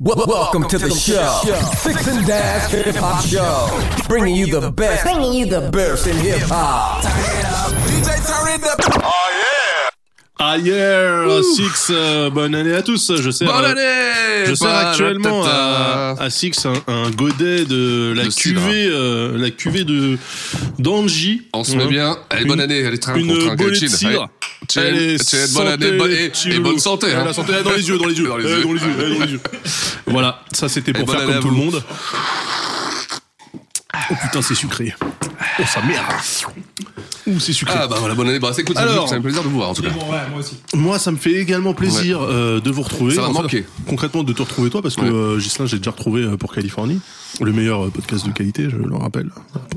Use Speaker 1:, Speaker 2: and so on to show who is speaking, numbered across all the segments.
Speaker 1: Wel- Welcome to the show, Six and Dash Hip Hop Show, bringing you the best, bringing you the best in hip hop.
Speaker 2: Ah yeah, Six, euh, bonne année à tous. Je sers,
Speaker 3: Bonne
Speaker 2: euh,
Speaker 3: année
Speaker 2: je sers
Speaker 3: Bah,
Speaker 2: actuellement à, à Six un, un godet de la cuvée, euh, la cuvée de d'Angie.
Speaker 3: On se met bien. Allez, bonne année. Allez, train,
Speaker 2: Une
Speaker 3: train,
Speaker 2: bolée de cidre.
Speaker 3: Allez, bonne année, bonne- et, bonne santé. Hein.
Speaker 2: la santé, dans les yeux, dans les yeux,
Speaker 3: Dans les yeux.
Speaker 2: dans les yeux, dans les yeux. Voilà, ça c'était pour
Speaker 3: Et
Speaker 2: faire comme tout le monde. Oh putain, c'est sucré. Oh, ça merde. Ouh, c'est sucré.
Speaker 3: Ah bah voilà, bonne année. Bah, c'est écoute,
Speaker 2: Alors.
Speaker 3: c'est un plaisir de vous voir en tout cas.
Speaker 2: Moi, ça me fait également plaisir euh, de vous retrouver.
Speaker 3: Ça va manquer.
Speaker 2: Concrètement, de te retrouver toi, parce que
Speaker 3: Ouais.
Speaker 2: euh, Ghislain, j'ai déjà retrouvé euh, pour Californie. Le meilleur euh, podcast de qualité, je le rappelle.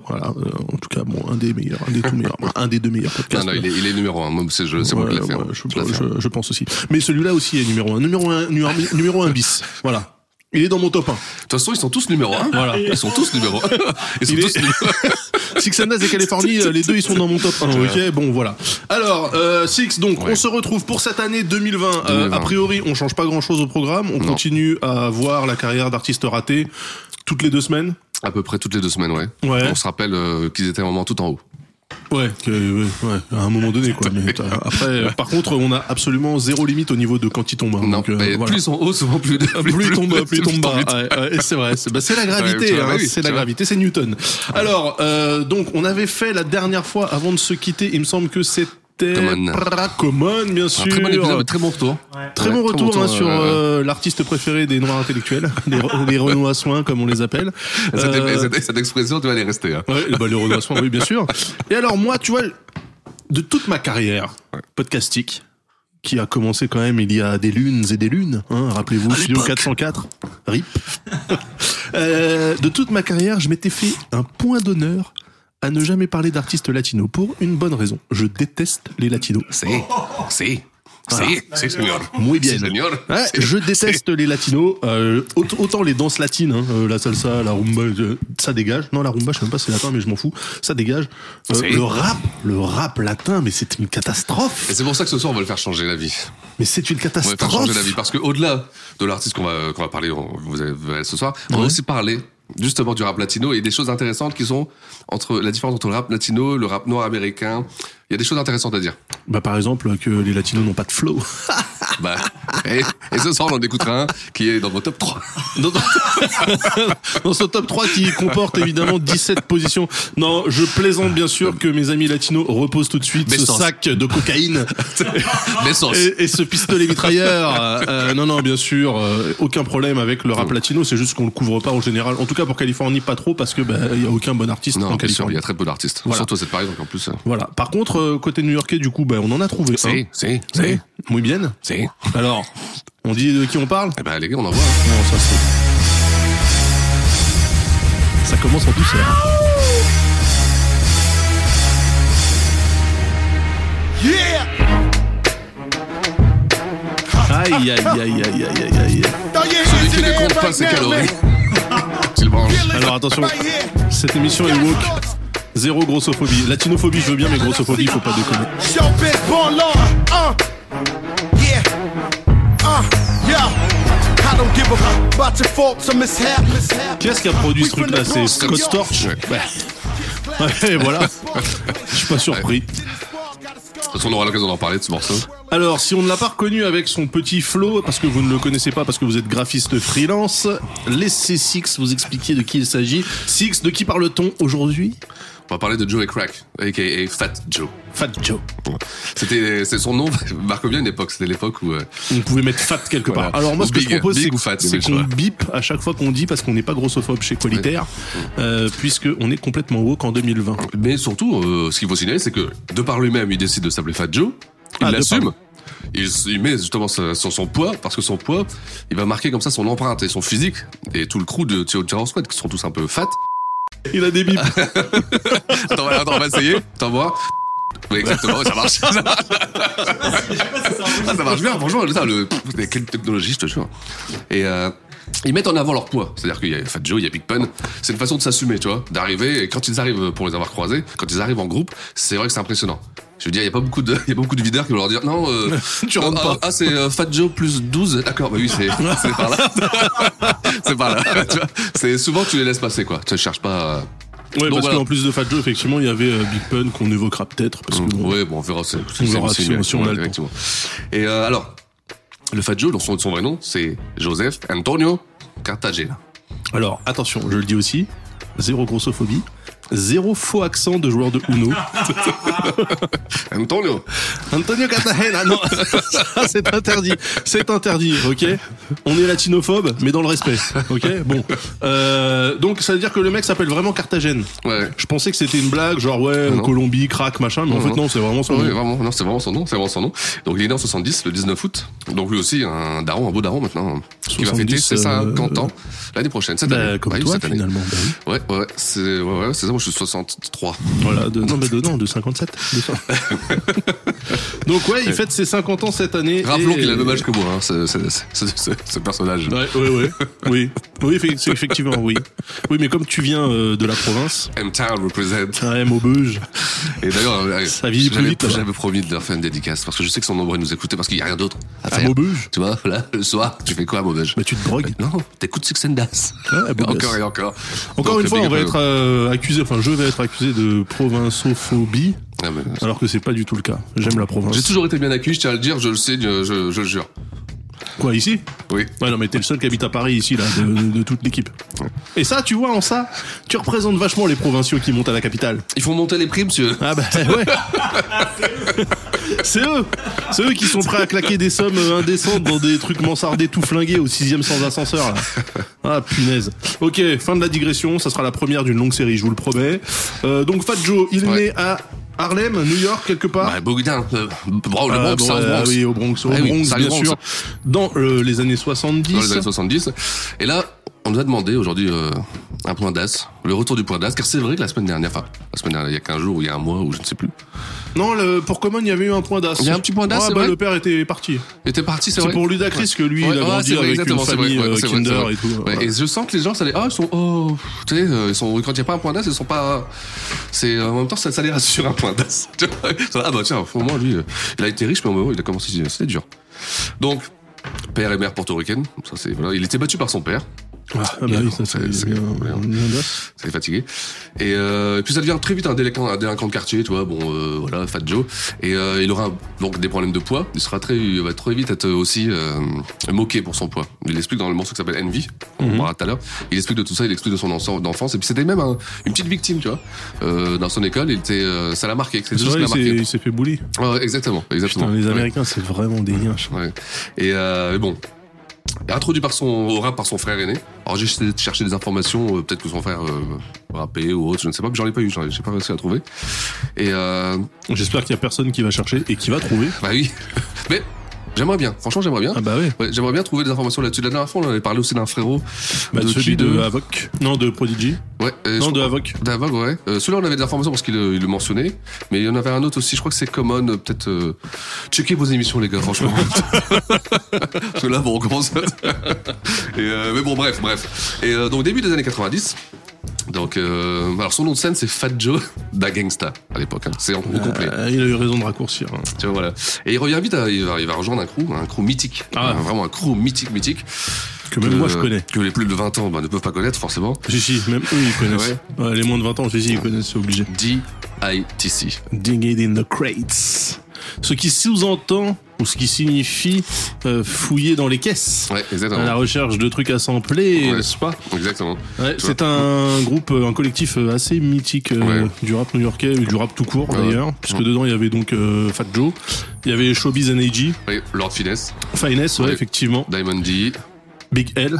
Speaker 2: Voilà, euh, en tout cas, bon, un des meilleurs, un des tout meilleurs, un des deux meilleurs
Speaker 3: Non,
Speaker 2: podcasts.
Speaker 3: non, il est, il est numéro un. Moi, c'est je- c'est moi qui
Speaker 2: Ouais,
Speaker 3: l'ai fait.
Speaker 2: ouais,
Speaker 3: hein.
Speaker 2: je,
Speaker 3: Je fait.
Speaker 2: je- pense aussi. Mais celui-là aussi est numéro un. Numéro un, numéro, numéro un bis. Voilà. Il est dans mon top 1.
Speaker 3: De toute façon, ils sont tous numéro un.
Speaker 2: Voilà.
Speaker 3: Ils sont tous numéro un. Ils sont
Speaker 2: Il est-
Speaker 3: tous numéro
Speaker 2: Six and Nas et Californie, euh, les deux ils sont dans mon top 1. Ok, bon voilà. Alors euh, Six, donc
Speaker 3: Ouais.
Speaker 2: on se retrouve pour cette année 2020. Euh,
Speaker 3: 2020.
Speaker 2: a priori, on change pas grand chose au programme. On
Speaker 3: Non.
Speaker 2: continue à voir la carrière d'artiste raté toutes les deux semaines.
Speaker 3: À peu près toutes les deux semaines, ouais.
Speaker 2: Ouais.
Speaker 3: On se rappelle euh, qu'ils étaient vraiment tout en haut.
Speaker 2: Ouais, que, ouais, ouais, à un moment donné quoi. Mais, après, par contre, on a absolument zéro limite au niveau de quand il tombe. hein.
Speaker 3: Non,
Speaker 2: Donc, euh, voilà.
Speaker 3: plus ils sont hauts, souvent plus.
Speaker 2: plus, il tombe, plus tombe bas. Ouais, c'est vrai. C'est bah, c'est la gravité. Hein,
Speaker 3: bah oui,
Speaker 2: c'est la
Speaker 3: tu vois.
Speaker 2: gravité. C'est Newton. Alors, euh, donc, on avait fait la dernière fois avant de se quitter. Il me semble que c'était
Speaker 3: Common.
Speaker 2: Common, bien
Speaker 3: Un
Speaker 2: sûr.
Speaker 3: très bon épisode, très bon retour.
Speaker 2: Très
Speaker 3: Ouais,
Speaker 2: bon retour hein, sur euh, l'artiste préféré des noirs intellectuels, les, les Renois soins comme on les appelle.
Speaker 3: Cette,
Speaker 2: Euh,
Speaker 3: cette- cette expression, tu vas aller rester. Hein.
Speaker 2: Ouais, bah, les Renois soins, oui, bien sûr. Et alors moi, tu vois, de toute ma carrière podcastique, qui a commencé quand même il y a des lunes et des lunes, hein, rappelez-vous, Studio 404, RIP. Euh, de toute ma carrière, je m'étais fait un point d'honneur à ne jamais parler d'artistes latinos pour une bonne raison. Je déteste les latinos.
Speaker 3: Si, si, si, si, señor.
Speaker 2: Muy bien.
Speaker 3: Si, señor.
Speaker 2: Ouais, je déteste les latinos. Euh, aut- autant les danses latines, hein, euh, la salsa, la rumba, euh, ça dégage. Non, la rumba, je sais même pas si c'est latin, mais je m'en fous. Ça dégage. Euh, le rap, le rap latin, mais c'est une catastrophe.
Speaker 3: Et c'est pour ça que ce soir, on va le faire changer la vie.
Speaker 2: Mais c'est une
Speaker 3: On va faire
Speaker 2: catastrophe.
Speaker 3: changer la vie. Parce que au-delà de l'artiste qu'on va, qu'on va parler on- vous allez- vous allez ce soir, on va aussi parler justement du rap latino et des choses intéressantes qui sont entre la différence entre le rap latino, le rap noir américain. Il y a des choses intéressantes à dire.
Speaker 2: Bah, par exemple, que les latinos n'ont pas de flow.
Speaker 3: Bah, et, et ce soir, on en écoutera un qui est dans mon top 3.
Speaker 2: dans, dans ce top 3 qui comporte évidemment 17 positions. Non, je plaisante bien sûr que mes amis latinos reposent tout de suite ce
Speaker 3: Bestance.
Speaker 2: sac de cocaïne. Et, et ce pistolet mitrailleur. euh, euh, non, non, bien sûr, euh, aucun problème avec le rap latino. C'est juste qu'on le couvre pas en général. En tout cas pour Californie, pas trop parce que bah, il y a aucun bon artiste
Speaker 3: Non,
Speaker 2: en
Speaker 3: bien sûr, il
Speaker 2: Californie.
Speaker 3: y a très peu d'artistes.
Speaker 2: Voilà.
Speaker 3: Surtout cette donc en plus.
Speaker 2: Voilà. Par contre, euh, côté new-yorkais, du coup, bah, on en a trouvé un.
Speaker 3: Si, si, si.
Speaker 2: Muy bien.
Speaker 3: si.
Speaker 2: Alors, on dit de qui on parle?
Speaker 3: Eh ben, les gars, on en voit.
Speaker 2: Non, ça c'est. Ça commence en douceur. Aïe, aïe, aïe, aïe, aïe, aïe, aïe.
Speaker 3: Celui qui ne compte pas ses calories. S'il mange.
Speaker 2: Alors attention, cette émission est woke. Zéro grossophobie. Latinophobie, je veux bien, mais grossophobie, faut pas déconner.
Speaker 4: Born law. Uh. Yeah. Uh. Yeah. Mishaps.
Speaker 2: Qui a produit ce truc-là? C'est Scott Storch?
Speaker 3: Ouais,
Speaker 2: voilà. Je suis pas surpris.
Speaker 3: De toute façon, on aura l'occasion d'en parler de ce morceau.
Speaker 2: Alors, si on ne l'a pas reconnu avec son petit flow, parce que vous ne le connaissez pas, parce que vous êtes graphiste freelance, laissez Six vous expliquer de qui il s'agit. Six, de qui parle-t-on aujourd'hui?
Speaker 3: On va parler de Joey Crack, aka Fat Joe.
Speaker 2: Fat Joe.
Speaker 3: C'était, c'est son nom marque bien une époque. C'était l'époque où, euh,
Speaker 2: On pouvait mettre fat quelque part.
Speaker 3: Voilà.
Speaker 2: Alors moi, ce que je
Speaker 3: big,
Speaker 2: propose,
Speaker 3: big
Speaker 2: c'est qu'on bip à chaque fois qu'on dit, parce qu'on n'est pas grossophobe chez Qualitaire, euh, puisque on est complètement woke en 2020.
Speaker 3: mais surtout, euh, ce qu'il faut signaler, c'est que de par lui-même, il décide de s'appeler Fat Joe. Il
Speaker 2: Ah,
Speaker 3: l'assume. Il, il met justement son, son, son poids, parce que son poids, il va marquer comme ça son empreinte et son physique, et tout le crew de Tiro Squad, qui sont tous un peu fat.
Speaker 2: Il a des bips.
Speaker 3: Attends, on va- attends, on va essayer. T'envoies. Oui, exactement, ça marche. Ça marche, Ah, ça marche bien, franchement, ça, le, quelle technologie, je te jure. Et, euh, ils mettent en avant leur poids. C'est-à-dire qu'il y a Fat Joe, il y a Big Pun. C'est une façon de s'assumer, tu vois, d'arriver, et quand ils arrivent, pour les avoir croisés, quand ils arrivent en groupe, c'est vrai que c'est impressionnant. Je veux dire, il y a pas beaucoup de, il y a beaucoup de videurs qui vont leur dire, non, euh,
Speaker 2: Tu rentres
Speaker 3: ah,
Speaker 2: pas.
Speaker 3: Ah, c'est euh, Fat Joe plus 12. D'accord, bah oui, c'est, c'est par là. c'est par là. C'est souvent, tu les laisses passer, quoi. Tu ne cherches pas, euh,
Speaker 2: Ouais,
Speaker 3: Donc
Speaker 2: parce
Speaker 3: voilà.
Speaker 2: qu'en plus de Fat Joe, effectivement, il y avait euh, Big Pun qu'on évoquera peut-être. Parce que bon,
Speaker 3: Ouais, bon, on verra. C'est,
Speaker 2: On verra si-
Speaker 3: c'est-
Speaker 2: si on a le temps.
Speaker 3: effectivement. Et euh, alors, le Fat Joe, son, son vrai nom, c'est Joseph Antonio Cartagena.
Speaker 2: Alors, attention, je le dis aussi, zéro grossophobie, zéro faux accent de joueur de Uno.
Speaker 3: Antonio.
Speaker 2: Antonio Cartagena, non, c'est interdit, c'est interdit, ok On est latinophobe, mais dans le respect, ok Bon, euh, donc ça veut dire que le mec s'appelle vraiment Carthagène.
Speaker 3: Ouais.
Speaker 2: Je pensais que c'était une blague, genre ouais,
Speaker 3: Non.
Speaker 2: Colombie, crack, machin, mais en
Speaker 3: Non,
Speaker 2: fait
Speaker 3: non.
Speaker 2: non, c'est vraiment son
Speaker 3: Oui,
Speaker 2: nom.
Speaker 3: vraiment, non, c'est vraiment son nom, c'est vraiment son nom. Donc il est né en 70, le 19 août. Donc lui aussi, un daron, un beau daron maintenant, qui va
Speaker 2: 70,
Speaker 3: fêter ses
Speaker 2: euh,
Speaker 3: 50 ans l'année prochaine, cette
Speaker 2: Bah,
Speaker 3: année.
Speaker 2: comme
Speaker 3: Bah
Speaker 2: toi
Speaker 3: cette année.
Speaker 2: finalement. bah oui.
Speaker 3: Ouais, ouais, ouais, c'est, ouais, ça, je suis 63.
Speaker 2: Voilà, de, non mais de, non, de 57. de ça. donc ouais, il fête ses 50 ans cette année.
Speaker 3: Rappelons qu'il a le même âge que moi, hein, ce, ce, ce, personnage.
Speaker 2: Ouais, ouais, ouais. Oui, oui, effectivement, oui. Oui, mais comme tu viens euh, de la province,
Speaker 3: M-Town represent.
Speaker 2: un M au beuge.
Speaker 3: Et d'ailleurs, euh,
Speaker 2: Ça vieillit plus
Speaker 3: j'avais-
Speaker 2: vite, là-bas.
Speaker 3: J'avais promis de leur faire une dédicace parce que je sais qu'ils sont nombreux à nous écouter parce qu'il n'y a rien d'autre à
Speaker 2: À
Speaker 3: faire.
Speaker 2: Maubeuge
Speaker 3: Tu vois, là, le soir, tu fais quoi à Maubeuge
Speaker 2: Bah, tu te drogues.
Speaker 3: Non, t'écoutes Six and encore et encore.
Speaker 2: Encore
Speaker 3: Donc,
Speaker 2: une fois, on va
Speaker 3: à
Speaker 2: être euh, accusé, enfin, je vais être accusé de provinçophobie.
Speaker 3: Ah,
Speaker 2: alors que c'est pas du tout le cas. J'aime la province.
Speaker 3: J'ai toujours été bien accueilli, je tiens à le dire, je le sais, je, je, je le jure.
Speaker 2: Quoi, ici
Speaker 3: Oui.
Speaker 2: Ouais, non, mais t'es le seul qui habite à Paris ici, là, de, de- de toute l'équipe. Et ça, tu vois, en ça, tu représentes vachement les provinciaux qui montent à la capitale.
Speaker 3: Ils font monter les prix, monsieur.
Speaker 2: Ah bah ouais. C'est eux. C'est eux qui sont prêts à claquer des sommes euh, indécentes dans des trucs mansardés tout flingués au sixième sans ascenseur. Là. Ah punaise. Ok, fin de la digression. Ça sera la première d'une longue série, je vous le promets. Euh, donc Fat Joe, il est
Speaker 3: Ouais.
Speaker 2: né à Harlem, New York, quelque part.
Speaker 3: Bah, Bogdan, euh, Bro- le
Speaker 2: Ah,
Speaker 3: Bronx,
Speaker 2: bon,
Speaker 3: South
Speaker 2: ouais,
Speaker 3: Bronx.
Speaker 2: oui, au Bronx, au
Speaker 3: Ah
Speaker 2: Bronx, bien
Speaker 3: Bronx.
Speaker 2: sûr. Dans euh, les années 70.
Speaker 3: Dans les années 70. Et là, on nous a demandé aujourd'hui euh, un point d'as, le retour du point d'as, car c'est vrai que la semaine dernière, enfin, la semaine dernière, il y a 15 jours ou il y a un mois ou je ne sais plus,
Speaker 2: Non, le, pour Common, il y avait eu un point d'as.
Speaker 3: Il y a un petit point d'as,
Speaker 2: Ah,
Speaker 3: c'est
Speaker 2: bah,
Speaker 3: vrai
Speaker 2: le père était parti.
Speaker 3: il était parti, c'est
Speaker 2: C'est
Speaker 3: vrai.
Speaker 2: pour Ludacris que lui,
Speaker 3: Ouais,
Speaker 2: il a
Speaker 3: ouais,
Speaker 2: grandi
Speaker 3: c'est vrai,
Speaker 2: avec une
Speaker 3: c'est vrai,
Speaker 2: famille
Speaker 3: ouais,
Speaker 2: euh,
Speaker 3: c'est vrai, c'est
Speaker 2: Kinder
Speaker 3: vrai.
Speaker 2: et tout.
Speaker 3: Ouais,
Speaker 2: voilà.
Speaker 3: Et je sens que les gens, ça les, ah, ils sont, oh, tu sais, euh, ils sont, quand il n'y a pas un point d'as, ils sont pas, c'est, en même temps, ça, ça les rassure un point d'as. Ah bah tiens, au moins, lui, euh, il a été riche, mais au moment, il a commencé, c'était dur. Donc, père et mère portoricaine, il était battu par son père.
Speaker 2: Ah, bah oui, ça,
Speaker 3: C'est- fatigué. Et, euh, puis ça devient très vite un délinquant, un délinquant de quartier, tu vois. Bon, euh, voilà, Fat Joe. Et euh, il aura donc des problèmes de poids. Il sera très, il va très vite être aussi euh, moqué pour son poids. Il explique dans le morceau qui s'appelle Envy, on
Speaker 2: Mhm.
Speaker 3: parlera tout à l'heure. Il explique de tout ça, il explique de son enfance. Et puis c'était même un- une petite victime, tu vois. Euh, dans son école, il était, euh, ça l'a marqué. C'est
Speaker 2: vrai, il
Speaker 3: marqué.
Speaker 2: il s'est fait bully.
Speaker 3: Ouais, ouais, exactement, exactement.
Speaker 2: Putain, les
Speaker 3: Ouais.
Speaker 2: Américains, c'est vraiment des yinches.
Speaker 3: Ouais. Et euh, bon, introduit par son au rap par son frère aîné. Alors j'ai essayé de chercher des informations, euh, peut-être que son frère euh, rappait ou autre, je ne sais pas, mais j'en ai pas eu, j'en ai- j'ai pas réussi à trouver. Et euh,
Speaker 2: J'espère qu'il y a personne qui va chercher et qui va trouver.
Speaker 3: bah oui, mais j'aimerais bien. Franchement, j'aimerais bien.
Speaker 2: Ah bah ouais.
Speaker 3: Ouais, j'aimerais bien trouver des informations là-dessus. La dernière fois, on avait parlé aussi d'un frérot.
Speaker 2: Bah,
Speaker 3: de
Speaker 2: celui
Speaker 3: qui,
Speaker 2: de Avoc. Non, de Prodigy.
Speaker 3: Ouais, euh,
Speaker 2: Non, de Avoc.
Speaker 3: D'Avoc, ouais. Euh, celui-là, on avait des informations parce qu'il il le mentionnait. Mais il y en avait un autre aussi, je crois que c'est Common. euh, Peut-être. euh, checkez vos émissions, les gars, franchement. parce que là, bon, on commence. Et, euh, mais bon, bref, bref. Et euh, donc, début des années 90. Donc, euh, alors son nom de scène, c'est Fat Joe da Gangsta à l'époque. hein. C'est en au complet.
Speaker 2: Euh, il a eu raison de raccourcir. hein.
Speaker 3: Tu vois, voilà. Et il revient vite, à- il, va, il va rejoindre un crew, un crew mythique.
Speaker 2: Ah.
Speaker 3: Vraiment un crew mythique, mythique.
Speaker 2: Que même moi, je connais.
Speaker 3: Que les plus de 20 ans bah, ne peuvent pas connaître, forcément.
Speaker 2: Si, si, même eux, ils connaissent. Ouais, les moins de 20 ans, si, si, ils connaissent, c'est obligé.
Speaker 3: D-I-T-C.
Speaker 2: Dig it in the crates. Ce qui sous-entend, ou ce qui signifie euh, fouiller dans les caisses.
Speaker 3: Ouais, exactement.
Speaker 2: À la recherche de trucs à sampler,
Speaker 3: Ouais.
Speaker 2: n'est-ce pas?
Speaker 3: Exactement.
Speaker 2: Ouais, c'est un groupe, euh, un collectif euh, assez mythique euh, du rap new-yorkais, du rap tout court d'ailleurs, puisque dedans il y avait donc euh, Fat Joe, il y avait Showbiz and AG,
Speaker 3: Oui, Lord Finesse,
Speaker 2: Finesse, ouais,
Speaker 3: Ouais.
Speaker 2: effectivement,
Speaker 3: Diamond D,
Speaker 2: Big L,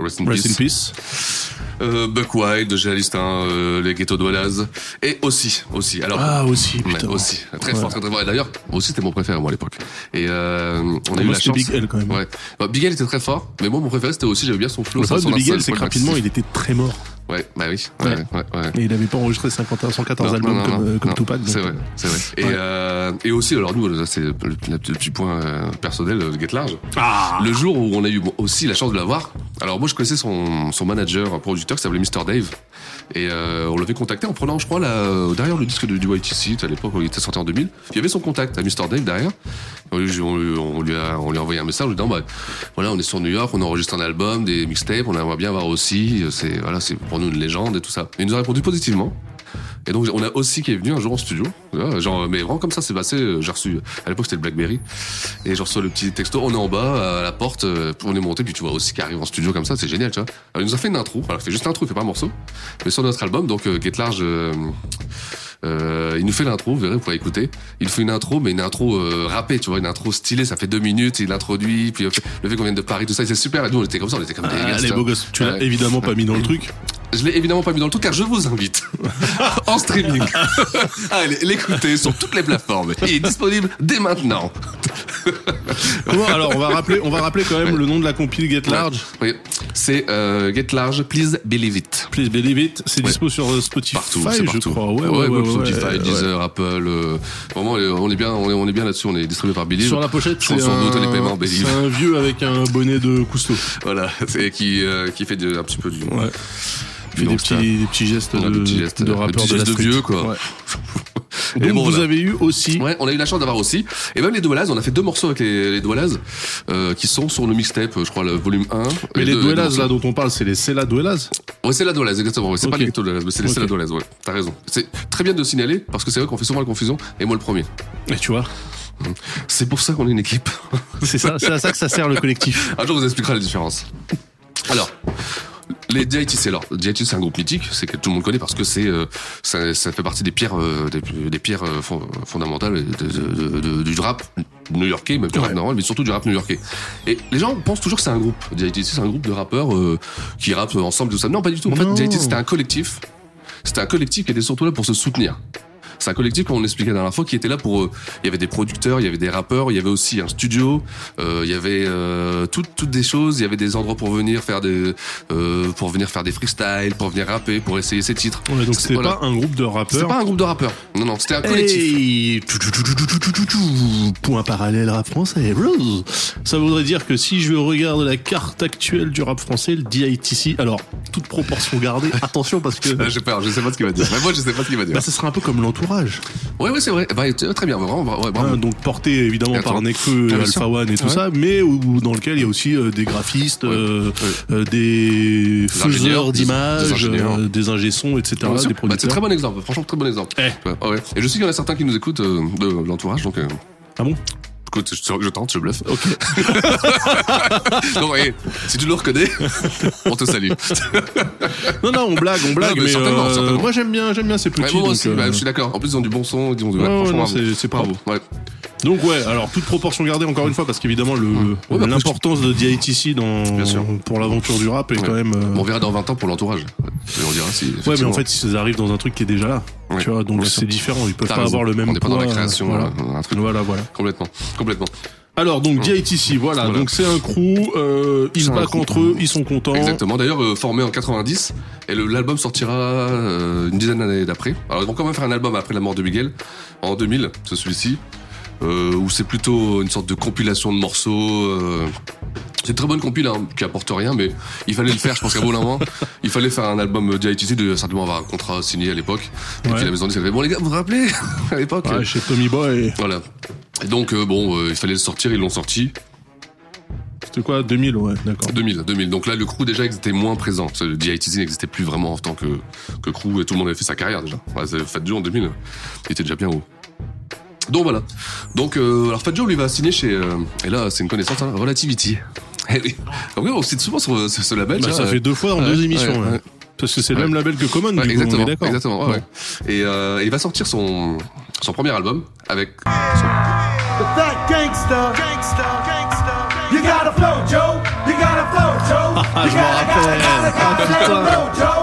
Speaker 3: Rest in
Speaker 2: Rest in
Speaker 3: Peace,
Speaker 2: Peace.
Speaker 3: euh, Buck Wild, Alistin, euh, les Ghetto Dwellers, et aussi, aussi. Alors,
Speaker 2: Ah aussi,
Speaker 3: ouais,
Speaker 2: putain.
Speaker 3: aussi, très
Speaker 2: Ouais.
Speaker 3: fort, très très fort. Et d'ailleurs, aussi c'était mon préféré moi à l'époque. Et euh, on a eu
Speaker 2: Moi
Speaker 3: la chance.
Speaker 2: Big L quand même.
Speaker 3: Ouais. Bah, Big L était très fort, mais moi mon préféré c'était aussi j'aimais bien son flow.
Speaker 2: Le problème de Big L, c'est que rapidement il était très mort.
Speaker 3: Ouais, bah oui. Ouais,
Speaker 2: Ouais.
Speaker 3: ouais.
Speaker 2: Et il avait pas enregistré 50, 114
Speaker 3: Non,
Speaker 2: albums
Speaker 3: non, non,
Speaker 2: comme, euh, comme Tupac.
Speaker 3: C'est vrai, c'est vrai. Et, euh, et aussi, alors nous, c'est le, petit point euh, personnel de Get Large.
Speaker 2: Ah
Speaker 3: Le jour où on a eu aussi la chance de l'avoir, alors moi je connaissais son, son manager, un producteur qui s'appelait Mr. Dave. Et euh, on l'avait contacté en prenant, je crois, là, derrière le disque de, du YTC, à l'époque où il était sorti en 2000. Il y avait son contact à Mr. Dave derrière. On lui, a, envoyé un message en lui disant, bah, voilà, on est sur New York, on enregistre un album, des mixtapes, on aimerait bien voir aussi. C'est voilà, c'est pour nous une légende et tout ça. Et il nous a répondu positivement. Et donc on a aussi qui est venu un jour en studio, genre mais vraiment comme ça c'est passé. euh, J'ai reçu à l'époque c'était le BlackBerry et je reçois le petit texto. On est en bas à la porte, euh, on est monté puis tu vois aussi qui arrive en studio comme ça, c'est génial tu vois. Alors, il nous a fait une intro, alors il fait juste une intro, il fait pas un morceau, mais sur notre album donc euh, Get Large. euh, euh, il nous fait l'intro, vous verrez, vous pourrez écouter. Il fait une intro, mais une intro euh, rappée, tu vois, une intro stylée, ça fait deux minutes, il introduit, puis le fait qu'on vienne de Paris, tout ça, c'est super. Et nous, on était comme ça, on était comme des
Speaker 2: Ah,
Speaker 3: gars.
Speaker 2: les beaux gosses. Tu l'as évidemment pas mis dans le truc.
Speaker 3: Je l'ai évidemment pas mis dans le truc car je vous invite en streaming à aller l'écouter sur toutes les plateformes. Il est disponible dès maintenant.
Speaker 2: Alors, on va rappeler, on va rappeler quand même le nom de la compile Get Large.
Speaker 3: Oui, c'est euh, Get Large, Please Believe It.
Speaker 2: Please believe it. C'est dispo sur euh, Spotify,
Speaker 3: Partout, c'est
Speaker 2: je
Speaker 3: partout.
Speaker 2: crois. Ouais, ouais, ouais, ouais,
Speaker 3: Spotify,
Speaker 2: ouais, ouais.
Speaker 3: Deezer, Apple. euh, vraiment, on est bien, on est, on est bien là-dessus. On est distribué par Believe.
Speaker 2: Sur la pochette, c'est un, c'est un vieux avec un bonnet de Cousteau.
Speaker 3: Voilà, c'est qui euh, qui fait de- un petit peu du.
Speaker 2: Fait des
Speaker 3: Donc, ça-
Speaker 2: petits, des petits gestes de,
Speaker 3: des petits gestes,
Speaker 2: de
Speaker 3: des
Speaker 2: rappeur
Speaker 3: petits
Speaker 2: de la
Speaker 3: vieux, quoi.
Speaker 2: Ouais.
Speaker 3: Et
Speaker 2: Donc
Speaker 3: bon,
Speaker 2: vous
Speaker 3: voilà.
Speaker 2: avez eu aussi
Speaker 3: Ouais, on a eu la chance d'avoir aussi. Et même les Doualaz, on a fait deux morceaux avec les, les Doualaz, euh, qui sont sur le mixtape, je crois, le volume 1.
Speaker 2: Mais les
Speaker 3: deux
Speaker 2: là dont on parle, c'est les Cella Duelas
Speaker 3: Ouais, c'est la Doualaz, exactement. ouais. C'est pas les Ghetto Doualaz, mais c'est les
Speaker 2: Ok.
Speaker 3: c'est la Doualaz, ouais. T'as raison. C'est très bien de signaler, parce que c'est vrai qu'on fait souvent la confusion, et moi le premier.
Speaker 2: Et tu vois,
Speaker 3: C'est pour ça qu'on est une équipe.
Speaker 2: c'est ça, c'est à ça que ça sert le collectif.
Speaker 3: Un jour, on vous expliquera la différence. Alors, les DITC, alors, DITC, c'est un groupe mythique, c'est que tout le monde connaît parce que c'est, euh, ça, ça fait partie des pierres, euh, des, des pierres euh, fond- fondamentales de- de- de- de- du rap new-yorkais, même du rap
Speaker 2: Ouais.
Speaker 3: normal, mais surtout du rap new-yorkais. Et les gens pensent toujours que c'est un groupe. DITC, c'est un groupe de rappeurs euh, qui rappent ensemble, tout ça. Non, pas du tout. En
Speaker 2: Non.
Speaker 3: fait, DITC, c'était un collectif. C'était un collectif qui était surtout là pour se soutenir. C'est un collectif, comme on l'expliquait la dernière fois, qui était là pour. Euh, il y avait des producteurs, il y avait des rappeurs, il y avait aussi un studio, euh, il y avait euh, toutes, toutes des choses. Il y avait des endroits pour venir faire des, euh, pour venir faire des freestyles, pour venir rapper, pour essayer ses titres.
Speaker 2: Ouais, donc c'était
Speaker 3: voilà.
Speaker 2: pas un groupe de rappeurs.
Speaker 3: C'était pas un groupe de rappeurs. Non, non, c'était un collectif.
Speaker 2: Point parallèle rap français. Ça voudrait dire que si je regarde la carte actuelle du rap français, le DITC, alors toute proportion gardée, attention parce que.
Speaker 3: Ah, j'ai peur, je sais pas ce qu'il va dire. moi, je sais pas ce qu'il va dire.
Speaker 2: Bah, ça sera un peu comme l'entour
Speaker 3: ouais, c'est vrai. Bah, très bien, vraiment, ouais, bravo.
Speaker 2: Hein, donc porté évidemment par. Nekfeu,
Speaker 3: Ah,
Speaker 2: Alpha. One et tout
Speaker 3: Ouais.
Speaker 2: ça, mais où, dans lequel il y a aussi euh, des graphistes,
Speaker 3: Ouais.
Speaker 2: euh, euh, des faiseurs d'images,
Speaker 3: des ingénieurs.
Speaker 2: des ingé-sons, etc.,
Speaker 3: Bah, c'est très bon exemple, franchement très bon exemple.
Speaker 2: Eh.
Speaker 3: Ouais. Et je sais qu'il y en a certains qui nous écoutent de l'entourage, donc
Speaker 2: Ah bon?
Speaker 3: Écoute, je, je tente, je bluffe.
Speaker 2: Ok.
Speaker 3: non, et si tu le reconnais, on te salue.
Speaker 2: Non, non, on blague, on blague,
Speaker 3: Non, mais
Speaker 2: mais,
Speaker 3: certainement,
Speaker 2: euh,
Speaker 3: certainement.
Speaker 2: moi j'aime bien, j'aime bien ces petits.
Speaker 3: Ouais, moi
Speaker 2: donc,
Speaker 3: aussi,
Speaker 2: euh,
Speaker 3: bah, je suis d'accord. En plus, ils ont du bon son, ils ont du.
Speaker 2: Ouais, ouais,
Speaker 3: franchement,
Speaker 2: c'est-.
Speaker 3: Bravo, Ouais.
Speaker 2: Donc ouais, alors toute proportion gardée encore une fois parce qu'évidemment
Speaker 3: Ouais, bah,
Speaker 2: l'importance de DITC dans
Speaker 3: Bien sûr.
Speaker 2: pour l'aventure du rap est
Speaker 3: Ouais.
Speaker 2: quand même. euh,
Speaker 3: On verra dans 20 ans pour l'entourage. Et on dira si.
Speaker 2: Ouais, mais en fait ils arrivent dans un truc qui est déjà là.
Speaker 3: Ouais,
Speaker 2: Tu vois, donc c'est différent. Ils peuvent pas
Speaker 3: raison.
Speaker 2: avoir le même
Speaker 3: On n'est pas dans la création,
Speaker 2: Voilà,
Speaker 3: euh, un truc.
Speaker 2: voilà, voilà.
Speaker 3: Complètement, complètement.
Speaker 2: Alors donc DITC, voilà,
Speaker 3: Voilà.
Speaker 2: donc c'est un crew. Euh, ils se battent
Speaker 3: crew.
Speaker 2: entre eux, ils sont contents.
Speaker 3: Exactement. D'ailleurs, euh, formé en 90, et l'album sortira euh, une dizaine d'années d'après. Alors, ils vont quand même faire un album après la mort de Miguel, en 2000, c'est celui-ci, où c'est plutôt une sorte de compilation de morceaux. euh, c'est une très bonne compile, hein, qui apporte rien, mais il fallait le faire, je pense qu'à bon moment, il fallait faire un album DITC, de certainement avoir un contrat signé à l'époque. Et
Speaker 2: Ouais.
Speaker 3: puis la maison disait, bon les gars, vous vous rappelez, à l'époque
Speaker 2: Ouais, chez Tommy Boy,
Speaker 3: Voilà. Et donc, euh, bon, euh, il fallait le sortir, ils l'ont sorti.
Speaker 2: c'était quoi 2000, ouais, d'accord.
Speaker 3: 2000, 2000. Donc là, le crew déjà était moins présent. Le DITZ n'existait plus vraiment en tant que, que crew et tout le monde avait fait sa carrière déjà. Ouais, c'est- Fat Joe en 2000, il était déjà bien haut. Donc voilà. Donc, euh, alors Fat Joe lui va signer chez. euh, et là, c'est une connaissance, hein, Relativity. Eh oui. Donc, oui, on cite souvent sur, sur ce label.
Speaker 2: Bah, ça
Speaker 3: vois,
Speaker 2: fait deux fois en
Speaker 3: ouais,
Speaker 2: deux émissions.
Speaker 3: ouais, ouais.
Speaker 2: Parce que c'est le
Speaker 3: Ouais.
Speaker 2: même label que Common,
Speaker 3: Ouais,
Speaker 2: du coup, on
Speaker 3: exactement,
Speaker 2: est d'accord.
Speaker 3: exactement. ouais, ouais. Et euh, il va sortir son, son premier album avec
Speaker 4: The fat gangster. Gangster. Gangster. You gotta flow, Joe. You gotta flow, Joe.
Speaker 2: Ah,
Speaker 4: you
Speaker 2: je m'en
Speaker 4: gotta,
Speaker 2: rappelle. Ah, putain.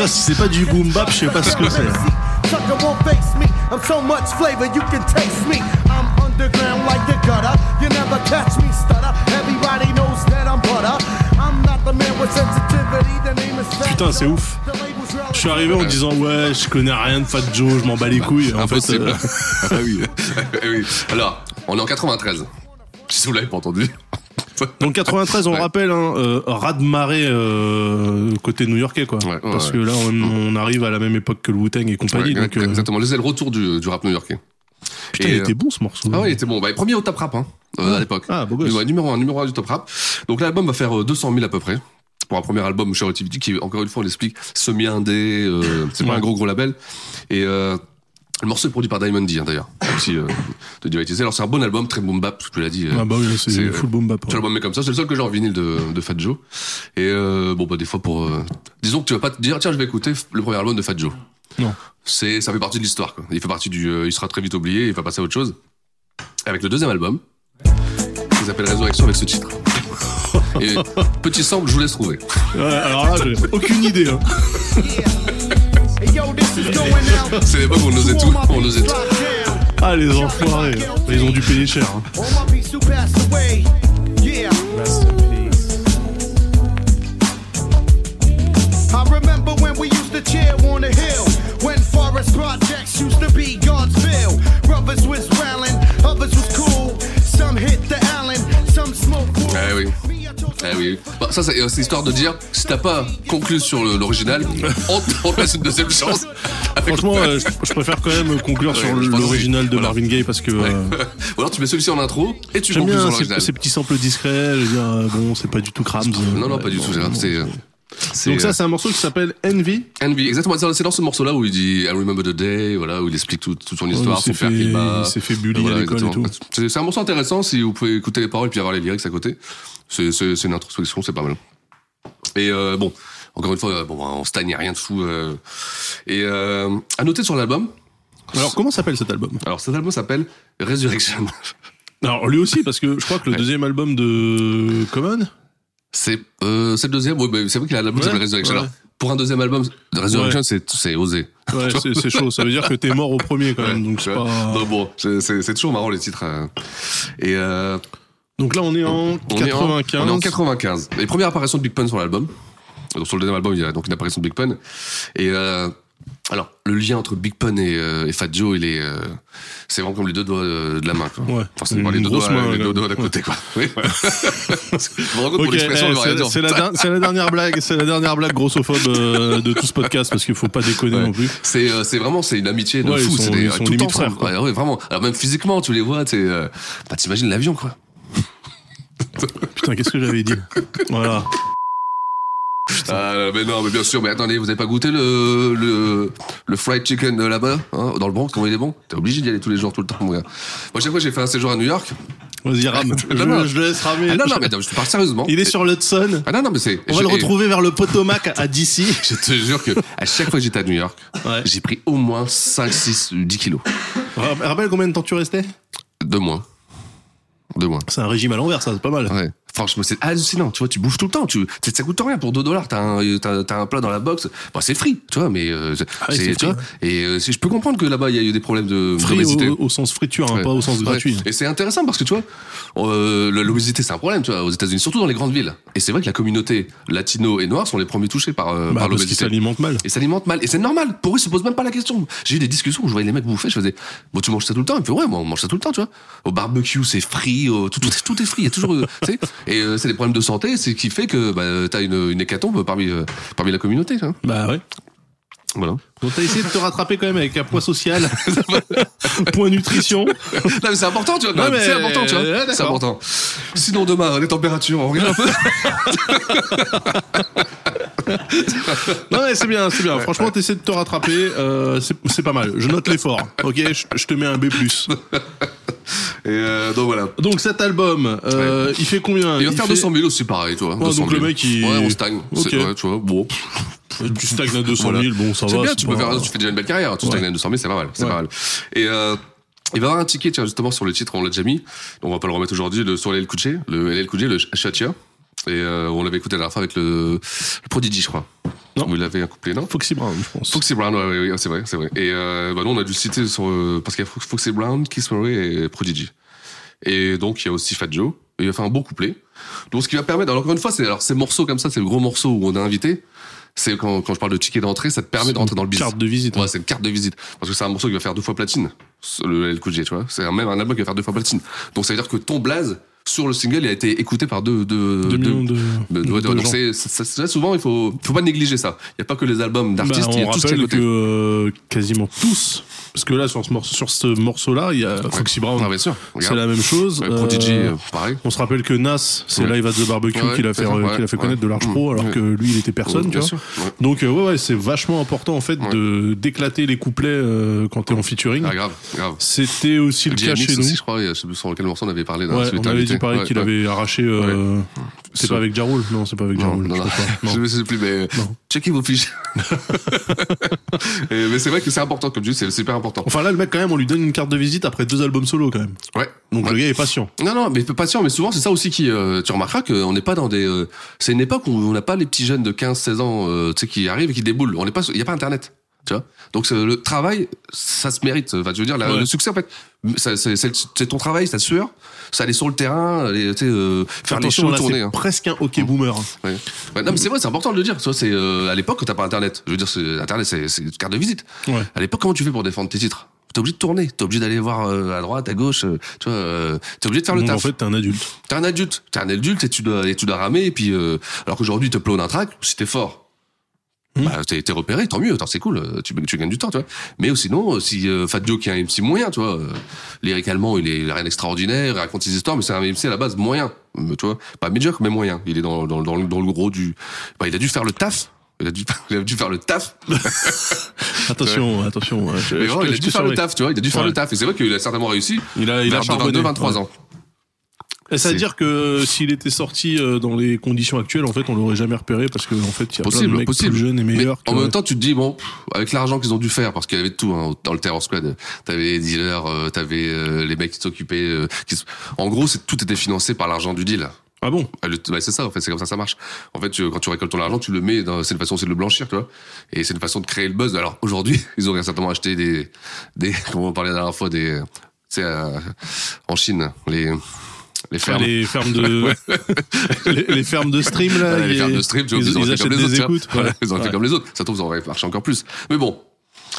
Speaker 2: Ça, si c'est pas du boom bap, je sais pas ce que c'est.
Speaker 4: Sucker won't face me. I'm so much flavor you can taste me. I'm underground like the gutter. You never catch me stutter. Everybody knows that I'm butter. I'm not the man with sensitivity. The name is
Speaker 2: Putain, c'est ouf. Je suis arrivé en disant ouais, je connais rien de Fat Joe, je m'en bats les couilles. En fait, euh,
Speaker 3: ah oui. Ah oui. Alors, on est en 93. Si vous l'avez pas entendu.
Speaker 2: Donc 93, on
Speaker 3: Ouais.
Speaker 2: rappelle, hein, euh, de marée euh, côté new-yorkais quoi.
Speaker 3: Ouais, ouais,
Speaker 2: Parce que là, on, on arrive à la même époque que le Wu-Tang et compagnie. Donc, euh,
Speaker 3: Exactement. C'est le retour du, du rap new-yorkais.
Speaker 2: putain,
Speaker 3: Et,
Speaker 2: il
Speaker 3: euh,
Speaker 2: était bon ce morceau.
Speaker 3: Ah ouais, il était bon. Bah, premier au top rap, hein, euh, à l'époque.
Speaker 2: Ah, beau gosse.
Speaker 3: Numéro 1, numéro 1 du top rap. Donc l'album va faire euh, 200 000 à peu près. Pour un premier album chez Relativity, qui, encore une fois, on l'explique, semi-indé, euh, c'est pas un gros gros label. Et, euh, le morceau est produit par Diamond D, hein, d'ailleurs. Aussi, euh, de Divided. Alors c'est un bon album, très boom bap, tu l'as dit. euh,
Speaker 2: Ah bah oui, c'est
Speaker 3: c'est,
Speaker 2: full boom bap.
Speaker 3: Tu l'album est comme ça, c'est le seul que j'ai en vinyle de, de Fat Joe. Et euh, bon bah des fois pour, euh, disons que tu vas pas te dire tiens je vais écouter le premier album de Fat Joe.
Speaker 2: Non.
Speaker 3: C'est, ça fait partie de l'histoire. Quoi. Il fait partie du, euh, il sera très vite oublié, il va passer à autre chose. Avec le deuxième album, qui s'appelle Résurrection avec ce titre. Et petit sample, je vous laisse trouver.
Speaker 2: Ouais, alors là, j'ai aucune idée. Hein.
Speaker 3: C'est l'époque où on osait tout, on osait tout.
Speaker 2: Ah, les enfoirés. Ils ont dû payer cher. hein.
Speaker 4: All my peeps who passed away. Yeah.
Speaker 5: Rest in peace.
Speaker 4: I remember when we used to chill on the hill. When forest projects used to be Godsville. Brothers was rallying, others was cool. Some hit the Allen, some smoke wood.
Speaker 3: Eh oui. Eh oui. Bon, ça, c'est, euh, c'est histoire de dire, si t'as pas conclu sur l'original, on, te laisse une deuxième chance.
Speaker 2: Franchement, euh, je, je préfère quand même conclure
Speaker 3: Ouais,
Speaker 2: sur l'original de
Speaker 3: Voilà.
Speaker 2: Marvin Gaye parce que euh,
Speaker 3: Ou alors tu mets celui-ci en intro et tu conclus sur l'original.
Speaker 2: ces, petits samples discrets. Je veux dire, euh, bon, c'est pas du tout crams.
Speaker 3: Non, non, pas du tout. c'est- euh,
Speaker 2: Donc ça, c'est un morceau qui s'appelle Envy.
Speaker 3: Envy, exactement. C'est dans ce morceau-là où il dit I remember the day, voilà, où il explique tout- toute son histoire,
Speaker 2: s'est
Speaker 3: son père
Speaker 2: fait-
Speaker 3: qui bat.
Speaker 2: il s'est fait bully
Speaker 3: Voilà,
Speaker 2: à l'école et tout.
Speaker 3: C'est un morceau intéressant si vous pouvez écouter les paroles puis avoir les lyrics à côté. C'est une introspection, c'est pas mal. Et euh, bon, encore une fois, euh, bon, on stagne rien de fou. euh. et euh, à noter sur l'album,
Speaker 2: Alors, comment s'appelle cet album?
Speaker 3: Alors cet album s'appelle Resurrection.
Speaker 2: Alors, lui aussi, parce que je crois que le
Speaker 3: Ouais.
Speaker 2: deuxième album de Common,
Speaker 3: C'est euh, c'est le deuxième, bah, c'est vrai qu'il a l'album qui
Speaker 2: Ouais,
Speaker 3: s'appelle Resurrection.
Speaker 2: ouais.
Speaker 3: Alors, pour un deuxième album, Resurrection,
Speaker 2: Ouais.
Speaker 3: c'est c'est osé.
Speaker 2: ouais, c'est c'est chaud. Ça veut dire que t'es mort au premier quand même.
Speaker 3: Ouais,
Speaker 2: Donc, c'est pas...
Speaker 3: Bon, c'est- toujours marrant les titres. Et euh,
Speaker 2: donc là, on est en
Speaker 3: on est en-
Speaker 2: 95.
Speaker 3: On est en 95. Les premières apparitions de Big Pun sur l'album. Donc sur le deuxième album, il y a donc une apparition de Big Pun. Et euh, alors, le lien entre Big Pun et, euh, et Fat Joe, il est, euh, c'est vraiment comme les deux doigts euh, de la main. Quoi.
Speaker 2: Ouais.
Speaker 3: Enfin, c'est les deux doigts,
Speaker 2: main,
Speaker 3: les deux doigts d'à côté, quoi. Oui.
Speaker 2: Eh, c'est la, dernière blague, c'est la dernière blague grossophobe euh, de tout ce podcast parce qu'il faut pas déconner
Speaker 3: Ouais.
Speaker 2: non plus.
Speaker 3: C'est c'est vraiment c'est une amitié de fou. c'est des-
Speaker 2: ils sont
Speaker 3: tout le temps
Speaker 2: frères.
Speaker 3: Ouais, vraiment. Alors même physiquement, tu les vois, tu bah, t'imagines l'avion quoi.
Speaker 2: Putain, qu'est-ce que j'avais dit Voilà.
Speaker 3: Ah, mais non, mais bien sûr. Mais attendez, vous avez pas goûté le le, le fried chicken là-bas, hein, dans le Bronx, comment il est bon T'es obligé d'y aller tous les jours, tout le temps, mon gars. Moi, chaque fois, j'ai fait un séjour à New York.
Speaker 2: Vas-y, rame. je,
Speaker 3: Non, non.
Speaker 2: je le laisse ramer.
Speaker 3: Ah non, non, mais attends, je te parle sérieusement.
Speaker 2: Il est sur l'Hudson.
Speaker 3: Ah non, non, mais c'est.
Speaker 2: On va le
Speaker 3: et-
Speaker 2: retrouver vers le Potomac à DC.
Speaker 3: Je te jure que à chaque fois que j'étais à New York,
Speaker 2: Ouais.
Speaker 3: j'ai pris au moins 5, 6, 10 kilos.
Speaker 2: Ra- Rappelle combien de temps tu restais?
Speaker 3: De moins. De.
Speaker 2: C'est un régime à l'envers, ça, c'est pas mal.
Speaker 3: Ouais. Franchement, c'est hallucinant. Tu vois, tu bouges tout le temps. Tu, ça coûte rien pour 2 dollars. T'as un, t'as, t'as un plat dans la box. Bon, c'est free, tu vois, mais euh, c'est,
Speaker 2: Ah oui, c'est
Speaker 3: tu
Speaker 2: free,
Speaker 3: vois. Et euh, je peux comprendre que là-bas, il y a eu des problèmes de
Speaker 2: Free au, au sens friture, hein,
Speaker 3: Ouais.
Speaker 2: pas au sens
Speaker 3: Ouais.
Speaker 2: gratuit.
Speaker 3: Et c'est intéressant parce que tu vois, euh, l'obésité c'est un problème, tu vois, aux États-Unis, surtout dans les grandes villes. Et c'est vrai que la communauté latino et noire sont les premiers touchés par, euh,
Speaker 2: Bah,
Speaker 3: par
Speaker 2: parce qu'ils
Speaker 3: l'obésité.
Speaker 2: s'alimentent mal.
Speaker 3: Et s'alimentent mal. Et c'est normal. Pour eux, ils se posent même pas la question. J'ai eu des discussions où je voyais les mecs bouffer. Je faisais, bon, tu manges ça tout le temps? Ils me fait, ouais, moi, on mange ça tout le temps, tu vois. Au barbecue, c'est free. au- tout, tout, tout est free. Il y a toujours, euh. Et euh, c'est des problèmes de santé. C'est ce qui fait que, bah, t'as une, une hécatombe parmi, euh, parmi la communauté, tu vois.
Speaker 2: Bah ouais.
Speaker 3: Voilà.
Speaker 2: Donc t'as essayé de te rattraper quand même avec un poids social, point nutrition.
Speaker 3: Non, mais c'est important, tu vois.
Speaker 2: Ouais,
Speaker 3: C'est important, tu vois.
Speaker 2: ouais,
Speaker 3: c'est important. Sinon, demain, les températures, on regarde un peu.
Speaker 2: Non mais c'est bien, c'est bien. Franchement, t'essaies de te rattraper, euh, c'est pas mal. Je note l'effort. Ok, je, je te mets un B+.
Speaker 3: Et euh, donc voilà.
Speaker 2: Donc cet album, euh, il fait combien?
Speaker 3: Il va faire
Speaker 2: fait-
Speaker 3: 200 000 aussi, pareil.
Speaker 2: Ouais,
Speaker 3: 200
Speaker 2: donc le
Speaker 3: 000.
Speaker 2: mec, il-
Speaker 3: Ouais, on stagne.
Speaker 2: Ok.
Speaker 3: C'est- Ouais, tu vois. Bon.
Speaker 2: Tu stagnes à 200 000,
Speaker 3: Voilà.
Speaker 2: bon ça
Speaker 3: C'est
Speaker 2: va.
Speaker 3: bien,
Speaker 2: c'est
Speaker 3: tu peux faire, tu fais déjà une belle carrière. Tu stagnes à 200 000, c'est pas mal. C'est pas mal. Et, euh, il va y avoir un ticket, tiens, justement, sur le titre, on l'a déjà mis. On va pas le remettre aujourd'hui, le, sur J, le LL J, le Chatia. Et, euh, on l'avait écouté la dernière fois avec le, le Prodigy, je crois.
Speaker 2: Non.
Speaker 3: Vous l'avez couplé, non?
Speaker 2: Foxy Brown, je pense.
Speaker 3: Foxy Brown, ouais, ouais, ouais, c'est vrai, c'est vrai. Et, euh, bah, nous, on a dû le citer sur, euh, parce qu'il y a Foxy Brown, Kiss Murray et Prodigy. Et donc, il y a aussi Fat Joe. Et il a fait un beau couplet. Donc, ce qui va permettre, alors encore une fois, c'est, alors, ces morceaux comme ça, c'est le gros morceau où on a invité. C'est quand, quand je parle de ticket d'entrée, ça te permet de rentrer dans le business.
Speaker 2: Carte de visite.
Speaker 3: Ouais, c'est une carte de visite. Parce que c'est un morceau qui va faire deux fois platine. Le J, tu vois. C'est même un album qui va faire deux fois platine. Donc ça veut dire que ton blaze sur le single il a été écouté par deux, deux,
Speaker 2: Deux millions de-
Speaker 3: de-
Speaker 2: de-
Speaker 3: ouais,
Speaker 2: de
Speaker 3: donc c'est, souvent, il faut, faut pas négliger ça. Il y a pas que les albums
Speaker 2: Bah,
Speaker 3: d'artistes, il y
Speaker 2: on
Speaker 3: a tout ce qui est
Speaker 2: rappelle que euh, quasiment tous, parce que là sur ce morceau, sur ce morceau-là, il y a Foxy Brown.
Speaker 3: Ah, bien sûr.
Speaker 2: c'est la même chose.
Speaker 3: Ouais, Prodigy,
Speaker 2: Euh,
Speaker 3: euh, pareil.
Speaker 2: on se rappelle que Nas, c'est
Speaker 3: Ouais.
Speaker 2: Live at the Barbecue
Speaker 3: Ouais,
Speaker 2: qu'il a fait,
Speaker 3: ouais,
Speaker 2: fait connaître
Speaker 3: ouais.
Speaker 2: de Large Pro, alors
Speaker 3: Ouais.
Speaker 2: que lui, il était personne,
Speaker 3: Ouais,
Speaker 2: tu vois.
Speaker 3: sûr, ouais.
Speaker 2: Donc, euh, ouais, ouais, c'est vachement important, en fait,
Speaker 3: Ouais.
Speaker 2: de d'éclater les couplets euh, quand t'es en featuring.
Speaker 3: Ah, grave, grave.
Speaker 2: C'était aussi le cas chez nous.
Speaker 3: je crois, je sais plus sur quel morceau on avait parlé.
Speaker 2: Dit pareil
Speaker 3: Ouais,
Speaker 2: qu'il
Speaker 3: ouais.
Speaker 2: avait arraché. euh, C'est pas avec Jarul Non, c'est pas avec Jarul.
Speaker 3: non,
Speaker 2: je
Speaker 3: non.
Speaker 2: pas. Non.
Speaker 3: Je ne sais plus, mais
Speaker 2: Non.
Speaker 3: checkez vos fiches. Et- mais c'est vrai que c'est important, comme tu dis, c'est super important.
Speaker 2: Enfin là, le mec, quand même, on lui donne une carte de visite après deux albums solo, quand même.
Speaker 3: Ouais.
Speaker 2: Donc le gars est patient.
Speaker 3: Non, non, mais sûr, mais souvent c'est ça aussi qui, euh, tu remarqueras qu'on n'est pas dans des, euh, c'est une époque où on n'a pas les petits jeunes de 15, 16 ans, tu sais, qui arrivent et qui déboulent. Il n'y a pas Internet. Tu vois Donc le travail, ça se mérite. Enfin, je veux dire, la-
Speaker 2: Ouais.
Speaker 3: le succès en fait, ça- c'est ton travail, c'est ta sueur, c'est aller sur le terrain, aller, euh, faire les
Speaker 2: là,
Speaker 3: tourner.
Speaker 2: c'est
Speaker 3: hein.
Speaker 2: presque un hockey boomer.
Speaker 3: Ouais. Ouais, non mais c'est vrai, c'est important de le dire. C'est euh, à l'époque t'as pas Internet. Je veux dire, Internet c'est une carte de visite.
Speaker 2: Ouais.
Speaker 3: À l'époque, comment tu fais pour défendre tes titres? T'es obligé de tourner, t'es obligé d'aller voir euh, à droite, à gauche, euh, tu vois, euh, t'es obligé de faire le
Speaker 2: Donc, en
Speaker 3: taf.
Speaker 2: fait, t'es un adulte.
Speaker 3: T'es un adulte, t'es un adulte et tu dois, et tu dois ramer. Et puis, alors qu'aujourd'hui, te plaît un track, si t'es fort,
Speaker 2: Hmm.
Speaker 3: bah, t'es, t'es repéré, tant mieux, attends, c'est cool, euh, tu, tu gagnes du temps, tu vois. Mais sinon, euh, si euh, Fat Joe qui est un MC moyen, tu vois, euh, lyricalement, il est, rien d'extraordinaire, il raconte ses histoires, mais c'est un MC à la base moyen, euh, tu vois, pas médiocre, mais moyen. Il est dans, dans, dans, le- dans le gros du, bah, il a dû faire le taf. Il a dû, il a dû faire le taf.
Speaker 2: Attention, attention. je-
Speaker 3: Mais vraiment, il a dû faire le taf, tu vois. Il a dû faire
Speaker 2: Ouais.
Speaker 3: le taf. Et c'est vrai qu'il a certainement réussi.
Speaker 2: Il a, il a
Speaker 3: vers
Speaker 2: charbonné.
Speaker 3: 22, 23
Speaker 2: ouais.
Speaker 3: ans. C'est-
Speaker 2: C'est-à-dire que s'il était sorti euh, dans les conditions actuelles, en fait, on l'aurait jamais repéré parce qu'en fait, il y a plein de
Speaker 3: Possible,
Speaker 2: mecs
Speaker 3: possible.
Speaker 2: plus jeunes et
Speaker 3: Mais
Speaker 2: meilleurs.
Speaker 3: en même temps, tu te dis, bon, avec l'argent qu'ils ont dû faire, parce qu'il y avait de tout hein, dans le Terror Squad, t'avais les dealers, euh, t'avais euh, les mecs qui s'occupaient. euh, qui s- En gros, c'est tout était financé par l'argent du deal.
Speaker 2: Ah bon?
Speaker 3: Ah, bah, c'est ça, en fait, c'est comme ça ça marche. En fait, tu- quand tu récoltes ton argent, tu le mets dans, c'est une façon aussi de le blanchir, tu vois. Et c'est une façon de créer le buzz. Alors, aujourd'hui, ils auraient certainement acheté des, des, comment on parlait la dernière fois, des, tu sais, euh, en Chine, les, les fermes.
Speaker 2: les fermes de les, les fermes de stream là,
Speaker 3: Ouais, les fermes de stream, tu vois,
Speaker 2: ils,
Speaker 3: ils, auraient
Speaker 2: ils
Speaker 3: fait comme
Speaker 2: achètent
Speaker 3: les
Speaker 2: des
Speaker 3: autres.
Speaker 2: écoutes.
Speaker 3: Voilà,
Speaker 2: ouais.
Speaker 3: ils fait
Speaker 2: Ouais.
Speaker 3: comme les autres. Ça trouve, ça aurait marché encore plus. Mais bon,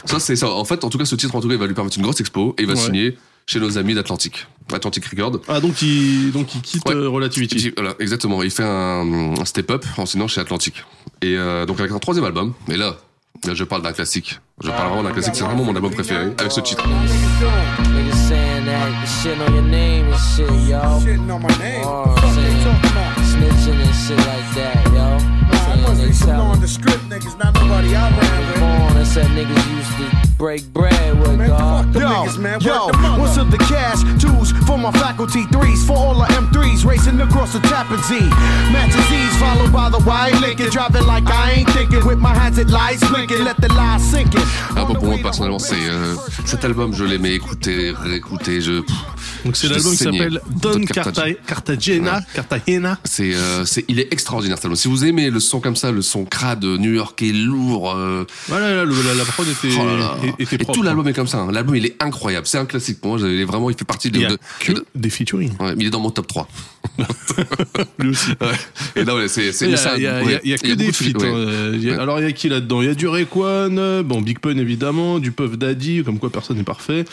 Speaker 3: ça c'est ça. En fait, en tout cas, ce titre, en tout cas, il va lui permettre une grosse expo et il va
Speaker 2: Ouais.
Speaker 3: signer chez nos amis d'Atlantic, Atlantic Record.
Speaker 2: Ah donc il donc il quitte euh, Relativity.
Speaker 3: Il- Voilà, exactement. Il fait un, un step-up en signant chez Atlantic. Et euh, donc avec un troisième album. Et là, là, je parle d'un classique. Je parle vraiment d'un classique. C'est vraiment mon album préféré avec ce titre.
Speaker 5: Niggas saying that shit on your name and shit, yo.
Speaker 4: Shitting on my name.
Speaker 5: Oh,
Speaker 4: What the fuck they talking about?
Speaker 5: Snitching and shit like that, yo.
Speaker 4: Nah, I must be some
Speaker 5: me.
Speaker 4: nondescript niggas, not nobody I ran with.
Speaker 5: Break bread with
Speaker 4: Man,
Speaker 5: God.
Speaker 6: Yo,
Speaker 4: niggas, man.
Speaker 6: yo, what's up the cash? Twos for my faculty, threes for all the M3s racing across the Tappan Zee. Matches Z's followed by the wide Lincoln, driving like I ain't thinking with my hands at lights blinking, let the lies sink in.
Speaker 3: Ah, bah, pour moi personnellement, c'est euh, cet album, je l'aimais écouter, réécouter. Je,
Speaker 2: Donc c'est l'album qui s'appelle Don
Speaker 3: Don
Speaker 2: Carta- Cartagena, Cartagena.
Speaker 3: C'est, euh, c'est, il est extraordinaire cet album. Si vous aimez le son comme ça, le son crade new-yorkais lourd, euh,
Speaker 2: Voilà, là, le- la, la prod était,
Speaker 3: oh là là. Et tout l'album est comme ça. hein. L'album il est incroyable. C'est un classique pour moi. Il est vraiment, il fait partie de.
Speaker 2: Il y a
Speaker 3: de-
Speaker 2: que
Speaker 3: de-
Speaker 2: des featuring.
Speaker 3: ouais, mais il est dans mon top 3.
Speaker 2: Lui aussi.
Speaker 3: Ouais. Et non, c'est, c'est
Speaker 2: Il y a,
Speaker 3: ça,
Speaker 2: il y a-
Speaker 3: ouais.
Speaker 2: il y a que des
Speaker 3: de
Speaker 2: feats.
Speaker 3: ouais.
Speaker 2: hein. Alors il y a qui là-dedans? Il y a du Rayquan, bon Big Pun évidemment, du Puff Daddy, comme quoi personne n'est parfait.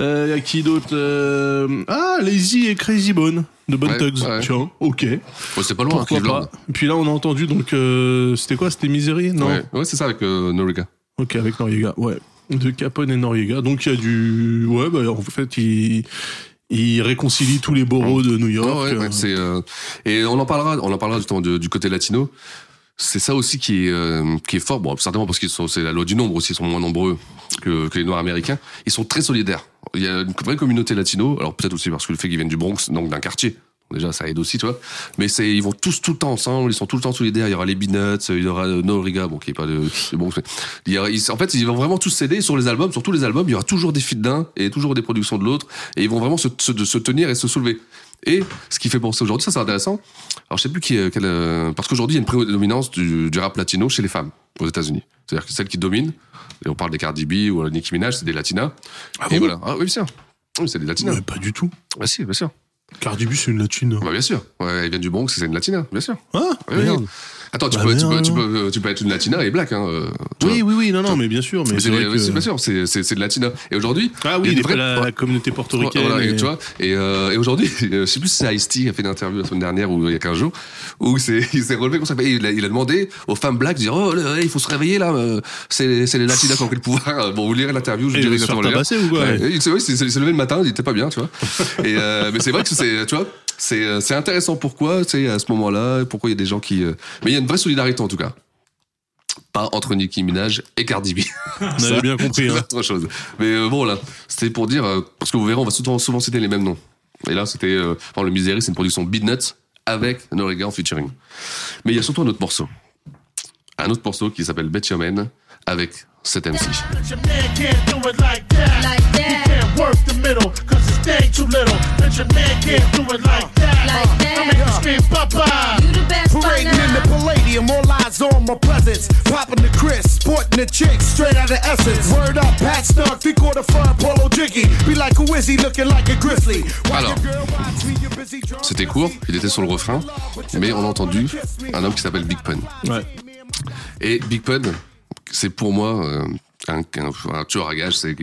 Speaker 2: Euh, Il y a qui d'autre Euh, Ah, Lazy et Crazy Bone de Bone
Speaker 3: Ouais,
Speaker 2: Thugs.
Speaker 3: ouais.
Speaker 2: Tiens, ok.
Speaker 3: Ouais, c'est pas loin,
Speaker 2: Pourquoi pas? Puis là on a entendu donc euh, c'était quoi? C'était Misery? Non.
Speaker 3: Ouais, c'est ça avec euh, Noriega.
Speaker 2: Ok, avec Noriega, ouais. De Capone et Noriega. Donc il y a du. Ouais, bah en fait, il, il réconcilie tous les boroughs de New York.
Speaker 3: Ouais, ouais, ouais,
Speaker 2: euh,
Speaker 3: c'est euh, et on en parlera, on en parlera justement du côté latino. C'est ça aussi qui est euh, qui est fort. Bon, certainement parce qu'ils sont, c'est la loi du nombre aussi, ils sont moins nombreux que, que les Noirs américains. Ils sont très solidaires. Il y a une vraie communauté latino. Alors peut-être aussi parce que le fait qu'ils viennent du Bronx, donc d'un quartier. Déjà, ça aide aussi, tu vois. Mais c'est, ils vont tous tout le temps ensemble, ils sont tout le temps solidaires. Il y aura les Beanuts, il y aura euh, Noriga, bon, qui est pas de, de Bronx, mais il y aura- ils- en fait, ils vont vraiment tous s'aider sur les albums, sur tous les albums. Il y aura toujours des feats d'un et toujours des productions de l'autre. Et ils vont vraiment se, se, tenir et se soulever. Et ce qui fait penser aujourd'hui, ça c'est intéressant. Alors je sais plus qui, est- quel, euh, parce qu'aujourd'hui il y a une prédominance du, du rap latino chez les femmes aux États-Unis. C'est-à-dire que celles qui dominent, et on parle des Cardi B ou euh, Nicki Minaj, c'est des latinas.
Speaker 2: Ah
Speaker 3: et
Speaker 2: bon?
Speaker 3: voilà. Ah oui, bien sûr. Oui, c'est des latinas.
Speaker 2: ouais, pas du tout.
Speaker 3: Bah si, bien sûr.
Speaker 2: Cardi B, c'est une latine.
Speaker 3: Bah bien sûr. Ouais, elle vient du Bronx, c'est une latina, bien sûr.
Speaker 2: Ah,
Speaker 3: Oui,
Speaker 2: merde.
Speaker 3: oui. Attends, tu,
Speaker 2: Bah,
Speaker 3: peux, tu, peux, tu, peux, tu peux être une latina et black. Hein, euh,
Speaker 2: Oui, oui, oui, non, non, mais bien sûr. Mais c'est que-
Speaker 3: c'est- bien sûr, c'est c'est- c'est de latina. Et aujourd'hui,
Speaker 2: Ah
Speaker 3: il y
Speaker 2: oui,
Speaker 3: a
Speaker 2: il
Speaker 3: vrais-
Speaker 2: la, la communauté portoricaine.
Speaker 3: Voilà, et tu vois, et, euh, et aujourd'hui, je sais plus si c'est Ice-T a fait une interview la semaine dernière ou il y a 15 jours, où c'est- il s'est relevé comme ça. Il a, il a demandé aux femmes black de dire Oh, là, il faut se réveiller là, euh, c'est c'est les latinas qui ont pris le pouvoir. Bon, vous lirez l'interview, je
Speaker 2: il
Speaker 3: dirai exactement le lien. il s'est levé le matin, il était pas bien, tu vois. Et, euh, mais c'est vrai que c'est, tu vois, c'est euh, c'est intéressant pourquoi, tu sais, à ce moment-là, pourquoi il y a des gens qui. euh, Mais il y a une vraie solidarité en tout cas. Pas entre Nicki Minaj et Cardi B.
Speaker 2: On avait bien compris.
Speaker 3: C'est
Speaker 2: Hein.
Speaker 3: autre chose. Mais euh, bon, là, c'était pour dire, euh, parce que vous verrez, on va souvent, souvent citer les mêmes noms. Et là, c'était, euh, enfin, le Misery, c'est une production Beat Nuts avec Noriega en featuring. Mais il y a surtout un autre morceau. Un autre morceau qui s'appelle Bet Your Man avec cet MC.
Speaker 4: But your man can't do it like that.
Speaker 7: Like that.
Speaker 4: He can't work the middle, cause his thing too little. But your man can't do it like that.
Speaker 7: Like that.
Speaker 4: I make you scream, Papa.
Speaker 7: You the best
Speaker 6: Parading in the
Speaker 7: partner.
Speaker 6: Palladium, all eyes on my presence. Popping the Chris, sporting the chicks, straight out of essence. Word up, Pat Snug, three quarter fun, Polo Jiggy. Be like, who is he looking like a grizzly? While
Speaker 3: Alors. C'était court, il était sur le refrain, mais on a entendu un homme qui s'appelle Big Pun.
Speaker 2: Ouais.
Speaker 3: Et Big Pun, c'est pour moi euh, un, un, un tueur à gage, c'est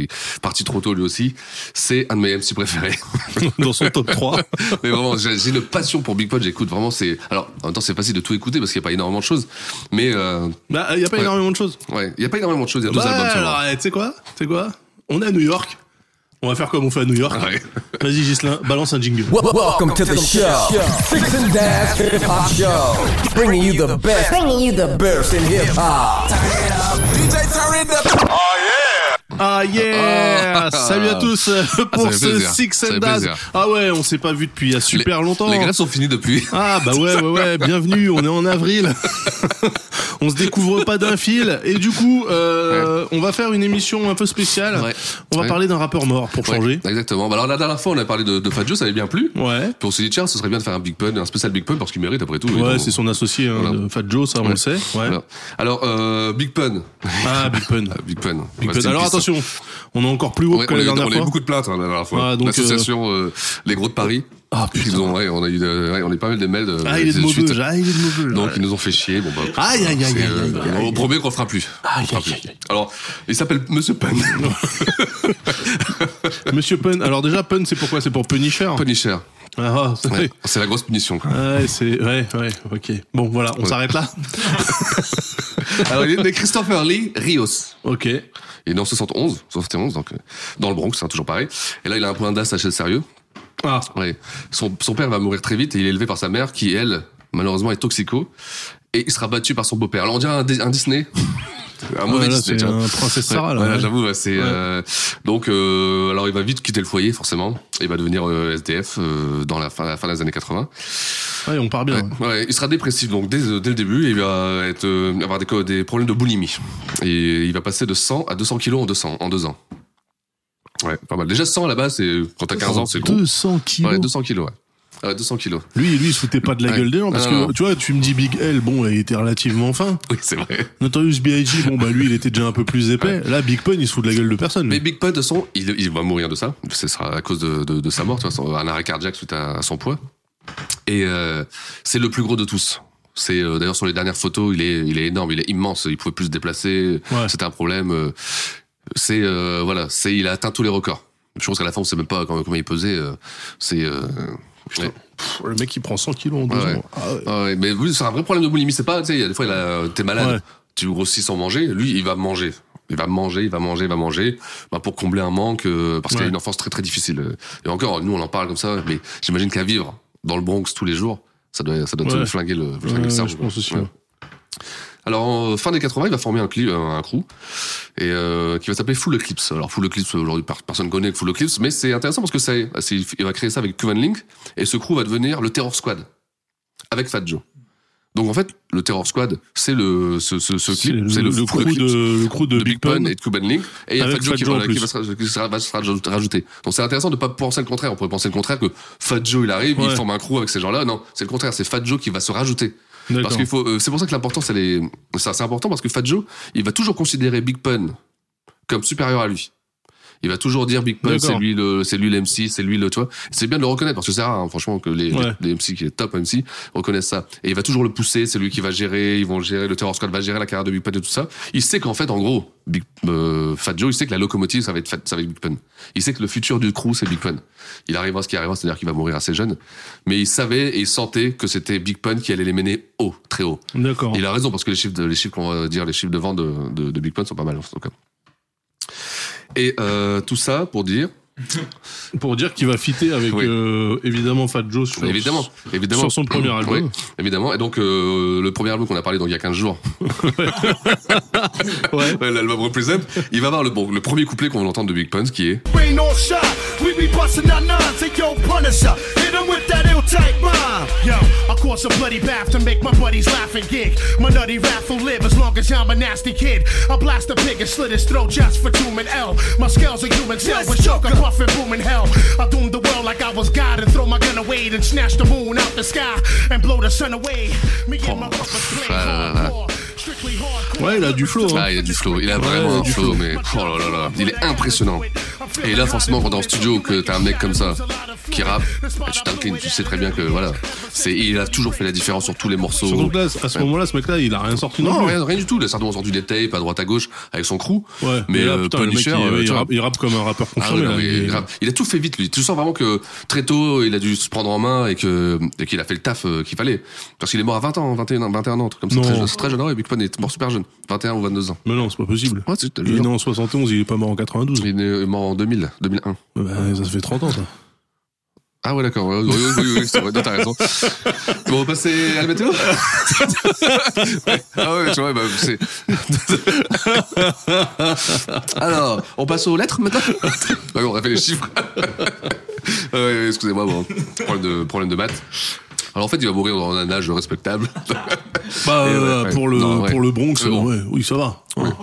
Speaker 3: parti trop tôt lui aussi. C'est un de mes MC préférés.
Speaker 2: Dans son top 3.
Speaker 3: Mais vraiment, j'ai une passion pour Big Pun. J'écoute vraiment. C'est alors en même temps, c'est facile de tout écouter parce qu'il n'y a pas énormément de choses. Mais euh,
Speaker 2: Bah, il n'y a pas
Speaker 3: Ouais.
Speaker 2: énormément de choses.
Speaker 3: ouais, il n'y a pas énormément de choses. Il y a deux
Speaker 2: Bah,
Speaker 3: albums seulement.
Speaker 2: alors, eh, tu sais quoi? Tu sais quoi? On est à New York. On va faire comme on fait à New York.
Speaker 3: Ouais.
Speaker 2: Vas-y, Gislain, balance un jingle.
Speaker 1: Wel- Welcome to the show. Fix and Dash Hip Hop Show. Bringing you the best. Bringing you the best in hip hop.
Speaker 2: Ah yeah
Speaker 3: Ah.
Speaker 2: Salut à tous euh, pour
Speaker 3: fait
Speaker 2: ce
Speaker 3: plaisir.
Speaker 2: Six and Daz. Ah ouais, on s'est pas vu depuis il y a super
Speaker 3: Les-
Speaker 2: longtemps.
Speaker 3: Les grèves sont finis depuis.
Speaker 2: Ah bah ouais ouais ouais, bienvenue, on est en avril. on se découvre pas d'un fil et du coup euh, on va faire une émission un peu spéciale.
Speaker 3: Ouais.
Speaker 2: On va
Speaker 3: Ouais.
Speaker 2: parler d'un rappeur mort pour changer.
Speaker 3: Exactement. Bah alors la dernière fois, on a parlé de, de Fat Joe, ça avait bien plu.
Speaker 2: Ouais.
Speaker 3: Puis on s'est dit tiens, ce serait bien de faire un Big Pun, un spécial Big Pun parce qu'il mérite après tout.
Speaker 2: Ouais, c'est son associé, hein,
Speaker 3: Voilà.
Speaker 2: Joe, ça on le sait. Ouais.
Speaker 3: Voilà. Alors euh, Big Pun.
Speaker 2: Ah, Big Pun.
Speaker 3: Ah, Big Pun.
Speaker 2: Big Pun. Alors
Speaker 3: piste.
Speaker 2: Attention, on est encore plus haut
Speaker 3: Ouais,
Speaker 2: que
Speaker 3: on,
Speaker 2: la
Speaker 3: a eu,
Speaker 2: dernière
Speaker 3: on a eu
Speaker 2: fois.
Speaker 3: beaucoup de plaintes hein, la dernière fois.
Speaker 2: Ah, donc,
Speaker 3: L'association euh, Les Gros de Paris.
Speaker 2: Ah, putain.
Speaker 3: Ils ont, ouais, on a eu, de- ouais, on a eu pas mal de mails. De,
Speaker 2: Ah, il est de. Maubeuge, ah, il est de Maubeuge.
Speaker 3: Donc
Speaker 2: Ouais.
Speaker 3: ils nous ont fait chier. Bon bah.
Speaker 2: Aïe, aïe, aïe,
Speaker 3: euh,
Speaker 2: aïe, aïe.
Speaker 3: On promet qu'on fera plus.
Speaker 2: Aïe, aïe.
Speaker 3: Alors, il s'appelle Monsieur Pun.
Speaker 2: Monsieur Pun. Alors déjà, Pun, c'est pourquoi? C'est pour Punisher.
Speaker 3: Punisher.
Speaker 2: Ah, ah, c'est
Speaker 3: Ouais, la grosse punition. Quoi.
Speaker 2: Ouais, c'est ouais, ouais, ok. Bon, voilà, on
Speaker 3: Ouais.
Speaker 2: s'arrête là.
Speaker 3: Alors, il est né Christopher Lee Rios.
Speaker 2: Ok.
Speaker 3: Il est né en 71, 71, donc euh, dans le Bronx, hein, toujours pareil. Et là, il a un point d'as assez sérieux.
Speaker 2: Ah,
Speaker 3: Ouais. Son, son père va mourir très vite et il est élevé par sa mère qui, elle, malheureusement, est toxico. Et il sera battu par son beau-père. Alors, on dirait un, Di- un Disney. Un mauvais
Speaker 2: là,
Speaker 3: Disney, vois.
Speaker 2: un princesse Sarah là.
Speaker 3: ouais,
Speaker 2: ouais.
Speaker 3: j'avoue, c'est euh, donc euh, alors il va vite quitter le foyer forcément. Il va devenir euh, SDF euh, dans la fin, la fin des années 80.
Speaker 2: Ouais, on part bien.
Speaker 3: Ouais, il sera dépressif donc dès, dès le début. Il va être, euh, avoir des, des problèmes de boulimie et il va passer de 100 à 200 kilos en 200 en deux ans. Ouais, pas mal. Déjà 100 à la base, quand t'as 15 ans, c'est gros.
Speaker 2: 200 kilos.
Speaker 3: Ouais, 200 kilos. Ouais. Ouais, 200 kilos.
Speaker 2: Lui, lui, il se foutait pas de la
Speaker 3: Ouais.
Speaker 2: gueule des gens parce que
Speaker 3: non.
Speaker 2: tu vois, tu me dis Big L, bon, il était relativement fin.
Speaker 3: Oui, c'est vrai.
Speaker 2: Notorious B.I.G., bon, bah lui, il était déjà un peu plus épais. Là, Big Pun, il se fout de la gueule de personne.
Speaker 3: Mais
Speaker 2: lui.
Speaker 3: Big Pun, de toute façon, il, il va mourir de ça. Ce sera à cause de, de, de sa mort, tu vois, son- un arrêt cardiaque suite à, à son poids. Et euh, c'est le plus gros de tous. C'est euh, d'ailleurs sur les dernières photos, il est, il est énorme, il est immense. Il pouvait plus se déplacer. C'était un problème. euh, C'est euh, voilà, c'est il a atteint tous les records. Je pense qu'à la fin, on sait même pas combien, il pesait. C'est euh, ouais.
Speaker 2: Pff, le mec, il prend 100 kilos en deux
Speaker 3: Ouais,
Speaker 2: ans. Ah ouais.
Speaker 3: Mais c'est un vrai problème de boulimie. C'est pas, tu sais, il y a des fois, il a- t'es malade, tu grossis sans manger. Lui, il va manger. Il va manger, il va manger, il va manger, bah, pour combler un manque, euh, parce qu'il a une enfance très très difficile. Et encore, nous, on en parle comme ça, mais j'imagine qu'à vivre dans le Bronx tous les jours, ça doit, ça doit flinguer le, flinguer le cerveau.
Speaker 2: je pense aussi.
Speaker 3: Alors, en fin des 80, il va former un, cli- un, un crew et euh, qui va s'appeler Full Eclipse. Alors, Full Eclipse, aujourd'hui, per- personne connaît Full Eclipse, mais c'est intéressant parce que ça, c'est- il va créer ça avec Cuban Link et ce crew va devenir le Terror Squad avec Fat Joe. Donc, en fait, le Terror Squad, c'est le, ce, ce, ce
Speaker 2: C'est
Speaker 3: clip,
Speaker 2: le, le, crew de, le crew de,
Speaker 3: de Big Pun et de Cuban Link. Et il y a Fat Joe qui, va, se, qui sera- va se rajouter-. Donc c'est intéressant de pas penser le contraire. On pourrait penser le contraire que Fat Joe il arrive, il forme un crew avec ces gens-là. Non, c'est le contraire. C'est Fat Joe qui va se rajouter. Parce qu'il faut. euh, c'est pour ça que l'importance, elle est. C'est important parce que Fat Joe, il va toujours considérer Big Pun comme supérieur à lui. Il va toujours dire Big Pun, c'est lui le, c'est lui l'MC, c'est lui le, tu vois. C'est bien de le reconnaître parce que c'est rare, hein, franchement, que les,
Speaker 2: Ouais.
Speaker 3: les, les MC qui est top MC reconnaissent ça. Et il va toujours le pousser, c'est lui qui va gérer, ils vont gérer, le Terror Squad va gérer la carrière de Big Pun et tout ça. Il sait qu'en fait, en gros, Big, euh, Fat Joe, il sait que la locomotive, ça va être, Fat- ça va être Big Pun. Il sait que le futur du crew, c'est Big Pun. Il arrivera ce qui arrivera, c'est-à-dire qu'il va mourir assez jeune. Mais il savait et il sentait que c'était Big Pun qui allait les mener haut, très haut.
Speaker 2: D'accord.
Speaker 3: Il a raison parce que les chiffres, de, les chiffres qu'on va dire, les chiffres de vente de, de, de Big Pun sont pas mal en tout cas. Et euh, tout ça pour dire,
Speaker 2: Pour dire qu'il va fitter avec
Speaker 3: Oui.
Speaker 2: euh, évidemment Fat Joe sur,
Speaker 3: évidemment, évidemment,
Speaker 2: sur son premier album.
Speaker 3: Oui, évidemment. Et donc euh, le premier album qu'on a parlé donc il y a 15 jours,
Speaker 2: Ouais.
Speaker 3: Ouais, l'album Represent, il va avoir le bon, le premier couplet qu'on va entendre de Big Pun qui est
Speaker 6: Rain or shot, we be busting our nines. Say, yo, Punisher, hit him with that ill type rhyme. Yo, I cause a bloody bath to make my buddies laugh and gig. My nutty rap will live as long as I'm a nasty kid. I blast a pig and slit his throat just for doom and L. My scales are human cells with choke, I puff and boom in hell. I doom the world like I was God and throw my gun away and snatch the moon out the sky and blow the sun away. Me and my rappers play
Speaker 3: là là.
Speaker 6: hardcore, strictly hardcore.
Speaker 2: Ouais, il a du flow. Hein.
Speaker 3: Ah, il a du flow. Il a vraiment un
Speaker 2: du
Speaker 3: flow, mais oh là là là, il est impressionnant. Et là, forcément, quand en studio, que t'as un mec comme ça qui rappe, bah, tu t'inclines, tu sais très bien que voilà, c'est, il a toujours fait la différence sur tous les morceaux.
Speaker 2: Surtout que là, à ce moment-là, ce mec-là, il a rien sorti non,
Speaker 3: Non, rien, rien du tout. Il a certainement sorti des tapes à droite à gauche avec son crew.
Speaker 2: Ouais,
Speaker 3: mais
Speaker 2: là,
Speaker 3: euh,
Speaker 2: putain, le mec,
Speaker 3: Punisher,
Speaker 2: il,
Speaker 3: euh,
Speaker 2: il rappe, il rappe comme un rappeur
Speaker 3: Ah
Speaker 2: confirmé.
Speaker 3: ouais,
Speaker 2: il
Speaker 3: a tout fait vite, lui. Tu sens vraiment que très tôt, il a dû se prendre en main et que et qu'il a fait le taf euh, qu'il fallait. Parce qu'il est mort à 20 ans, 21, 21 ans, truc comme ça.
Speaker 2: Non.
Speaker 3: Très, c'est très jeune. Ah Ouais, Big Pun est mort super jeune. 21 ou 22 ans.
Speaker 2: Mais non, c'est pas possible.
Speaker 3: Ouais, c'est-
Speaker 2: Il est né en 71, il est pas mort en 92.
Speaker 3: Il est né- mort en 2000, 2001.
Speaker 2: Bah, ça fait 30 ans, ça.
Speaker 3: Ah ouais, d'accord. Oui, oui, oui, oui, c'est vrai. Non, T'as raison. Bon, on va passer à la météo Ouais. Ah ouais, tu vois, bah, c'est... Alors, on passe aux lettres maintenant Ouais, On a fait les chiffres. Excusez-moi, bon, problème de, problème de maths. Alors en fait, il va mourir dans un âge respectable.
Speaker 2: Bah, euh,
Speaker 3: ouais.
Speaker 2: pour, le,
Speaker 3: Non,
Speaker 2: pour le Bronx,
Speaker 3: Mais bon.
Speaker 2: ouais, oui, ça va.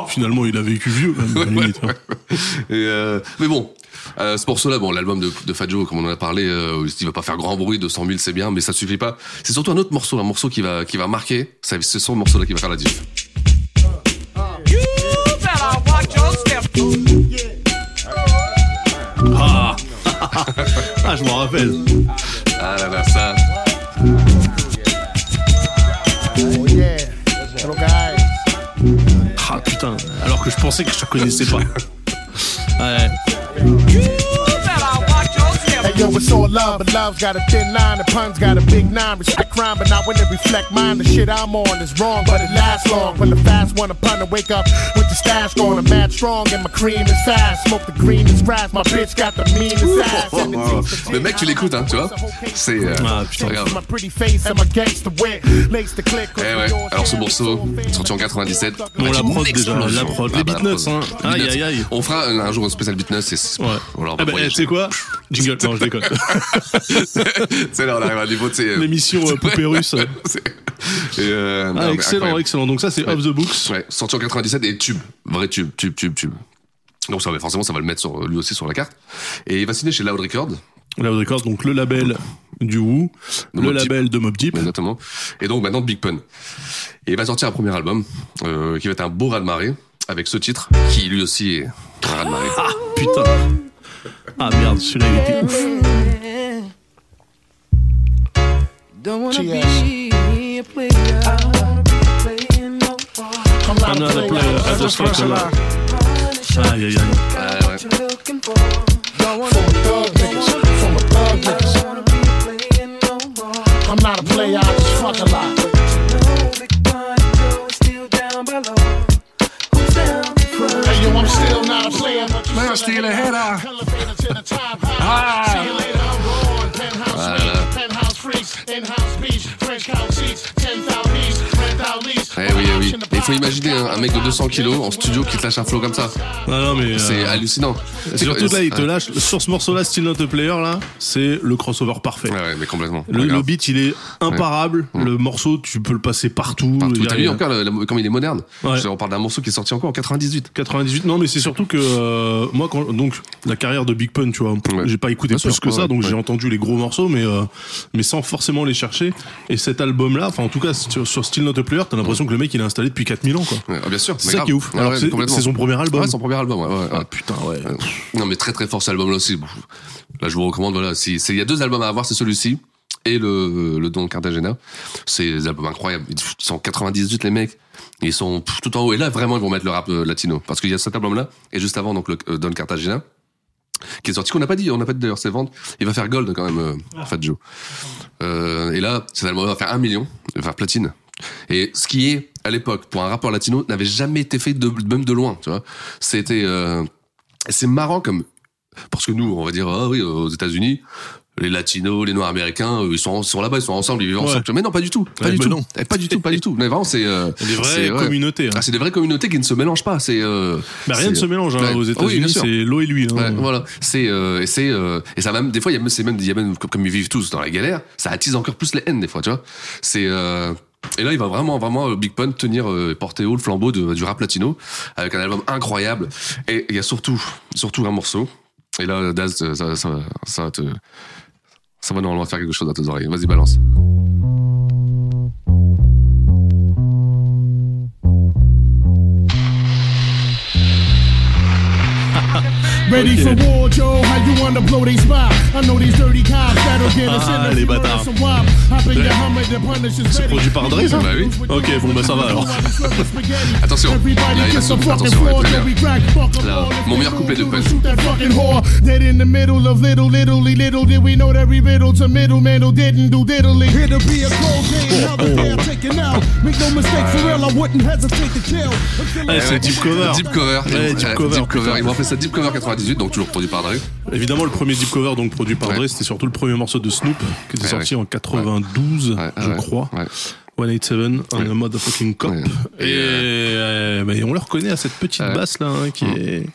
Speaker 2: Finalement, il a vécu vieux, même, à la
Speaker 3: Ouais,
Speaker 2: limite, hein.
Speaker 3: Et euh, mais bon, euh, ce morceau-là, bon, l'album de, de Fat Joe, comme on en a parlé, euh, il va pas faire grand bruit, 200 000 c'est bien, mais ça suffit pas. C'est surtout un autre morceau, un morceau qui va, qui va marquer. C'est c'est ce morceau-là qui va faire la diff.
Speaker 2: Ah, ah je m'en rappelle.
Speaker 3: Ah là là, ça.
Speaker 2: Putain, alors que je pensais que je te connaissais pas. Ouais.
Speaker 6: Hey yo, it's all love, but love's got a thin line, the pun's got a big nine. Respect crime, but not when it reflect mine. The shit I'm on is wrong, but it lasts long. When the fast one upon to wake up with the stash going, I'm mad strong and my cream is fast. Smoke the greenest grass, my bitch got the meanest ass. and it takes the
Speaker 3: Le mec, tu l'écoutes, hein, tu vois. C'est. euh,
Speaker 2: Ah, putain.
Speaker 3: pas grave.
Speaker 6: My pretty face and my gangster wit. Lace the click.
Speaker 3: Eh ouais, alors ce morceau, sorti en 97.
Speaker 2: Bon, la prod déjà,
Speaker 3: explosion.
Speaker 2: la prod.
Speaker 3: Ah
Speaker 2: Les
Speaker 3: bah,
Speaker 2: beatnuts, hein. Aïe, aïe, aïe.
Speaker 3: On fera un, un jour un spécial beatnuts et c'est-
Speaker 2: Ouais.
Speaker 3: on leur va
Speaker 2: Ah bah,
Speaker 3: voyager.
Speaker 2: tu sais quoi Jingle, non, je déconne.
Speaker 3: C'est là, on arrive à un niveau, tu sais. euh,
Speaker 2: L'émission euh, Poupée Russe.
Speaker 3: et, euh,
Speaker 2: Ah, excellent,
Speaker 3: incroyable.
Speaker 2: excellent. Donc ça, c'est
Speaker 3: Ouais.
Speaker 2: Off the Books.
Speaker 3: Ouais, sorti en 97 et tube, vrai tube, tube, tube, tube. Donc ça forcément, ça va le mettre sur, lui aussi sur la carte. Et il va signer chez Loud Records,
Speaker 2: Loud Records, donc le label du
Speaker 3: De
Speaker 2: le
Speaker 3: Deep.
Speaker 2: label de Mob Deep.
Speaker 3: exactement. Et donc maintenant Big Pun. Et il va sortir un premier album euh, qui va être un beau raz-de-marée avec ce titre qui lui aussi est un raz-de-marée.
Speaker 2: Ah, putain. Ah merde, celui-là, il était ouf.
Speaker 5: Don't wanna
Speaker 6: Yeah.
Speaker 5: be a player.
Speaker 6: another
Speaker 2: player I just
Speaker 6: fucked a
Speaker 5: lot. Aye, aye, aye. aye,
Speaker 6: I'm not a player, I just fuck a lot. Hey, yo, I'm still not a player, but
Speaker 2: man, still a
Speaker 6: head out. Penthouse freaks, in-house beach, French couch seats, 10,000
Speaker 3: Eh oui, eh oui. Il faut imaginer un, un mec de 200 kilos en studio qui te lâche un flow comme ça.
Speaker 2: Non, non, mais. euh,
Speaker 3: C'est hallucinant.
Speaker 2: surtout là, il te lâche. Sur ce morceau-là, Still Not a Player, là, c'est le crossover parfait.
Speaker 3: Ouais, ouais, mais complètement.
Speaker 2: Le, beat, il est imparable. Le morceau, tu peux le passer partout.
Speaker 3: Partout. T'as vu encore comme il est moderne
Speaker 2: Ouais.
Speaker 3: On parle d'un morceau qui est sorti encore en 98.
Speaker 2: 98. Non, mais c'est surtout que euh, moi, quand donc la carrière de Big Pun, tu vois, j'ai pas écouté
Speaker 3: Bien
Speaker 2: plus
Speaker 3: sûr,
Speaker 2: que ça, donc j'ai entendu les gros morceaux, mais euh, mais sans forcément les chercher. Et cet album-là, enfin en tout cas sur, sur Still Not a Player, t'as l'impression que le mec il est installé depuis 4000 ans quoi.
Speaker 3: Ouais, ah, bien sûr.
Speaker 2: C'est ça
Speaker 3: grave.
Speaker 2: qui est ouf.
Speaker 3: Ouais,
Speaker 2: Alors,
Speaker 3: ouais,
Speaker 2: c'est- son premier album.
Speaker 3: Ouais, son premier album, ouais. ouais, ouais.
Speaker 2: Ah putain ouais.
Speaker 3: Euh, Non, mais très très fort cet album-là aussi. Bon, Là, je vous recommande, voilà, si, c'est- il y a deux albums à avoir, c'est celui-ci et le, le Don Cartagena. C'est des albums incroyables. Ils sont 98, les mecs. Ils sont tout en haut. Et là, vraiment, ils vont mettre le rap euh, latino. Parce qu'il y a cet album-là, et juste avant, donc, le euh, Don Cartagena, qui est sorti, qu'on n'a pas dit, on n'a pas dit d'ailleurs ses ventes. Il va faire gold quand même, euh, Fat Joe. Euh, et là, cet album va faire un million, il va faire platine. Et ce qui est, à l'époque, pour un rappeur latino, n'avait jamais été fait de, même de loin, tu vois. C'était, euh, c'est marrant comme, parce que nous, on va dire, ah oui, aux États-Unis, les latinos, les noirs américains, eux, ils sont, sont là-bas, ils sont ensemble, ils vivent
Speaker 2: Ouais.
Speaker 3: ensemble. Mais non, pas du tout. Pas
Speaker 2: Ouais,
Speaker 3: du
Speaker 2: mais
Speaker 3: tout.
Speaker 2: non.
Speaker 3: Eh, Pas du tout, pas du tout. Mais vraiment, c'est, euh,
Speaker 2: Des vraies
Speaker 3: ouais.
Speaker 2: communautés. hein.
Speaker 3: Ah, c'est des vraies communautés qui ne se mélangent pas. C'est, euh,
Speaker 2: Bah, rien ne se mélange hein, aux États-Unis, c'est l'eau et l'huile. hein.
Speaker 3: Voilà. C'est euh, et c'est euh, et ça même des fois il y a même c'est même il y a même comme, comme ils vivent tous dans la galère, ça attise encore plus les haines des fois, tu vois. C'est euh, et là, il va vraiment, vraiment, euh, Big Pun tenir, euh, porter haut le flambeau de- du rap latino avec un album incroyable. Et il y a surtout, surtout un morceau. Et là, Daz, ça, ça, te, ça va normalement faire quelque chose à tes oreilles. Vas-y, balance.
Speaker 6: Ready for war, Joe? How you wanna blow they spot? I know these dirty cops that'll get us
Speaker 2: Ah,
Speaker 6: in
Speaker 2: les
Speaker 6: the
Speaker 2: bâtards.
Speaker 6: some wop. Hop in your Hummer, the Punisher's
Speaker 2: C'est
Speaker 6: ready.
Speaker 2: produit par Dre, ça
Speaker 3: Bah oui.
Speaker 2: Ok, bon, bah, ça va, alors.
Speaker 3: Attention,
Speaker 6: Everybody
Speaker 3: là, il va se- attention, Là, mon meilleur couplet de Pun.
Speaker 6: Shoot that fucking whore. Dead in the middle of little, little, little, little. Did we know that we riddle to middle man who didn't do diddly? Here to be a cold game, how the damn taken out. Make no mistake, for real, I wouldn't hesitate to kill.
Speaker 2: Ouais, c'est Deep Cover.
Speaker 3: Deep Cover.
Speaker 2: Ouais, Deep Cover,
Speaker 3: Deep Cover. Ils vont appeler ça Deep Cover 98, donc toujours produit par Dre.
Speaker 2: Évidemment, le premier Deep Cover, donc produit par
Speaker 3: Ouais.
Speaker 2: Dre, c'était surtout le premier morceau de Snoop, qui était
Speaker 3: Ouais,
Speaker 2: sorti
Speaker 3: ouais.
Speaker 2: en 92,
Speaker 3: Ouais,
Speaker 2: je crois.
Speaker 3: ouais.
Speaker 2: 187, un
Speaker 3: Ouais.
Speaker 2: motherfucking cop.
Speaker 3: Ouais.
Speaker 2: Et, euh, bah, on le reconnaît à cette petite
Speaker 3: Ouais.
Speaker 2: basse là, hein, qui est.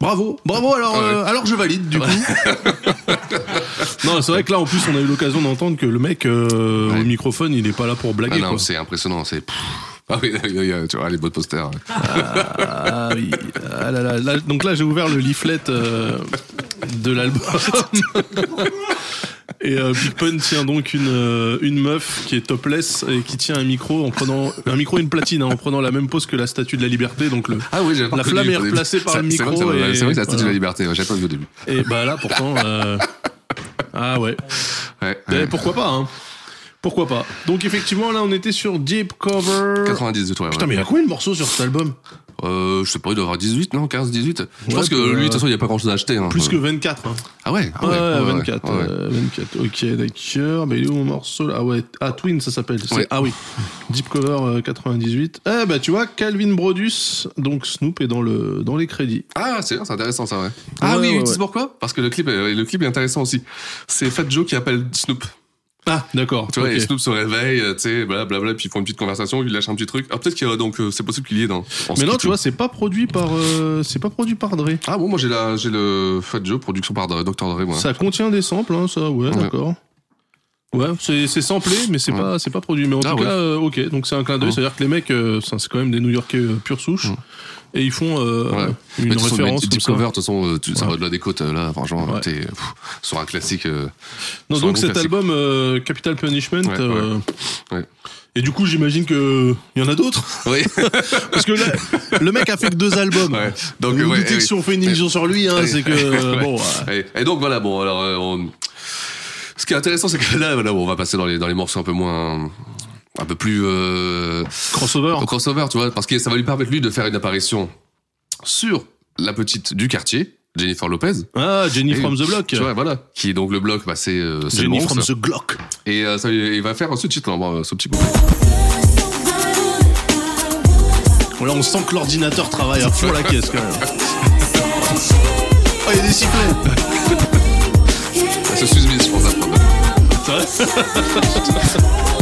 Speaker 2: Bravo, bravo. Alors, euh, alors je valide du coup. non, c'est vrai que là, en plus, on a eu l'occasion d'entendre que le mec euh, au microphone, il est pas là pour
Speaker 3: Ah
Speaker 2: blaguer.
Speaker 3: non,
Speaker 2: quoi.
Speaker 3: c'est impressionnant. C'est. Ah oui, a- tu vois, les beaux posters.
Speaker 2: Ah oui. Ah là là. Là, donc là, j'ai ouvert le leaflet euh, de l'album. Et euh, Big Pun tient donc une, euh, une meuf qui est topless et qui tient un micro en prenant un micro et une platine hein, en prenant la même pose que la statue de la liberté donc le
Speaker 3: Ah oui,
Speaker 2: La
Speaker 3: reconnu
Speaker 2: flamme est replacée par le
Speaker 3: vrai
Speaker 2: micro
Speaker 3: c'est-
Speaker 2: et-
Speaker 3: C'est vrai que la statue de la liberté. ouais, J'avais pas vu au début.
Speaker 2: et bah là pourtant euh, ah ouais
Speaker 3: Ouais.
Speaker 2: Eh,
Speaker 3: ouais.
Speaker 2: pourquoi pas hein pourquoi pas donc effectivement là on était sur Deep Cover
Speaker 3: 98, ouais.
Speaker 2: putain mais il y a combien de morceaux sur cet album?
Speaker 3: Euh, je sais pas, il doit avoir 18, non? 15, 18 Je pense que
Speaker 2: bah,
Speaker 3: lui, de toute façon, il n'y a pas grand chose à acheter. hein.
Speaker 2: plus que 24 hein.
Speaker 3: Ah ouais, ah
Speaker 2: Ouais,
Speaker 3: ouais, ouais, ouais,
Speaker 2: 24,
Speaker 3: ouais,
Speaker 2: euh, 24. Ok, d'accord. Mais il est où mon morceau là? Ah ouais, ah Twin ça s'appelle. Ah oui, Deep Cover euh, 98. Eh bah tu vois, Calvin Brodus, donc Snoop est dans le dans les crédits.
Speaker 3: Ah, c'est intéressant ça, ouais. Ah oui, tu sais pourquoi? Parce que le clip, le clip est intéressant aussi. C'est Fat Joe qui appelle Snoop.
Speaker 2: Ah d'accord.
Speaker 3: Tu vois,
Speaker 2: ok.
Speaker 3: et Snoop se réveille, euh, tu sais, blablabla, puis ils font une petite conversation, il lâche un petit truc. Ah, peut-être qu'il y a donc, euh, c'est possible qu'il y ait dans.
Speaker 2: Mais non, tu vois, c'est pas produit par euh, c'est pas produit par Dre.
Speaker 3: Ah bon, moi j'ai la, j'ai le Fat Joe, production par Dr. Dre, moi.
Speaker 2: Ça contient des samples, hein, ça, ouais,
Speaker 3: Ouais.
Speaker 2: d'accord. Ouais, c'est c'est samplé, mais c'est
Speaker 3: Ouais.
Speaker 2: pas c'est pas produit. Mais en
Speaker 3: Ah
Speaker 2: tout
Speaker 3: ouais.
Speaker 2: cas, euh, ok, donc c'est un clin d'œil. C'est-à-dire que les mecs, c'est quand même des New-Yorkais euh, pure souche. Et ils font euh,
Speaker 3: Ouais.
Speaker 2: une
Speaker 3: Mais
Speaker 2: référence
Speaker 3: Deep. Cover, de toute façon, euh, ça
Speaker 2: Ouais.
Speaker 3: va au-delà des côtes, euh, là, franchement,
Speaker 2: Ouais.
Speaker 3: t'es sur un classique. euh,
Speaker 2: Non, donc cet
Speaker 3: classique.
Speaker 2: album euh, Capital Punishment.
Speaker 3: Ouais,
Speaker 2: euh. Et du coup, j'imagine que il y en a d'autres.
Speaker 3: Oui.
Speaker 2: Parce que là, le mec a fait que deux albums.
Speaker 3: Donc,
Speaker 2: Vous
Speaker 3: euh,
Speaker 2: doutez que si on fait une émission sur lui, hein, c'est que euh, bon. euh,
Speaker 3: Et, donc voilà, bon, alors euh, on... ce qui est intéressant, c'est que là, voilà, on va passer dans les dans les morceaux un peu moins, un peu plus euh,
Speaker 2: crossover.
Speaker 3: crossover, tu vois, parce que ça va lui permettre lui de faire une apparition sur la petite du quartier, Jennifer Lopez.
Speaker 2: Ah, Jenny
Speaker 3: Et-
Speaker 2: from the Block.
Speaker 3: Tu vois, voilà, qui est donc le bloc, bah, c'est euh, le
Speaker 2: Jenny from the Glock.
Speaker 3: Et euh, ça, il va faire ce titre, là, ce petit couplet.
Speaker 2: Là, on sent que l'ordinateur travaille à fond la caisse quand même. Oh, il y a des sifflets.
Speaker 3: C'est Suze Smith, je pense, à.
Speaker 2: C'est vrai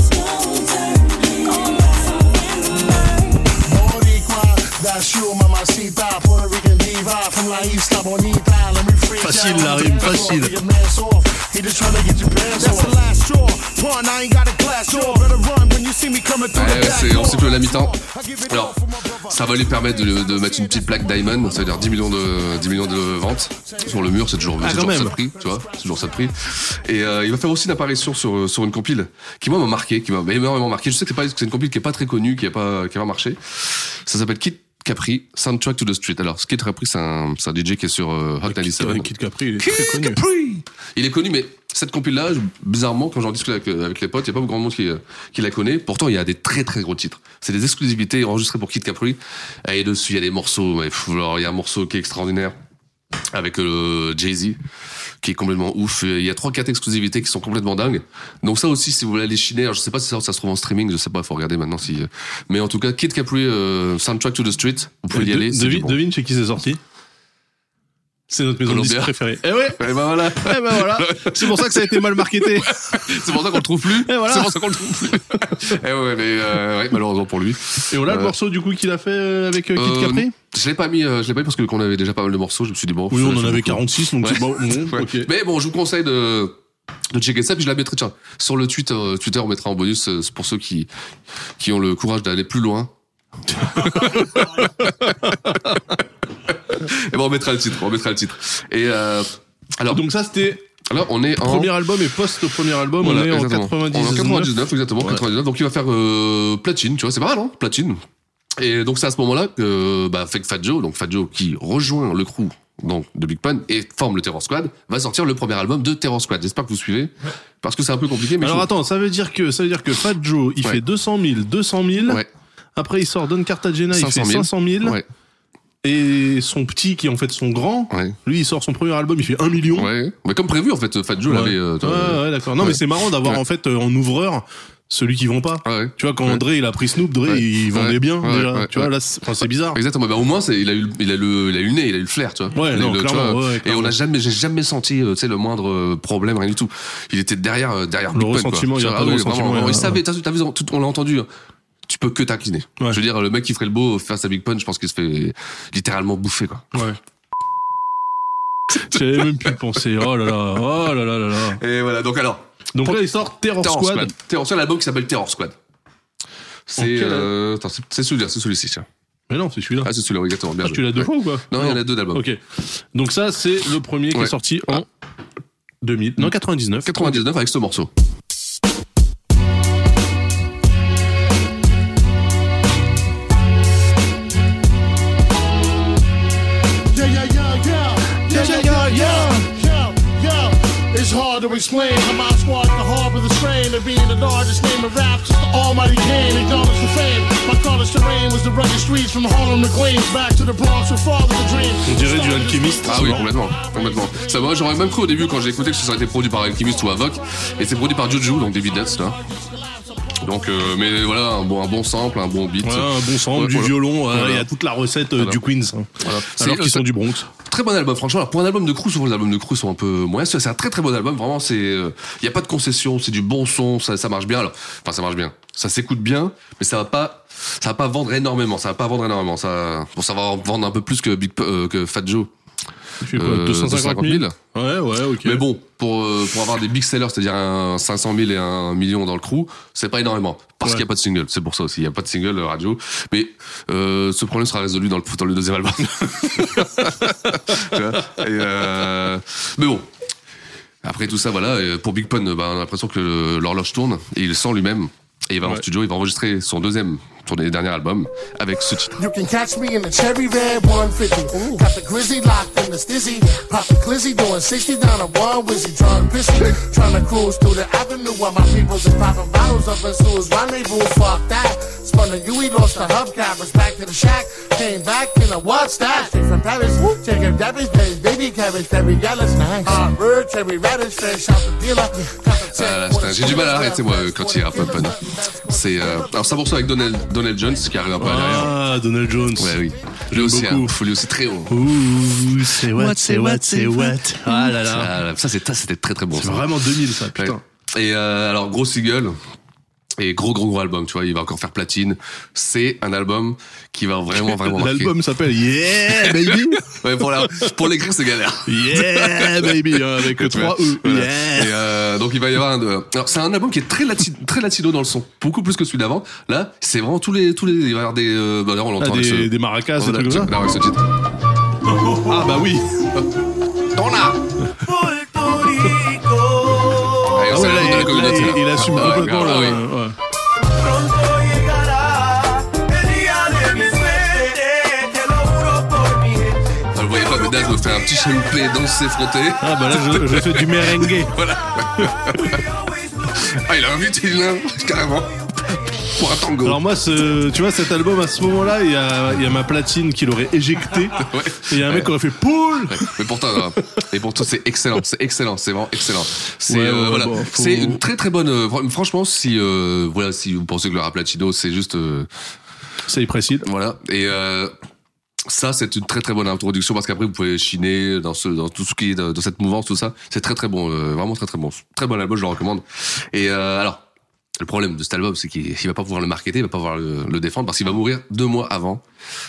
Speaker 6: me coming through
Speaker 3: Ouais, c'est, on
Speaker 6: door.
Speaker 3: siffle la mi-temps. Alors, Ça va lui permettre de, de mettre une petite plaque Diamond, ça veut dire 10 millions de 10 millions de ventes sur le mur, c'est toujours,
Speaker 2: Ah,
Speaker 3: c'est toujours ça de prix, tu vois, c'est toujours ça de prix. Et euh, il va faire aussi une apparition sur sur une compile qui moi m'a marqué, qui m'a énormément marqué. Je sais que c'est pas que c'est une compile qui est pas très connue, qui a pas qui a pas marché. Ça s'appelle Kid Capri, Soundtrack to the Street. Alors, Kid Capri, c'est un, c'est un DJ qui est sur euh, Hot 97.
Speaker 2: Kid, Kid Capri, il est très connu.
Speaker 3: Capri Il est connu, mais cette compile-là, bizarrement, quand j'en discute avec, euh, avec les potes, il n'y a pas grand monde qui, euh, qui la connaît. Pourtant, il y a des très très gros titres. C'est des exclusivités enregistrées pour Kid Capri. Et dessus, il y a des morceaux. il y a un morceau qui est extraordinaire avec euh, Jay-Z qui est complètement ouf. Il y a trois quatre exclusivités qui sont complètement dingues. Donc ça aussi, si vous voulez aller chiner, alors je sais pas si ça, ça se trouve en streaming, je sais pas, faut regarder maintenant si. euh, Mais en tout cas, Kid Capri, euh, Soundtrack to the Street, vous pouvez y
Speaker 2: De-
Speaker 3: aller.
Speaker 2: devine, devine chez qui c'est sorti C'est notre maison de préférée. Eh ouais
Speaker 3: Et ben voilà.
Speaker 2: Eh ben voilà C'est pour ça que ça a été mal marketé.
Speaker 3: C'est pour ça qu'on le trouve plus.
Speaker 2: Et voilà.
Speaker 3: C'est pour ça qu'on le trouve plus. Eh ouais, mais euh, ouais, malheureusement pour lui.
Speaker 2: Et voilà le
Speaker 3: Euh,
Speaker 2: morceau du coup qu'il a fait euh, avec euh, Kid Capri
Speaker 3: Je l'ai pas mis, je l'ai pas mis parce que qu'on avait déjà pas mal de morceaux. Je me suis dit bon.
Speaker 2: Oui, on en avait
Speaker 3: beaucoup.
Speaker 2: 46, donc
Speaker 3: Ouais.
Speaker 2: c'est bon. bon,
Speaker 3: Ouais.
Speaker 2: ok.
Speaker 3: Mais bon, je vous conseille de de checker ça puis je la mettrai tiens sur le Twitter euh, Twitter on mettra en bonus pour ceux qui qui ont le courage d'aller plus loin et bon on mettra le titre on mettra le titre et euh, alors
Speaker 2: Donc ça c'était
Speaker 3: alors on est en
Speaker 2: premier album et post premier album,
Speaker 3: Voilà,
Speaker 2: on est en
Speaker 3: exactement.
Speaker 2: 99.
Speaker 3: En 99, exactement,
Speaker 2: Ouais.
Speaker 3: 99. Donc il va faire euh, platine, tu vois, c'est pas mal, hein, platine. Et donc c'est à ce moment-là que bah, que Fat Joe, donc Fat Joe qui rejoint le crew donc de Big Pun et forme le Terror Squad, va sortir le premier album de Terror Squad. J'espère que vous suivez, parce que c'est un peu compliqué, mais
Speaker 2: Alors
Speaker 3: je-
Speaker 2: attends, ça veut dire que ça veut dire que Fat Joe, il
Speaker 3: Ouais.
Speaker 2: fait 200 000, 200 000.
Speaker 3: Ouais.
Speaker 2: Après, il sort Don Cartagena, il
Speaker 3: 500
Speaker 2: fait
Speaker 3: 000.
Speaker 2: 500 000.
Speaker 3: Ouais,
Speaker 2: Et son petit, qui est en fait son grand,
Speaker 3: ouais,
Speaker 2: lui, il sort son premier album, il fait 1 million.
Speaker 3: ouais. Mais comme prévu, en fait, Fat Joe
Speaker 2: Ouais.
Speaker 3: l'avait. euh,
Speaker 2: ouais, ouais, d'accord. Non, mais c'est marrant d'avoir en fait euh, en ouvreur celui qui vend pas.
Speaker 3: Ah ouais.
Speaker 2: Tu vois, quand
Speaker 3: Ouais.
Speaker 2: André il a pris Snoop, Dre
Speaker 3: Ouais.
Speaker 2: il vendait bien déjà. tu vois, là, c'est bizarre.
Speaker 3: Exactement. Bah, au moins, il a eu, il a le, il a eu le nez, il a eu le flair, tu vois.
Speaker 2: Non,
Speaker 3: le- tu vois, et on a jamais, j'ai jamais senti, euh, tu sais, le moindre euh, problème, rien du tout. Il était derrière, euh, derrière
Speaker 2: Le
Speaker 3: Big Pun, quoi.
Speaker 2: ressentiment, il a pas de ressentiment, il
Speaker 3: savait, t'as, vu, on l'a entendu. Tu peux que t'incliner.
Speaker 2: Ouais.
Speaker 3: Je veux dire, le mec qui ferait le beau face à Big Pun, je pense qu'il se fait littéralement bouffer, quoi.
Speaker 2: Ouais. J'avais même pu y penser. Oh là là, oh là là là là.
Speaker 3: Et voilà, donc alors,
Speaker 2: Donc là, il sort Terror,
Speaker 3: Terror
Speaker 2: Squad.
Speaker 3: Squad. Terror Squad, l'album qui s'appelle Terror Squad. C'est, euh, c'est, celui-là, c'est celui-ci, tiens.
Speaker 2: Mais non, c'est celui-là.
Speaker 3: Ah, c'est celui-là, exactement. Bien
Speaker 2: Ah, tu l'as deux
Speaker 3: Ouais.
Speaker 2: fois ou quoi
Speaker 3: Non, il y en a deux d'albums.
Speaker 2: Ok. Donc ça, c'est le premier qui est sorti en 2000. Non, 99.
Speaker 3: 99 avec ce morceau.
Speaker 6: Explain how my squad can harbor the strain of being the largest name of rap since the almighty game acknowledged the fame. My college terrain was the rugged streets from Harlem to Queens back to the Bronx with father the dream.
Speaker 2: On dirait du alchimiste.
Speaker 3: Ah oui, complètement, complètement. Ça va, j'aurais même cru au début quand j'ai écouté que ça aurait été produit par Alchemist ou Avoc, et c'est produit par Juju, donc David Nuts, là. Donc, euh, mais voilà, un bon, un bon sample, un bon beat.
Speaker 2: Ouais, un bon sample,
Speaker 3: Ouais,
Speaker 2: du
Speaker 3: voilà.
Speaker 2: violon, euh,
Speaker 3: Voilà.
Speaker 2: il y a toute la recette euh,
Speaker 3: Voilà.
Speaker 2: du Queens. hein.
Speaker 3: Voilà.
Speaker 2: Alors qu'ils sont du Bronx.
Speaker 3: Très bon album, franchement. Alors, pour un album de crew, souvent les albums de crew sont un peu moins. C'est un très très bon album. Vraiment, c'est, il y a pas de concession, c'est du bon son, ça, ça marche bien. Alors, enfin, ça marche bien. Ça s'écoute bien, mais ça va pas, ça va pas vendre énormément. Ça va pas vendre énormément. Ça, bon, ça va vendre un peu plus que Big, euh, que Fat Joe.
Speaker 2: Il fait quoi,
Speaker 3: Euh,
Speaker 2: 250 000 Ouais, ouais, ok.
Speaker 3: Mais bon, pour, euh, pour avoir des big sellers, c'est-à-dire un 500 000 et un million dans le crew, c'est pas énormément. Parce
Speaker 2: Ouais.
Speaker 3: qu'il n'y a pas de single. C'est pour ça aussi. Il n'y a pas de single euh, radio. Mais euh, ce problème sera résolu dans le, dans le deuxième album. Et, euh, mais bon. Après tout ça, voilà, euh, pour Big Pun, bah, on a l'impression que l'horloge tourne et il sent lui-même. Et il va en
Speaker 2: Ouais.
Speaker 3: studio, il va enregistrer son deuxième, son dernier album avec ce titre.
Speaker 6: You can catch me in the cherry red 150. Got the grizzly locked in the stizzy. Pop the glizzy doing 60 down a one wizzy. Trying to piss me. Trying to cruise through the avenue while my peoples is popping bottles up in Sue's rendezvous. Fuck that. Spun the UE, lost the hubcappers. Back to the shack. Came back in a what's that? Straight from Paris. Chicken Debbie's baby, baby cabbage, very yellow snacks. Hot bird, cherry radish, fresh out the dealer.
Speaker 3: Voilà, putain, j'ai du mal à arrêter moi quand il rappe Pun. C'est euh, alors c'est pour ça avec Donald, Donald Jones qui arrive un peu à derrière.
Speaker 2: Ah, Donald Jones.
Speaker 3: Ouais, oui. Lui aussi, hein. Faut lui aussi très haut.
Speaker 2: Ouh, c'est what, c'est what, c'est what. Ah là là.
Speaker 3: Ah, ça, c'était ça, c'était très très bon.
Speaker 2: C'est
Speaker 3: ça.
Speaker 2: vraiment 2000 ça,
Speaker 3: Ouais.
Speaker 2: putain.
Speaker 3: Et euh, alors, gros single. Et gros, gros, gros album, tu vois, il va encore faire platine. C'est un album qui va vraiment, vraiment marquer.
Speaker 2: L'album s'appelle Yeah Baby
Speaker 3: Ouais, pour la- pour l'écrire, c'est galère.
Speaker 2: Yeah Baby hein, Avec trois E.
Speaker 3: voilà.
Speaker 2: Yeah
Speaker 3: Et euh, donc il va y avoir un. Alors c'est un album qui est très lati- très latino dans le son, beaucoup plus que celui d'avant. Là, c'est vraiment tous les tous les. Il va y avoir des. Euh, bah, on
Speaker 2: Ah,
Speaker 3: l'entend avec
Speaker 2: des,
Speaker 3: ce.
Speaker 2: des maracas, des trucs comme ça
Speaker 3: avec ce titre.
Speaker 2: Ah bah oui
Speaker 3: Tona
Speaker 2: il, là,
Speaker 3: là.
Speaker 2: il, il assume
Speaker 3: Ah
Speaker 2: complètement
Speaker 3: grave,
Speaker 2: là,
Speaker 3: ah oui.
Speaker 2: ouais.
Speaker 4: Pronto llegará el día de mi suerte, te lo juro por mi gente.
Speaker 3: Vous voyez pas, mais Daz me fait un petit chalouper, danser, frotter.
Speaker 2: Ah bah là je, je fais du merengue
Speaker 3: Ah, il a invité l'un, carrément. Pour un tango.
Speaker 2: Alors moi, ce, tu vois, cet album, à ce moment-là, il y a, il y a ma platine qui l'aurait éjecté.
Speaker 3: Ouais.
Speaker 2: Et il y a un mec qui aurait fait poule
Speaker 3: Mais pourtant, euh, et pourtant c'est excellent, c'est excellent, c'est vraiment excellent. C'est euh,
Speaker 2: ouais,
Speaker 3: voilà,
Speaker 2: bon, faut-
Speaker 3: c'est une très très bonne. euh, fr- franchement, si euh, voilà, si vous pensez que le rap latino c'est juste
Speaker 2: C'est précis.
Speaker 3: voilà et ça c'est une très très bonne introduction parce qu'après vous pouvez chiner dans ce dans tout ce qui est dans, dans cette mouvance tout ça, c'est très très bon, euh, vraiment très très bon, très bon album, je le recommande. Et euh, alors. Le problème de cet album, c'est qu'il il va pas pouvoir le marketer, il va pas pouvoir le, le défendre parce qu'il va mourir deux mois avant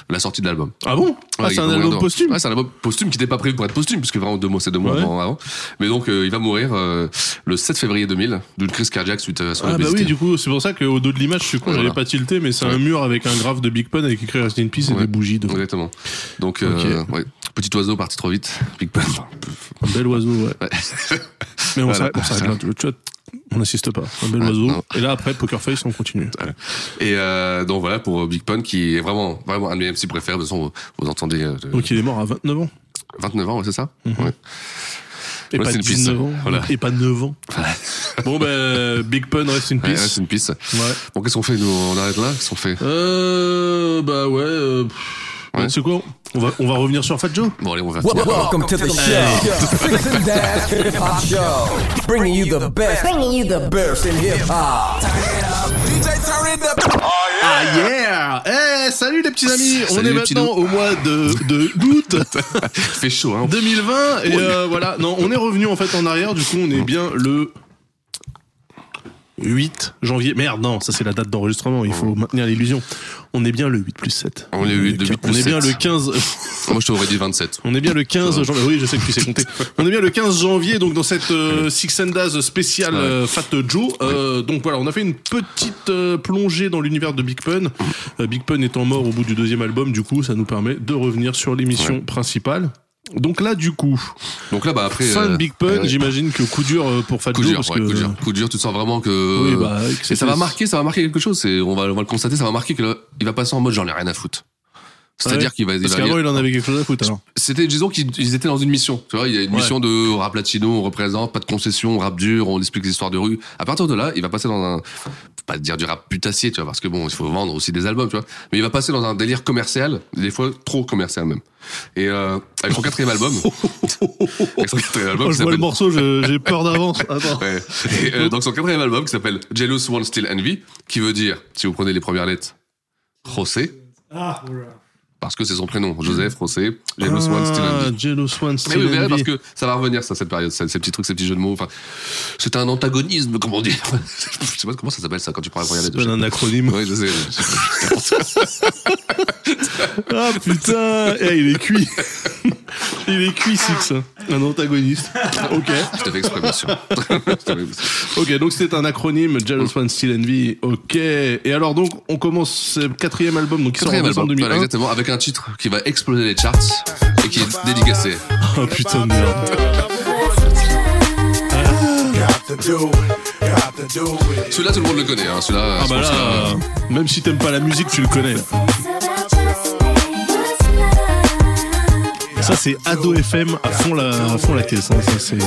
Speaker 3: la sortie de l'album.
Speaker 2: Ah bon? Ah, c'est un album posthume
Speaker 3: Ouais, c'est un album posthume qui n'était pas prévu pour être posthume, puisque vraiment deux mois, c'est deux mois
Speaker 2: Ouais.
Speaker 3: avant, avant. Mais donc, euh, il va mourir euh, le 7 février 2000 d'une crise cardiaque suite à son
Speaker 2: Ah bah oui, du coup, c'est pour ça qu'au dos de l'image, je suis con, j'avais pas tilté, mais c'est un mur avec un graphe de Big Pun avec écrit Rest in Peace et des bougies devant.
Speaker 3: Exactement. Donc, euh, ouais. petit oiseau parti trop vite, Big Pun.
Speaker 2: Un bel oiseau, ouais.
Speaker 3: Ouais.
Speaker 2: Mais on s'arrête là, tu vois, on n'insiste pas. Un bel oiseau. Et là, après, Poker Face, on continue.
Speaker 3: Et euh, donc voilà pour euh, Big Pun qui est vraiment vraiment un de mes MC préférés. De toute façon, vous, vous entendez euh, de-
Speaker 2: Donc il est mort à 29 ans.
Speaker 3: 29 ans, ouais, c'est ça
Speaker 2: Mhm.
Speaker 3: ouais.
Speaker 2: Et
Speaker 3: Ouais,
Speaker 2: pas
Speaker 3: c'est une piste.
Speaker 2: 19 ans.
Speaker 3: Voilà.
Speaker 2: Et pas 9 ans. bon, ben, Big Pun, Rest in
Speaker 3: Ouais,
Speaker 2: Peace.
Speaker 3: rest in peace.
Speaker 2: Ouais.
Speaker 3: Bon, qu'est-ce qu'on fait nous? On arrête là? Qu'est-ce qu'on fait?
Speaker 2: Euh, bah ouais. Pff,
Speaker 3: Ouais.
Speaker 2: C'est quoi on va, on va revenir sur Fat Joe
Speaker 3: Bon allez, on va finir.
Speaker 1: Welcome to the show. Six and Dash Hip Hop Show. Bringing you the best. Bringing you the best in hip hop.
Speaker 2: Ah yeah Eh, salut les petits amis On
Speaker 3: Salut
Speaker 2: est maintenant au mois de, de d'août
Speaker 3: Il fait chaud, hein
Speaker 2: 2020 et euh, voilà, non, on est revenu en fait en arrière, du coup on est bien le 8 janvier. Merde, non, ça c'est la date d'enregistrement, il faut maintenir l'illusion. On est bien le 8 plus 7.
Speaker 3: On est le 8 de 8
Speaker 2: On
Speaker 3: plus
Speaker 2: est bien
Speaker 3: 7.
Speaker 2: le 15
Speaker 3: Moi, je t'aurais dit 27.
Speaker 2: On est bien le 15 janvier. Oui, je sais que tu sais compter. On est bien le 15 janvier, donc dans cette euh, Six and Daz spéciale euh, Fat Joe. Euh, donc voilà, on a fait une petite euh, plongée dans l'univers de Big Pun. Big Pun étant mort au bout du deuxième album, du coup, ça nous permet de revenir sur l'émission
Speaker 3: Ouais.
Speaker 2: principale. Donc là, du coup,
Speaker 3: Donc là, bah après.
Speaker 2: fin de
Speaker 3: euh,
Speaker 2: Big Pun,
Speaker 3: ouais.
Speaker 2: j'imagine que coup dur euh, pour Fat
Speaker 3: Coup
Speaker 2: Joe.
Speaker 3: dur,
Speaker 2: parce
Speaker 3: ouais,
Speaker 2: que,
Speaker 3: coup dur, coup dur. Tu sens vraiment que.
Speaker 2: Oui, bah, que
Speaker 3: et ça va marquer, ça va marquer quelque chose. On va, on va le constater, ça va marquer que là, il va passer en mode j'en ai rien à foutre. C'est-à-dire
Speaker 2: Ouais.
Speaker 3: qu'il va,
Speaker 2: Parce
Speaker 3: va-
Speaker 2: qu'avant, il en avait quelque chose à foutre. alors.
Speaker 3: C'était, disons qu'ils ils étaient dans une mission. Tu vois, il y a une
Speaker 2: Ouais.
Speaker 3: mission de rap latino, on représente, pas de concession, on rap dur, on explique les histoires de rue. À partir de là, il va passer dans un, faut pas dire du rap putassier, tu vois, parce que bon, il faut vendre aussi des albums, tu vois. Mais il va passer dans un délire commercial, des fois trop commercial même. Et euh, avec son quatrième album, avec son quatrième album
Speaker 2: Oh, je vois le morceau, je- j'ai peur d'avance. Attends.
Speaker 3: Ouais. Et, euh, donc son quatrième album qui s'appelle Jealous One Still Envy, qui veut dire, si vous prenez les premières lettres, José, parce que c'est son prénom, Joseph Still
Speaker 2: Ah,
Speaker 3: Envy.
Speaker 2: Jealous One
Speaker 3: Mais oui, vous verrez
Speaker 2: Envy.
Speaker 3: parce que ça va revenir ça cette période, ces petits trucs, ces petits jeux de mots. Enfin, c'est un antagonisme, comment dire Je sais pas comment ça s'appelle ça quand tu la première lettre.
Speaker 2: C'est un acronyme.
Speaker 3: Oui, je sais.
Speaker 2: Ah putain Eh, il est cuit Il est cuit, Six. Un antagoniste. Ok.
Speaker 3: Je t'avais exprès, bien sûr.
Speaker 2: Ok, donc c'est un acronyme, Jealous One Still Envy. Ok. Et alors donc, on commence ce quatrième album, donc qui sort en décembre
Speaker 3: album, voilà,
Speaker 2: 2001.
Speaker 3: exactement, avec un titre qui va exploser les charts et qui est dédicacé.
Speaker 2: Oh putain de merde.
Speaker 3: Celui-là, tout le monde le connaît. Hein. Celui-là,
Speaker 2: Ah bah là,
Speaker 3: que-
Speaker 2: même si t'aimes pas la musique, tu le connais. Ça c'est Ado FM à fond la, à fond la caisse. hein. Ça c'est.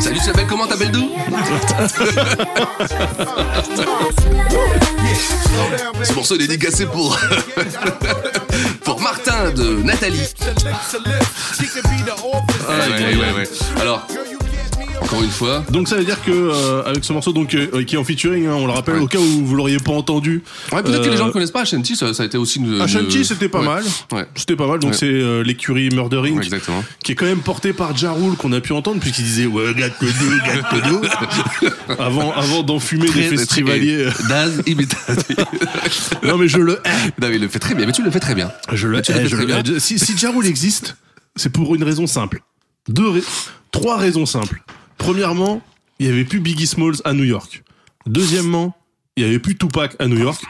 Speaker 3: Salut, tu t'appelles comment T'appelles d'où Ce morceau est dédicacé pour pour Martin de Nathalie. Ouais, ouais, ouais, ouais. Alors, Encore une fois.
Speaker 2: Donc ça veut dire que euh, avec ce morceau donc euh, qui est en featuring, hein, on le rappelle
Speaker 3: Ouais.
Speaker 2: au cas où vous l'auriez pas entendu.
Speaker 3: Ouais, peut-être que les gens
Speaker 2: Euh,
Speaker 3: ne connaissent pas Ashanti, ça, ça a été aussi une.
Speaker 2: Ashanti,
Speaker 3: une-
Speaker 2: c'était pas
Speaker 3: ouais.
Speaker 2: mal.
Speaker 3: Ouais.
Speaker 2: C'était pas mal. Donc c'est l'écurie Murder Inc.
Speaker 3: Ouais, exactement.
Speaker 2: qui est quand même porté par Ja Rule qu'on a pu entendre puisqu'il disait ouais gâte que deux, gâte avant avant d'enfumer des festivaliers.
Speaker 3: Daz
Speaker 2: non mais je le hais.
Speaker 3: non, mais il le fait très bien, mais tu le fais très bien.
Speaker 2: Je le
Speaker 3: le
Speaker 2: hais, je le
Speaker 3: bien.
Speaker 2: Si, si Ja Rule existe, c'est pour une raison simple. Deux, rai- trois raisons simples. Premièrement, il y avait plus Biggie Smalls à New York. Deuxièmement, il y avait plus Tupac à New York,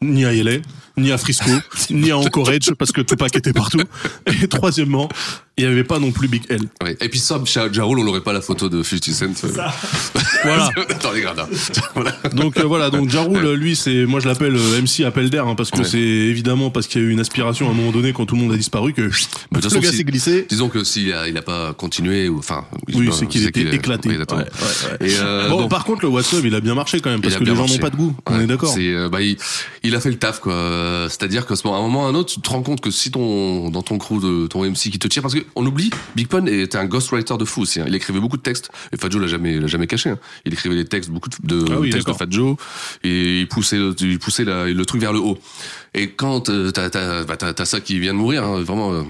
Speaker 2: ni à LA, ni à Frisco, ni à Anchorage parce que Tupac était partout. Et troisièmement, il y avait pas non plus Big L.
Speaker 3: Ouais. Et puis ça, chez Ja Rule, on n'aurait pas la photo de 50 Cent. euh.
Speaker 2: Voilà.
Speaker 3: Attends, les gradins. Voilà.
Speaker 2: Donc euh, voilà, donc Ja Rule, lui, c'est, moi je l'appelle euh, MC appel d'air, hein, parce que
Speaker 3: Ouais.
Speaker 2: c'est évidemment parce qu'il y a eu une aspiration à un moment donné quand tout le monde a disparu que
Speaker 3: toute
Speaker 2: le
Speaker 3: façon,
Speaker 2: gars
Speaker 3: si-
Speaker 2: s'est glissé.
Speaker 3: Disons que s'il a, il a pas continué, ou enfin.
Speaker 2: Oui, c'est qu'il était éclaté.
Speaker 3: Oui, exactement.
Speaker 2: Ouais, ouais, ouais.
Speaker 3: Et euh,
Speaker 2: bon,
Speaker 3: donc,
Speaker 2: par contre, le What's Up, il a bien marché quand même, parce que les
Speaker 3: bien
Speaker 2: gens n'ont
Speaker 3: marché.
Speaker 2: pas de goût. On est d'accord.
Speaker 3: C'est, euh, bah, il, il a fait le taf, quoi. Euh, C'est-à-dire qu'à un moment ou à un autre, tu te rends compte que si ton, dans ton crew de ton MC qui te tire, parce qu'on oublie, Big Pun était un ghostwriter de fou aussi. hein. Il écrivait beaucoup de textes. Et Fat Joe l'a jamais, l'a jamais caché. hein. Il écrivait des textes, beaucoup de, de
Speaker 2: Ah oui,
Speaker 3: textes de. Fat Joe. Et il poussait, le- il poussait la- le truc vers le haut. Et quand euh, t'as, t'as, bah, t'as, t'as ça qui vient de mourir, hein, vraiment, euh,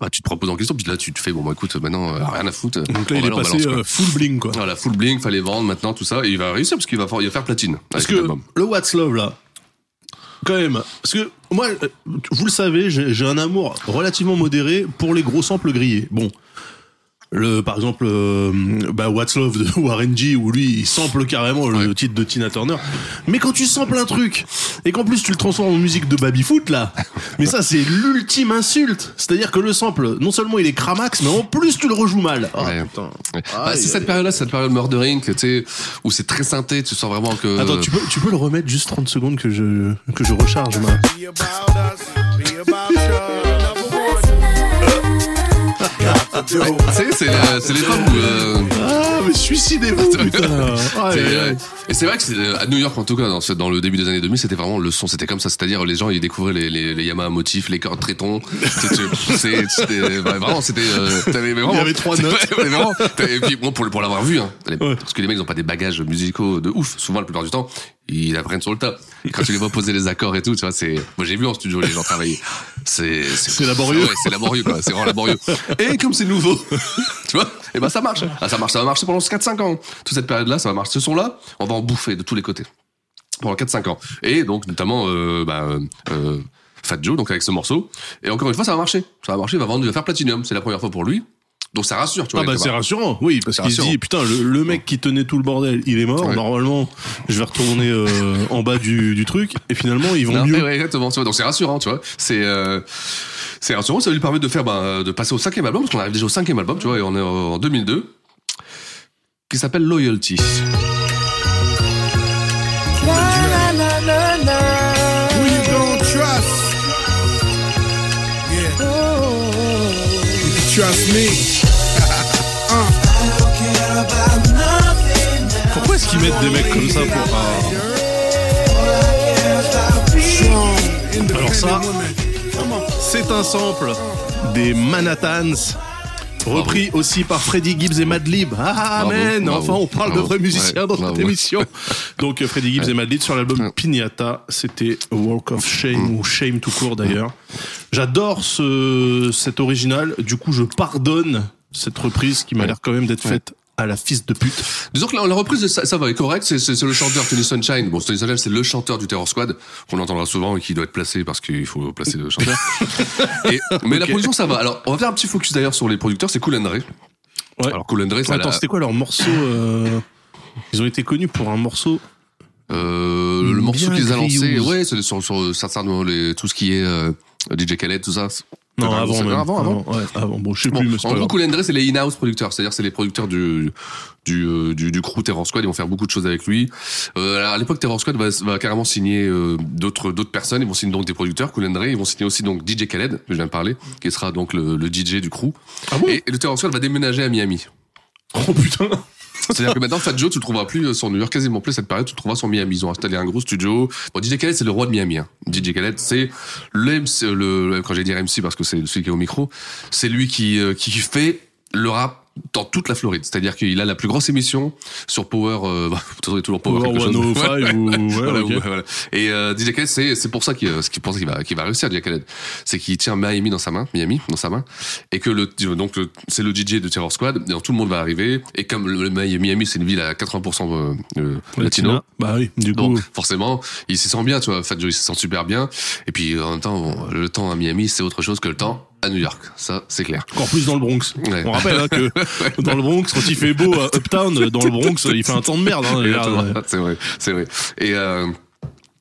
Speaker 3: bah, tu te proposes en question, puis là, tu te fais, bon, bah, écoute, maintenant, euh, rien à foutre.
Speaker 2: Donc là, il est passé
Speaker 3: balance,
Speaker 2: euh, full bling, quoi.
Speaker 3: Voilà, full bling, fallait vendre maintenant, tout ça. Et il va réussir parce qu'il va, faire- il va faire platine.
Speaker 2: Parce que le What's Love, là, quand même, parce que moi, euh, vous le savez, j'ai j'ai un amour relativement modéré pour les gros samples grillés. Bon. Le, par exemple, euh, bah, What's Love de Warren G, où lui, il sample carrément le
Speaker 3: Ouais.
Speaker 2: titre de Tina Turner. Mais quand tu samples un truc, et qu'en plus tu le transformes en musique de baby-foot, là, mais ça, c'est l'ultime insulte. C'est-à-dire que le sample, non seulement il est cramax, mais en plus tu le rejoues mal. Oh,
Speaker 3: Ouais. Ouais. Bah, c'est cette période-là, cette période Murdering, tu sais, où c'est très synthé, tu sens vraiment que.
Speaker 2: Attends, tu peux, tu peux le remettre juste 30 secondes que je, que je recharge ma.
Speaker 3: Tu sais, c'est la- c'est l'époque où. euh,
Speaker 2: Ah, mais suicidez-vous, putain. Ah,
Speaker 3: c'est,
Speaker 2: ouais,
Speaker 3: euh,
Speaker 2: ouais.
Speaker 3: et c'est vrai que c'est, euh, à New York, en tout cas, dans, ce- dans le début des années 2000, c'était vraiment le son, c'était comme ça. C'est-à-dire, les gens, ils découvraient les, les, les Yamaha motifs, les cordes trétons. C'est- c'est- c'est- c'était, bah, vraiment, c'était, euh, t'avais- mais vraiment-
Speaker 2: Il y avait trois notes.
Speaker 3: Ouais, vraiment, t'avais- et puis, bon, pour, pour l'avoir vu, hein, parce que les mecs, ils ont pas des bagages musicaux de ouf. Souvent, la plupart du temps, ils apprennent sur le tas. Quand tu les vois poser les accords et tout, tu vois, c'est, moi, j'ai vu en studio les gens travailler. C'est,
Speaker 2: C'est laborieux.
Speaker 3: Ouais, c'est laborieux, quoi. C'est vraiment laborieux. Et comme c'est nouveau, tu vois, et ben ça marche. Ah, ça marche, ça va marcher pendant 4-5 ans. Toute cette période-là, ça va marcher. Ce son-là, on va en bouffer de tous les côtés. Pendant 4-5 ans. Et donc, notamment, euh, bah, euh, Fat Joe, donc avec ce morceau. Et encore une fois, ça va marcher. Ça va marcher, il va vendre, il va faire Platinum. C'est la première fois pour lui. Donc ça rassure, tu vois.
Speaker 2: Ah bah c'est rassurant, oui, parce qu'il se dit putain le, le mec qui tenait tout le bordel, il est mort.
Speaker 3: Ouais.
Speaker 2: Normalement, je vais retourner euh, en bas du, du truc et finalement ils vont
Speaker 3: Non,
Speaker 2: mieux.
Speaker 3: ouais, exactement. tu vois. Donc c'est rassurant, tu vois. C'est euh, c'est rassurant. Ça va lui permettre de faire, bah, de passer au cinquième album, parce qu'on arrive déjà au cinquième album, tu vois, et on est en 2002, qui s'appelle Loyalty.
Speaker 6: Trust me.
Speaker 2: Qu'ils mettent des mecs comme ça pour ah. Alors ça, c'est un sample des Manhattans. Repris aussi par Freddie Gibbs et Madlib. Ah, man!
Speaker 3: bravo,
Speaker 2: enfin, on parle de vrais musiciens
Speaker 3: Ouais,
Speaker 2: dans
Speaker 3: bravo.
Speaker 2: cette émission. Donc, euh, Freddie Gibbs et Madlib sur l'album
Speaker 3: Ouais.
Speaker 2: Pignata. C'était Walk of Shame,
Speaker 3: Mm.
Speaker 2: ou Shame tout court d'ailleurs. J'adore ce, cet original. Du coup, je pardonne cette reprise qui m'a
Speaker 3: Ouais.
Speaker 2: l'air quand même d'être faite à la fils de pute.
Speaker 3: Disons que la, la reprise, ça, ça va, est correct. C'est, c'est, c'est le chanteur Tony Sunshine. Bon, Tony Sunshine, c'est le chanteur du Terror Squad, qu'on entendra souvent et qui doit être placé parce qu'il faut placer le chanteur. Et- mais la production, ça va. Alors, on va faire un petit focus d'ailleurs sur les producteurs. C'est Cool and.
Speaker 2: Ouais.
Speaker 3: Alors, Cool and Dre, ça
Speaker 2: Attends,
Speaker 3: la-
Speaker 2: c'était quoi leur morceau euh, Ils ont été connus pour un morceau?
Speaker 3: euh, le morceau qu'ils a lancé. Ouais, c'est sur, sur, les, tout ce qui est euh, DJ Khaled, tout ça.
Speaker 2: Non,
Speaker 3: Enfin,
Speaker 2: avant
Speaker 3: c'est-
Speaker 2: même.
Speaker 3: Avant, avant.
Speaker 2: Ouais, avant. Bon, je sais
Speaker 3: Bon,
Speaker 2: plus, mais
Speaker 3: en gros. Cool and Dre, c'est les in-house producteurs, c'est-à-dire c'est les producteurs du du, euh, du du crew Terror Squad. Ils vont faire beaucoup de choses avec lui. Euh, alors, à l'époque, Terror Squad va, va carrément signer euh, d'autres d'autres personnes. Ils vont signer donc des producteurs, Cool and Dre. Ils vont signer aussi donc DJ Khaled, que je viens de parler, qui sera donc le, le DJ du crew.
Speaker 2: Ah bon?
Speaker 3: Et, et le Terror Squad va déménager à Miami.
Speaker 2: Oh putain
Speaker 3: C'est-à-dire que maintenant, Fat Joe, tu le trouveras plus sur New York, quasiment plus cette période, tu le trouveras sur Miami. Ils ont installé un gros studio. Bon, DJ Khaled, c'est le roi de Miami. Hein. DJ Khaled, c'est le, MC, le, quand j'ai dire MC parce que c'est celui qui est au micro, c'est lui qui, euh, qui fait le rap dans toute la Floride. C'est-à-dire qu'il a la plus grosse émission sur Power, euh, bah, toujours Power,
Speaker 2: Power
Speaker 3: quelque chose.
Speaker 2: 105 ou- ouais,
Speaker 3: Voilà,
Speaker 2: ok.
Speaker 3: ouais, voilà. Et euh, DJ Khaled, c'est c'est pour ça qu'il euh, ce qu'il pense qu'il va qu'il va réussir DJ Khaled, c'est qu'il tient Miami dans sa main, Miami dans sa main, et que le donc le- c'est le DJ de Terror Squad, et donc tout le monde va arriver, et comme le, Miami c'est une ville à 80% euh, euh, latino.
Speaker 2: Bah oui, du coup.
Speaker 3: Donc forcément, il s'y sent bien, tu vois. Fat Joe, il se sent super bien. Et puis en même temps, bon, le temps à Miami, c'est autre chose que le temps à New York. Ça, c'est clair.
Speaker 2: Encore plus dans le Bronx.
Speaker 3: Ouais.
Speaker 2: On rappelle hein, que dans le Bronx, quand il fait beau à Uptown, dans le Bronx, il fait un temps de merde. Hein,
Speaker 3: C'est vrai, c'est vrai. Et euh,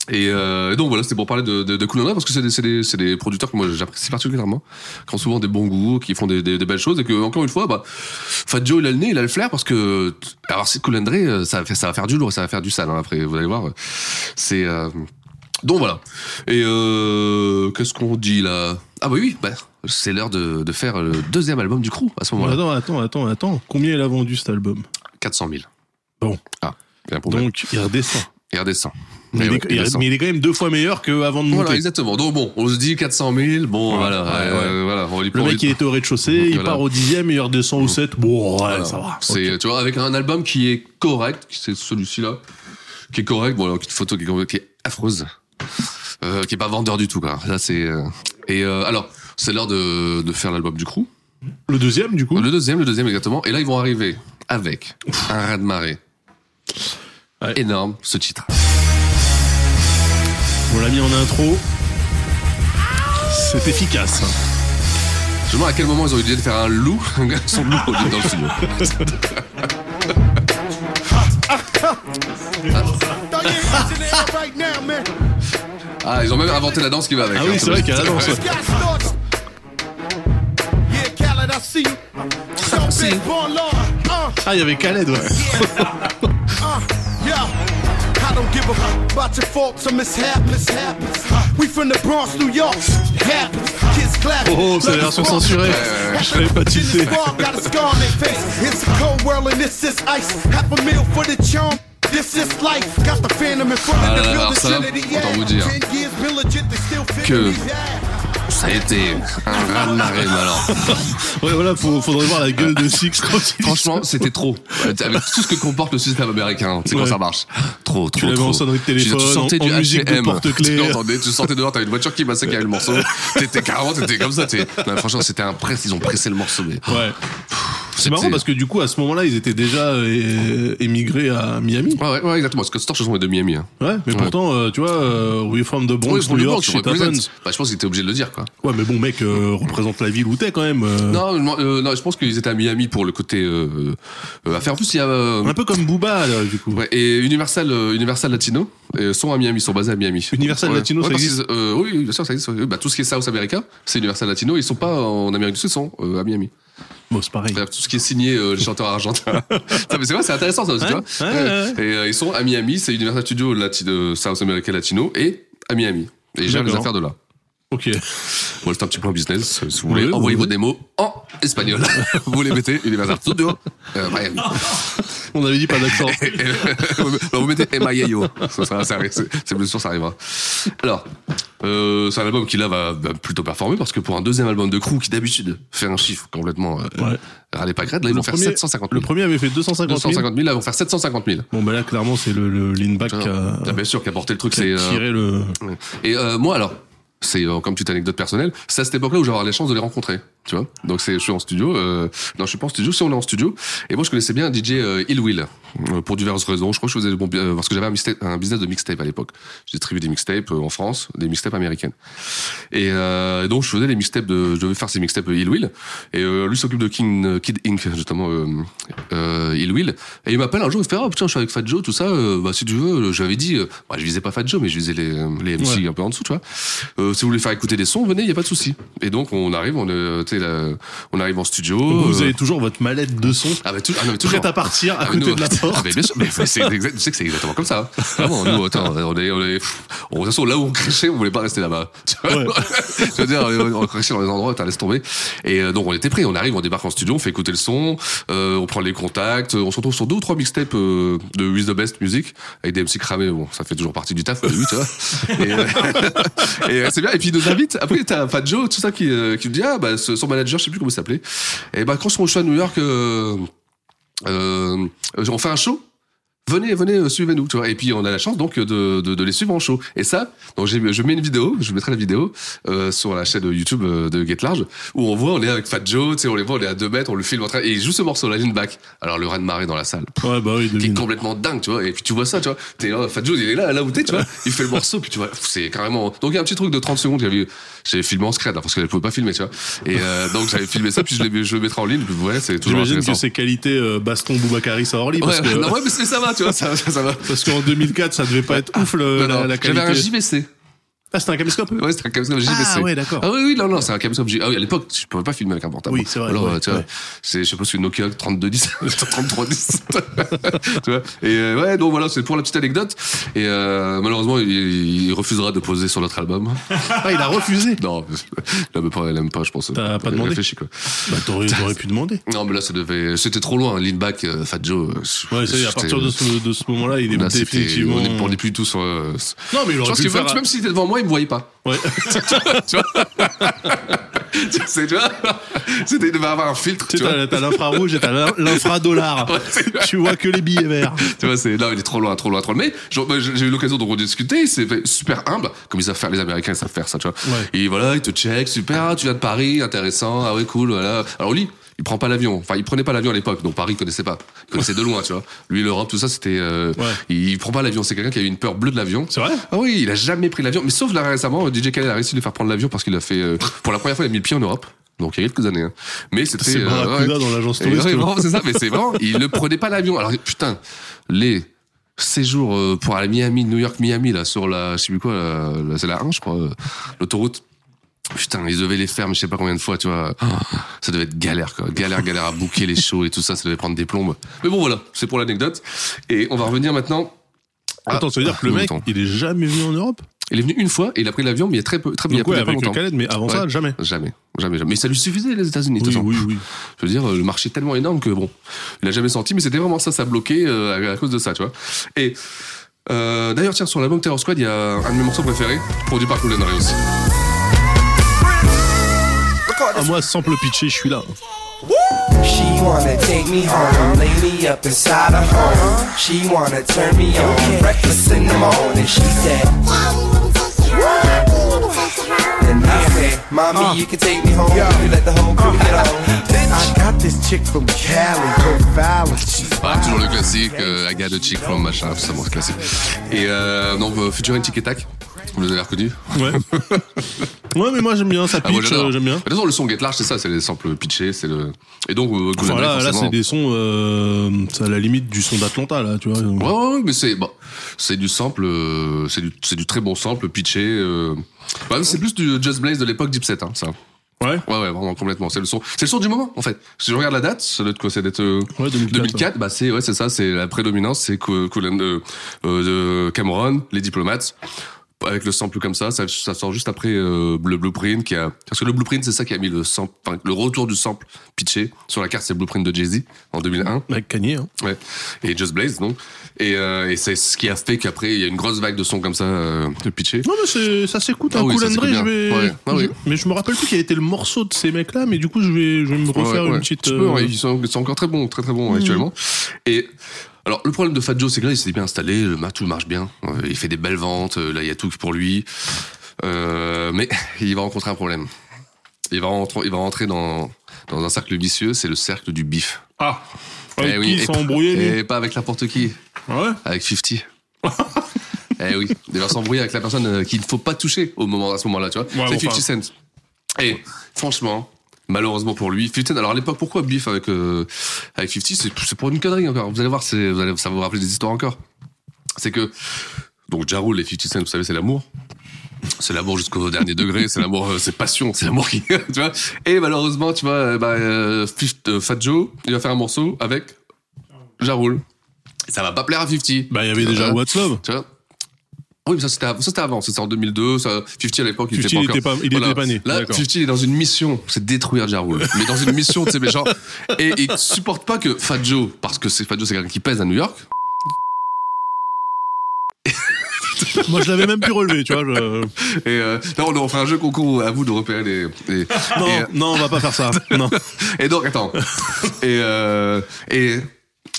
Speaker 3: et euh, donc voilà, c'était pour parler de, de, parce que c'est des, des, des producteurs que moi j'apprécie particulièrement, qui ont souvent des bons goûts, qui font des, des, des belles choses, et que encore une fois, bah, Fat Joe il a le nez, il a le flair, parce que alors c'est euh, ça va faire, ça va faire du lourd, ça va faire du sale. hein, après, vous allez voir, c'est euh, donc voilà. Et euh, qu'est-ce qu'on dit là? Ah bah oui, bah, c'est l'heure de, de faire le deuxième album du crew à ce moment-là.
Speaker 2: Attends, attends, attends, attends. Combien il a vendu cet album
Speaker 3: 400 000.
Speaker 2: Bon.
Speaker 3: Ah, il y a un problème.
Speaker 2: Donc, il redescend.
Speaker 3: il redescend.
Speaker 2: Mais, il
Speaker 3: ouais,
Speaker 2: est,
Speaker 3: il
Speaker 2: il-
Speaker 3: redescend.
Speaker 2: mais il est quand même deux fois meilleur qu'avant de monter.
Speaker 3: Voilà, exactement. Donc bon, on se dit 400 000, bon,
Speaker 2: Ouais,
Speaker 3: voilà,
Speaker 2: ouais,
Speaker 3: euh, voilà, on lui
Speaker 2: le mec, il était au rez-de-chaussée, il
Speaker 3: Voilà.
Speaker 2: part au dixième, il redescend au 7. Bon, ouais,
Speaker 3: Voilà.
Speaker 2: ça va.
Speaker 3: C'est, tu vois, avec un album qui est correct, c'est celui-ci là, qui est correct, bon, alors, une photo qui est, qui est affreuse, euh, qui est pas vendeur du tout, quoi. Là, c'est, euh, et euh, alors, c'est l'heure de, de faire l'album du crew.
Speaker 2: Le deuxième, du coup
Speaker 3: Le deuxième, le deuxième exactement. Et là, ils vont arriver avec un raz de marée.
Speaker 2: Ouais.
Speaker 3: Énorme, ce titre.
Speaker 2: On l'a mis en intro. C'est efficace.
Speaker 3: Je me demande à quel moment ils ont eu l'idée de faire un loup, un gars son loup au lieu dans le studio.
Speaker 6: Man.
Speaker 3: Ah, ils ont même inventé la danse qui va avec.
Speaker 2: Ah oui,
Speaker 3: hein,
Speaker 2: c'est vrai qu'il y a la danse. Ah, il y avait Khaled, ouais.
Speaker 6: yeah. I don't give a fuck about your faults or mishaps. We from the Bronx, New York. Kids clap.
Speaker 2: Oh, c'est la version censurée. Je l'avais pas tilté.
Speaker 6: It's a cold world and this is ice. Half a meal for the charm. This is life. Got the phantom in front
Speaker 3: Ah
Speaker 6: of
Speaker 3: là
Speaker 6: the building.
Speaker 3: autant vous dire
Speaker 6: 10 years been legit, they still fit
Speaker 3: que-. Ça a été un raz de marée, alors.
Speaker 2: Ouais, voilà, faut, faudrait voir la gueule de Six quand il
Speaker 3: Franchement, c'était trop. Avec tout ce que comporte le système américain, c'est quand
Speaker 2: Ouais.
Speaker 3: ça marche. Trop, trop,
Speaker 2: Tu l'avais
Speaker 3: trop.
Speaker 2: en sonnerie de téléphone,
Speaker 3: Tu sentais
Speaker 2: en-
Speaker 3: du
Speaker 2: en musique de porte-clés.
Speaker 3: Tu tu sortais dehors, t'avais une voiture qui avait le morceau. T'étais carrément, t'étais comme ça. t'es- Non, franchement, c'était un press, ils ont pressé le morceau. Mais...
Speaker 2: Ouais. C'est marrant parce que du coup, à ce moment-là, ils étaient déjà euh, émigrés à Miami.
Speaker 3: Ouais, ouais, ouais, exactement. Parce que Storch, sont de Miami. Hein.
Speaker 2: Ouais, mais pourtant, euh, tu vois, euh, We from the Bronx,
Speaker 3: Ouais,
Speaker 2: New
Speaker 3: de
Speaker 2: York,
Speaker 3: Bronx,
Speaker 2: shit happens.
Speaker 3: Bah, je pense qu'ils étaient obligés de le dire, quoi.
Speaker 2: Ouais, mais bon, mec, euh, représente la ville où t'es quand même. euh.
Speaker 3: Non, euh, non, je pense qu'ils étaient à Miami pour le côté euh, euh, affaire. En plus, il y a. euh,
Speaker 2: Un peu comme Booba, là, du coup.
Speaker 3: Ouais, et Universal, euh, Universal Latino euh, sont à Miami, sont basés à Miami.
Speaker 2: Universal Latino, ça
Speaker 3: parce
Speaker 2: existe
Speaker 3: qu'ils- euh, Oui, bien sûr, ça existe. oui. Bah, tout ce qui est South America, c'est Universal Latino. Ils sont pas en Amérique du Sud, ils sont euh, à Miami.
Speaker 2: Bon, c'est pareil.
Speaker 3: Tout ce qui est signé, euh, les chanteurs argentins. C'est vrai, c'est intéressant ça aussi, tu vois.
Speaker 2: ouais, ouais,
Speaker 3: Et euh, ils sont à Miami, c'est Universal Studios Latino, South America Latino et à Miami. Et ils gèrent les affaires de là.
Speaker 2: Ok.
Speaker 3: Bon, c'est un petit point business. Si vous voulez,
Speaker 2: Oui,
Speaker 3: envoyez
Speaker 2: oui.
Speaker 3: vos démos en espagnol. vous les mettez, Universal Studios, euh, Miami.
Speaker 2: On avait dit pas d'accent.
Speaker 3: Bah, vous mettez Emayayo. Ça, ça, ça, c'est bien sûr, ça arrivera. Alors, euh, c'est un album qui là va, va plutôt performer parce que pour un deuxième album de crew qui d'habitude fait un chiffre complètement euh,
Speaker 2: Ouais.
Speaker 3: râlez pas grade, là ils
Speaker 2: Le
Speaker 3: vont faire
Speaker 2: premier-
Speaker 3: 750 000.
Speaker 2: Le premier avait fait 250 000.
Speaker 3: 250 000, là ils vont faire 750 000.
Speaker 2: Bon, bah là, clairement, c'est le, le lean back qui a,
Speaker 3: bien sûr, qui a porté le truc,
Speaker 2: qui a
Speaker 3: euh,
Speaker 2: tiré le.
Speaker 3: Et euh, moi alors, c'est euh, comme petite anecdote personnelle, c'est à cette époque-là où j'ai avoir les chances de les rencontrer, tu vois. Donc c'est, je suis en studio, euh, non je suis pas en studio, si on est en studio. Et moi je connaissais bien DJ euh, Ill Will euh, pour diverses raisons. Je crois que je faisais bon, euh, parce que j'avais un, un business de mixtape à l'époque. Je distribuais des mixtapes euh, en France, des mixtapes américaines. Et euh, donc je faisais les mixtapes de, je devais faire ces mixtapes euh, Ill Will. Et euh, lui s'occupe de King Kid Inc justement euh, Ill Will. Et il m'appelle un jour, il fait ah putain je suis avec Fat Joe tout ça. euh, bah si tu veux, j'avais dit, bah, je visais pas Fat Joe mais je visais les les MC
Speaker 2: Ouais.
Speaker 3: un peu en dessous, tu vois. Euh, si vous voulez faire écouter des sons, venez, il y a pas de souci. Et donc on arrive, on sais, là, on arrive en studio.
Speaker 2: Vous
Speaker 3: euh,
Speaker 2: avez toujours votre mallette de son
Speaker 3: ah, bah, tout- ah non, mais
Speaker 2: prête à partir à
Speaker 3: Ah,
Speaker 2: côté
Speaker 3: nous-
Speaker 2: de la porte.
Speaker 3: Ah, mais bien sûr, mais c'est exact, tu sais que c'est exactement comme ça. hein. Vraiment, nous, attends, on est, on est, on- de toute façon, là où on crachait, on voulait pas rester là-bas. Tu vois
Speaker 2: Ouais.
Speaker 3: Je veux dire, on, on crachait dans les endroits, t'as laissé tomber. Et euh, donc, on était prêts, on arrive, on débarque en studio, on fait écouter le son, euh, on prend les contacts, on se retrouve sur deux ou trois mixtapes euh, de With the Best Music, avec des MC cramés, bon, ça fait toujours partie du taf début, tu vois. Et, euh, et euh, et puis il nous invite, après, t'as Fat Joe, tout ça, qui, euh, qui me dit, ah, bah, son manager, je sais plus comment il s'appelait. Et ben quand on show à New York, euh, euh, on fait un show. Venez, venez, euh, suivez-nous, tu vois. Et puis on a la chance donc de, de, de les suivre en show. Et ça, donc j'ai, je mets une vidéo, je mettrai la vidéo euh, sur la chaîne YouTube euh, de Get Large où on voit, on est avec Fat Joe, tu sais, on les voit, on est à deux mètres, on le filme en train et il joue ce morceau, la Lean Back. Alors le raz de marée dans la salle
Speaker 2: Ouais, bah oui,
Speaker 3: qui est complètement dingue, tu vois. Et puis tu vois ça, tu vois. T'es là, Fat Joe, il est là, là où t'es, tu vois. Il fait le morceau, puis tu vois, c'est carrément. Donc il y a un petit truc de 30 secondes j'avais, j'avais filmé en scred, hein, parce que je pouvais pas filmer, tu vois. Et euh, donc j'avais filmé ça, puis je, je le mettrai en ligne, puis ouais, c'est toujours
Speaker 2: J'imagine que c'est qualité euh, baston Boubacaris à Orly. Parce
Speaker 3: Ouais,
Speaker 2: que-
Speaker 3: non, ouais, mais c'est- ça va, tu vois, ça, ça, ça va.
Speaker 2: Parce qu'en 2004, ça devait pas être ouf le, la,
Speaker 3: non,
Speaker 2: la
Speaker 3: J'avais un
Speaker 2: qualité.
Speaker 3: JVC.
Speaker 2: Ah, c'était un caméscope
Speaker 3: Ouais, c'était un caméscope.
Speaker 2: Ah ouais, d'accord.
Speaker 3: Ah oui, oui, non, non, c'est un caméscope. Ah oui, à l'époque, tu pouvais pas filmer avec un portable.
Speaker 2: Oui, c'est vrai,
Speaker 3: Alors,
Speaker 2: ouais,
Speaker 3: euh, tu vois,
Speaker 2: ouais.
Speaker 3: c'est, je sais pas si une Nokia 3210, 3310. tu vois. Et euh, ouais, donc voilà, c'est pour la petite anecdote. Et euh, malheureusement, il, il refusera de poser sur notre album.
Speaker 2: Ah, il a refusé.
Speaker 3: Non, il aime pas, il aime pas, je pense.
Speaker 2: T'as pas demandé
Speaker 3: réfléchit, quoi.
Speaker 2: Bah, t'aurais, t'aurais pu demander.
Speaker 3: Non, mais là, ça devait, c'était trop loin. Lean back, Fat Joe.
Speaker 2: Ouais, ça y est, à partir de ce, de ce moment-là, il est
Speaker 3: là,
Speaker 2: définitivement.
Speaker 3: On est, on est plus du tout sur.
Speaker 2: Non, mais il
Speaker 3: je
Speaker 2: aurait
Speaker 3: pense
Speaker 2: pu
Speaker 3: que
Speaker 2: faire.
Speaker 3: même, même s'il était devant moi, il me voyait pas.
Speaker 2: Ouais.
Speaker 3: tu vois Tu sais, tu vois C'était, il devait avoir un filtre.
Speaker 2: Tu
Speaker 3: vois,
Speaker 2: t'as, l'infrarouge et t'as l'in- l'infradollar.
Speaker 3: Ouais,
Speaker 2: tu vois que les billets verts.
Speaker 3: tu vois, c'est, non, il est trop loin, trop loin, trop loin. Mais bah, j'ai eu l'occasion de rediscuter, c'est super humble, comme ils savent faire, les Américains, ils savent faire ça, tu vois.
Speaker 2: Ouais.
Speaker 3: Et voilà, ils te check, super, ah, tu viens de Paris, intéressant, ah ouais, cool, voilà. Alors lui, il prend pas l'avion. Enfin, il prenait pas l'avion à l'époque, donc Paris, il connaissait pas. Il connaissait de loin, tu vois. Lui, l'Europe, tout ça, c'était, euh,
Speaker 2: Ouais.
Speaker 3: il prend pas l'avion. C'est quelqu'un qui a eu une peur bleue de l'avion.
Speaker 2: C'est vrai?
Speaker 3: Ah oui, il a jamais pris l'avion. Mais sauf là récemment, DJ Khaled a réussi de lui faire prendre l'avion parce qu'il a fait, euh, pour la première fois, il a mis le pied en Europe. Donc il y a quelques années. hein. Mais c'était.
Speaker 2: C'est
Speaker 3: euh, ouais.
Speaker 2: dans l'agence
Speaker 3: vraiment, c'est ça, mais c'est vraiment, il ne prenait pas l'avion. Alors, putain, les séjours euh, pour aller à Miami, New York, Miami, là, sur la, je sais plus quoi, c'est la 1, je crois, euh, l'autoroute. Putain, ils devaient les faire, mais je sais pas combien de fois, tu vois. Ça devait être galère, quoi. Galère, galère à bouquer les shows et tout ça, ça devait prendre des plombes. Mais bon, voilà, c'est pour l'anecdote. Et on va revenir maintenant. à-
Speaker 2: Attends, ça veut dire que le mec, il est jamais venu en Europe?
Speaker 3: Il est venu une fois et il a pris l'avion, mais il y a très peu, très,
Speaker 2: Donc ouais, avec
Speaker 3: longtemps.
Speaker 2: Khaled, mais avant ça, jamais.
Speaker 3: Jamais, jamais, jamais. Mais ça lui suffisait les États-Unis.
Speaker 2: Oui, oui, oui.
Speaker 3: Je veux dire, le marché est tellement énorme que bon, il a jamais senti, mais c'était vraiment ça, ça bloquait euh, à, à cause de ça, tu vois. Et euh, d'ailleurs, tiens, sur l'album Terror Squad, il y a un de mes morceaux préférés, produit par Cool Ray aussi.
Speaker 2: Ah, moi, sample pitché, je suis là.
Speaker 7: She wanna take me home, lay me up inside her home. She wanna turn me on, breakfast in the morning. She said, and I said, Mommy, you can take me home. You let the whole crew get on.
Speaker 6: I got this chick from Cali, profiling. She's
Speaker 3: Ah, toujours le classique, euh, I got a chick from machin, tout ça, bon, classique. Et euh, donc, euh, Future Tic et Tac, vous les avez reconnus
Speaker 2: Ouais. ouais, mais moi, j'aime bien, ça
Speaker 3: Ah,
Speaker 2: pitch, euh, j'aime bien.
Speaker 3: De toute façon, le son Get Large, c'est ça, c'est les samples pitchés, c'est le. Et donc, euh,
Speaker 2: Enfin, là, là c'est des sons, euh, c'est à la limite du son d'Atlanta, là, tu vois.
Speaker 3: Ouais, ouais, ouais, mais c'est bon, c'est du sample, euh, c'est du, c'est du très bon sample pitché. Euh, bah, c'est plus du Just Blaze de l'époque Deep Set, hein, ça.
Speaker 2: Ouais.
Speaker 3: Ouais, ouais, vraiment complètement. C'est le son, c'est le son du moment en fait. Si je regarde la date, ça doit être quoi C'est d'être euh,
Speaker 2: Ouais, 2004,
Speaker 3: 2004. Bah c'est ouais, c'est ça. C'est la prédominance, c'est Cameron, les diplomates. Avec le sample comme ça, ça, ça sort juste après euh, le Blueprint qui a parce que le Blueprint c'est ça qui a mis le sample, enfin, le retour du sample pitché sur la carte, c'est le Blueprint de Jay Z en 2001.
Speaker 2: Avec Kanye, hein.
Speaker 3: Ouais. Et Just Blaze, donc. Et, euh, et c'est ce qui a fait qu'après, il y a une grosse vague de sons comme ça, euh, de pitché.
Speaker 2: Non, mais ça s'écoute,
Speaker 3: Ah
Speaker 2: un
Speaker 3: oui,
Speaker 2: Cool
Speaker 3: s'écoute
Speaker 2: Dre, je vais.
Speaker 3: Ouais. Ah oui.
Speaker 2: je- Mais je me rappelle plus quel était le morceau de ces mecs-là, mais du coup, je vais, je vais me refaire
Speaker 3: Ouais, ouais.
Speaker 2: une petite.
Speaker 3: Tu peux,
Speaker 2: euh,
Speaker 3: ouais, ils, sont, ils sont encore très bons, très très bons actuellement. Et alors, le problème de Fat Joe, c'est que là, il s'est bien installé, le tout marche bien. Euh, il fait des belles ventes, euh, là, il y a tout pour lui. Euh, mais il va rencontrer un problème. Il va rentrer, il va rentrer dans, dans un cercle vicieux, c'est le cercle du bif.
Speaker 2: Ah
Speaker 3: Eh
Speaker 2: Avec
Speaker 3: oui,
Speaker 2: qui
Speaker 3: et
Speaker 2: ils sont
Speaker 3: pas-
Speaker 2: embrouillés, lui
Speaker 3: Et pas avec n'importe qui,
Speaker 2: Ah Ouais?
Speaker 3: Avec 50. eh oui, il va s'embrouiller avec la personne qu'il ne faut pas toucher au moment, à ce moment-là, tu vois.
Speaker 2: Ouais,
Speaker 3: c'est
Speaker 2: enfin.
Speaker 3: 50 Cent. Et franchement, malheureusement pour lui, 50 Cent, alors à l'époque, pourquoi bif avec, euh, avec 50 C'est c'est pour une connerie encore. Vous allez voir, c'est- vous allez, ça va vous rappeler des histoires encore. C'est que, donc, Ja Rule et 50 Cent, vous savez, c'est l'amour. C'est l'amour jusqu'au dernier degré, c'est l'amour, euh, c'est passion, c'est l'amour qui, tu vois. Et malheureusement, tu vois, euh, bah, euh, Fat Joe, il va faire un morceau avec Ja Rule. Et Ça va pas plaire à 50.
Speaker 2: Bah, il y avait déjà. What's Love.
Speaker 3: Tu vois oui, mais ça c'était, ça avant, c'était en 2002, ça, 50 à l'époque, il
Speaker 2: 50,
Speaker 3: était pas
Speaker 2: il était pas- il était pas né,
Speaker 3: Là,
Speaker 2: d'accord.
Speaker 3: 50 il est dans une mission, c'est détruire Ja Rule. mais dans une mission, tu sais, mais genre, et il supporte pas que Fat Joe, parce que c'est Fat Joe, c'est quelqu'un qui pèse à New York.
Speaker 2: Moi, je l'avais même plus relevé, tu vois. je-
Speaker 3: Et euh, non, on fera un jeu concours à vous de repérer les. les-
Speaker 2: Non,
Speaker 3: et, euh,
Speaker 2: non, on va pas faire ça. Non.
Speaker 3: et donc, attends. et, euh, et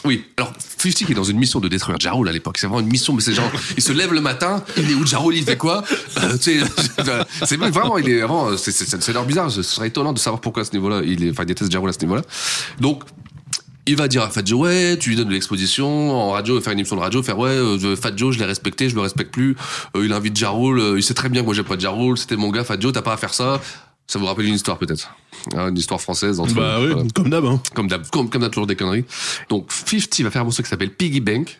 Speaker 3: oui, alors 50 qui est dans une mission de détruire Jarul à l'époque. C'est vraiment une mission, mais c'est genre, il se lève le matin, il est où Jarul, il fait quoi? Euh, C'est vraiment, il est vraiment, c'est- l'air bizarre. Ce serait étonnant de savoir pourquoi à ce niveau-là, il est, enfin, il déteste Jarul à ce niveau-là. Donc, il va dire à Fat Joe, ouais, tu lui donnes de l'exposition, en radio, faire une émission de radio, faire, ouais, euh, Fat Joe, je l'ai respecté, je le respecte plus, Euh, il invite Jarul, euh, il sait très bien que moi j'ai pas de Jarul, c'était mon gars, Fat Joe, t'as pas à faire ça. Ça vous rappelle une histoire peut-être Hein, Une histoire française entre
Speaker 2: Bah oui,
Speaker 3: voilà.
Speaker 2: comme d'hab. Hein.
Speaker 3: comme d'hab, comme, comme d'hab, toujours des conneries. Donc 50 va faire un morceau qui s'appelle Piggy Bank,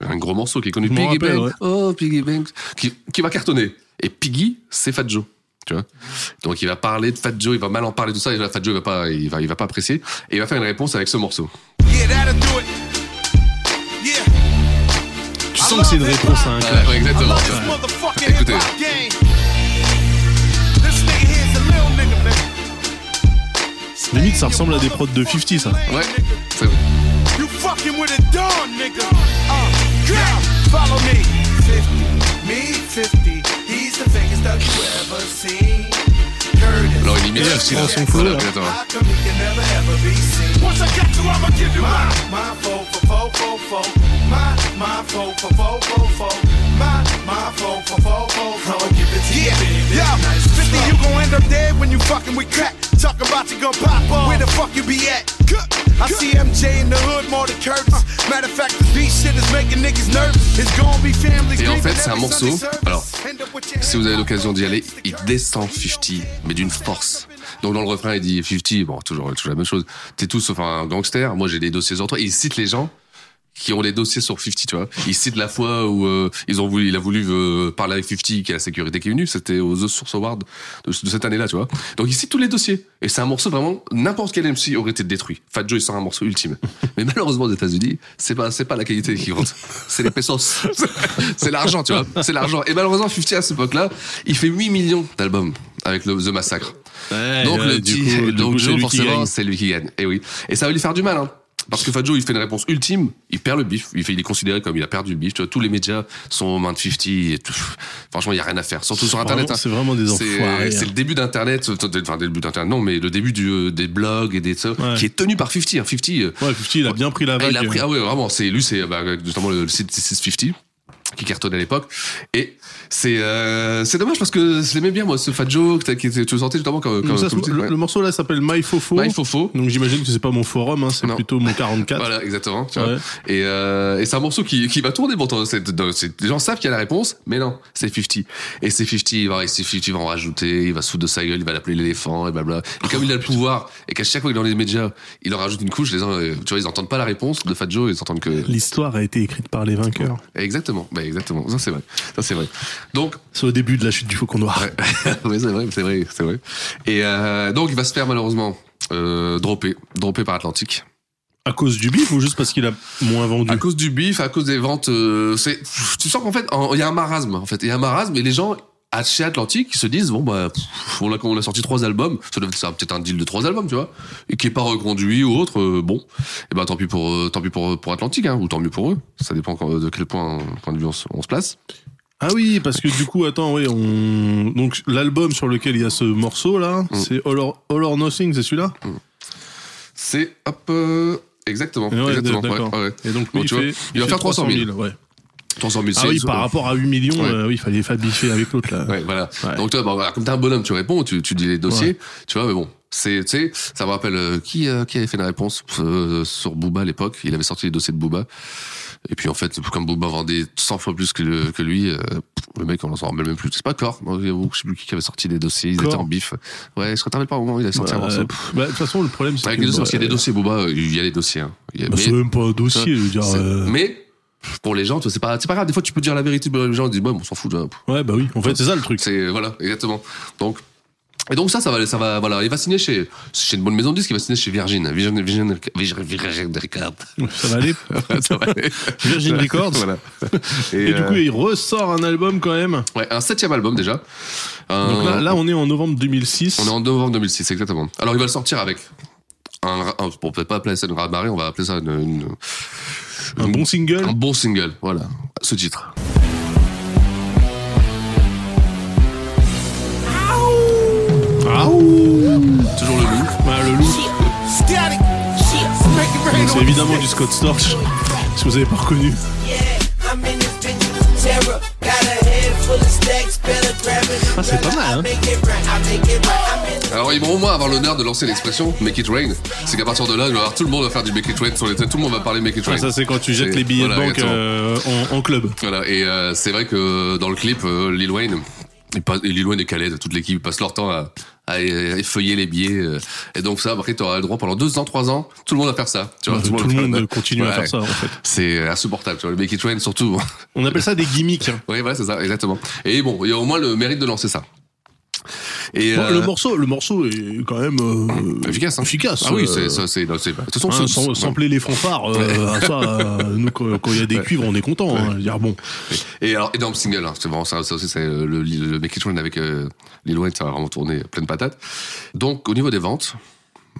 Speaker 3: un gros morceau qui est connu, Piggy
Speaker 2: rappelle,
Speaker 3: Bank,
Speaker 2: ouais.
Speaker 3: oh Piggy Bank, qui, qui va cartonner. Et Piggy, c'est Fat Joe. Tu vois Donc il va parler de Fat Joe, il va mal en parler de tout ça, et là, Fat Joe il va pas, il va, il va pas apprécier, et il va faire une réponse avec ce morceau.
Speaker 4: Yeah. Yeah.
Speaker 2: Tu sens que c'est une réponse à un
Speaker 3: ouais, exactement. Écoutez.
Speaker 2: Limite, ça ressemble à des prods de 50, ça.
Speaker 3: Ouais, c'est vrai.
Speaker 4: You fucking with a dawn, nigga. Uh, yeah, follow me. 50, me 50. He's the biggest that you ever seen.
Speaker 3: Alors il imite
Speaker 2: Et elle
Speaker 3: 50
Speaker 2: prend
Speaker 3: là.
Speaker 2: son flow.
Speaker 4: Yeah, yo, 50, you gon' end up dead when you fucking with crack. Talk about you gon' pop off. Where the fuck you be at? I see MJ in the hood more than Curtis. Matter of fact, this beat shit is making niggas nervous. It's gon' be families.
Speaker 3: Et en fait, c'est un morceau. Alors, Si vous avez l'occasion d'y aller, il descend 50, mais d'une force. Donc dans le refrain, il dit 50, bon, toujours, toujours la même chose. T'es tous sauf un gangster, moi j'ai des dossiers sur toi. Et il cite les gens qui ont les dossiers sur 50, tu vois. Il cite la fois où euh, ils ont voulu, il a voulu euh, parler avec 50, qui est la sécurité qui est venue. C'était aux The Source Awards de, de cette année-là, tu vois. Donc il cite tous les dossiers. Et c'est un morceau vraiment, n'importe quel MC aurait été détruit. Fat Joe, il sort un morceau ultime. Mais malheureusement, aux États-Unis, c'est pas, c'est pas la qualité qui compte. C'est les pesos. c'est l'argent, tu vois. C'est l'argent. Et malheureusement, 50 à cette époque-là, il fait 8 millions d'albums avec le, The Massacre.
Speaker 2: Ouais,
Speaker 3: Donc
Speaker 2: ouais,
Speaker 3: le
Speaker 2: du coup- du
Speaker 3: donc
Speaker 2: coup,
Speaker 3: Joe forcément c'est lui qui gagne. Et oui. Et ça va lui faire du mal, hein. Parce que Fat Joe, il fait une réponse ultime, il perd le bif, il, fait, il est considéré comme il a perdu le bif. Tu vois, tous les médias sont aux mains de 50 et tout. Franchement, il y a rien à faire, surtout sur Internet. Hein.
Speaker 2: c'est vraiment des enfoirés.
Speaker 3: c'est
Speaker 2: hein.
Speaker 3: le début d'Internet, enfin le début d'Internet, non, mais le début du, euh, des blogs et des ça,
Speaker 2: Ouais.
Speaker 3: qui est tenu par 50. Hein. 50, euh,
Speaker 2: Ouais, 50, il a bien pris la
Speaker 3: ah,
Speaker 2: vague.
Speaker 3: il a pris, ah ouais, vraiment, c'est lui, c'est bah, notamment le, le site 650 qui cartonnait à l'époque. Et c'est euh, c'est dommage parce que je l'aimais bien moi ce Fat Joe que tu le sentais justement comme, comme,
Speaker 2: Ça, le,
Speaker 3: titre, ouais.
Speaker 2: le morceau là s'appelle My Fofo.
Speaker 3: My Fofo.
Speaker 2: Donc j'imagine que c'est pas mon forum, hein, c'est plutôt mon 44.
Speaker 3: Voilà, exactement. Tu vois. Et, euh, et c'est un morceau qui, qui va tourner c'est- les gens savent qu'il y a la réponse, mais non, c'est 50. Et c'est 50, il va, c'est 50 va en rajouter, il va se foutre de sa gueule, il va l'appeler l'éléphant, et blabla. Et comme il a le pouvoir, et qu'à chaque fois qu'il est dans les médias, il en rajoute une couche, les gens, euh, tu vois, ils entendent pas la réponse de Fat Joe, ils entendent que.
Speaker 2: L'histoire a été écrite par les vainqueurs.
Speaker 3: Exactement, bah exactement, ça c'est vrai. Ça c'est vrai. Donc,
Speaker 2: C'est au début de la chute du Faucon Noir.
Speaker 3: Ouais, ouais, c'est vrai, c'est vrai, c'est vrai. Et euh, donc il va se faire malheureusement euh, dropper, dropper par Atlantique.
Speaker 2: À cause du bif ou juste parce qu'il a moins vendu?
Speaker 3: À cause du bif, à cause des ventes, euh, c'est, tu sens qu'en fait, il y a un marasme. En fait, il y a un marasme, et les gens à chez Atlantique ils se disent bon bah pff, on a, on a sorti trois albums, ça doit être peut-être un deal de trois albums, tu vois, et qui est pas reconduit ou autre. euh, bon, et ben tant pis pour euh, tant pis pour pour Atlantique, hein, ou tant mieux pour eux. Ça dépend de quel point point de vue on se place.
Speaker 2: Ah oui, parce que du coup, attends, oui, on. Donc l'album sur lequel il y a ce morceau là,
Speaker 3: Mm.
Speaker 2: c'est All or, All or Nothing, c'est celui-là
Speaker 3: C'est hop. euh, Exactement,
Speaker 2: Ouais,
Speaker 3: exactement. ouais, ouais.
Speaker 2: Et donc, lui,
Speaker 3: tu
Speaker 2: il,
Speaker 3: vois,
Speaker 2: fait,
Speaker 3: il va
Speaker 2: fait
Speaker 3: faire 300 000.
Speaker 2: ouais.
Speaker 3: 300 000
Speaker 2: Ah oui, par rapport à 8 millions,
Speaker 3: Ouais.
Speaker 2: euh, oui, il fallait faire biffer avec l'autre là.
Speaker 3: Ouais, voilà.
Speaker 2: Ouais.
Speaker 3: Donc toi, bon, voilà, comme t'es un bonhomme, tu réponds, tu, tu dis les dossiers, tu vois, mais bon, c'est, tu sais, ça me rappelle euh, qui, euh, qui avait fait une réponse euh, sur Booba à l'époque. Il avait sorti les dossiers de Booba. Et puis en fait, comme Booba vendait 100 fois plus que, le- que lui, euh, le mec, on s'en rappelle même plus. C'est pas Core, je sais plus qui avait sorti les dossiers, ils étaient en bif. Ouais, je rappelle pas au moment où il a sorti un
Speaker 2: Bah,
Speaker 3: morceau.
Speaker 2: bah, de toute façon, le problème, c'est que.
Speaker 3: dossiers, parce qu'il y a des
Speaker 2: bah,
Speaker 3: dossiers Booba, euh, il y a des dossiers. Hein.
Speaker 2: Bah,
Speaker 3: mais-
Speaker 2: c'est même pas un dossier, je veux dire. euh,
Speaker 3: mais pour les gens, c'est pas, c'est pas grave. Des fois, tu peux dire la vérité. Les gens disent, bon, on s'en fout.
Speaker 2: Ouais, bah oui, en fait, c'est ça le truc.
Speaker 3: C'est voilà, exactement. Donc et donc ça, ça va, ça va, voilà, il va signer chez, chez une bonne maison de disques, il va signer chez Virgin, Virgin, Virgin, Virgin, Virgin Records.
Speaker 2: Ça va aller.
Speaker 3: ça va aller.
Speaker 2: Virgin Records.
Speaker 3: voilà.
Speaker 2: Et, du
Speaker 3: euh,
Speaker 2: coup, il ressort un album quand même.
Speaker 3: ouais, un septième album déjà. Un-
Speaker 2: Donc là, là, on est en novembre 2006.
Speaker 3: on est en novembre 2006, exactement. Alors il va le sortir avec un, un bon, peut-être pas appeler ça une raz-de-marée, on va appeler ça une, une-
Speaker 2: Un bon single.
Speaker 3: un bon single, voilà, ce titre. Toujours le loup.
Speaker 2: Ouais, le loup. C'est évidemment du Scott Storch. Si vous avez pas reconnu. Ah, c'est pas mal, hein.
Speaker 3: Alors ils vont au moins avoir l'honneur de lancer l'expression Make it rain. C'est qu'à partir de là, il va y avoir tout le monde va faire du Make it rain sur les têtes. Tout le monde va parler Make it rain.
Speaker 2: Ah, ça, c'est quand tu jettes les billets
Speaker 3: voilà,
Speaker 2: de banque euh, en, en club.
Speaker 3: Voilà, et euh, c'est vrai que dans le clip, euh, Lil Wayne, il passe, Lil Wayne et Khaled, toute l'équipe, ils passent leur temps à, à effeuiller les billets. euh, et donc ça, après, tu auras le droit pendant deux ans, trois ans, tout le monde va faire ça. Tu vois,
Speaker 2: Tout le monde continue à faire ça, en fait.
Speaker 3: C'est insupportable, tu vois, le Make it rain surtout.
Speaker 2: On appelle ça des gimmicks. hein.
Speaker 3: oui, voilà, c'est ça, exactement. Et bon, il y a au moins le mérite de lancer ça. Et
Speaker 2: Bon,
Speaker 3: euh,
Speaker 2: le, morceau, le morceau est quand même euh,
Speaker 3: efficace, hein.
Speaker 2: efficace.
Speaker 3: Ah oui,
Speaker 2: euh,
Speaker 3: c'est ça, c'est, de toute façon,
Speaker 2: hein, sans- les fanfares, euh, ça, euh, nous, quand il y a des
Speaker 3: Ouais.
Speaker 2: cuivres, on est content. hein. Je veux dire, bon,
Speaker 3: Et alors, énorme single, hein. c'est vraiment ça, ça aussi, c'est euh, le, le Make It avec euh, Lil Wayne, ça a vraiment tourné pleine patate. Donc, au niveau des ventes,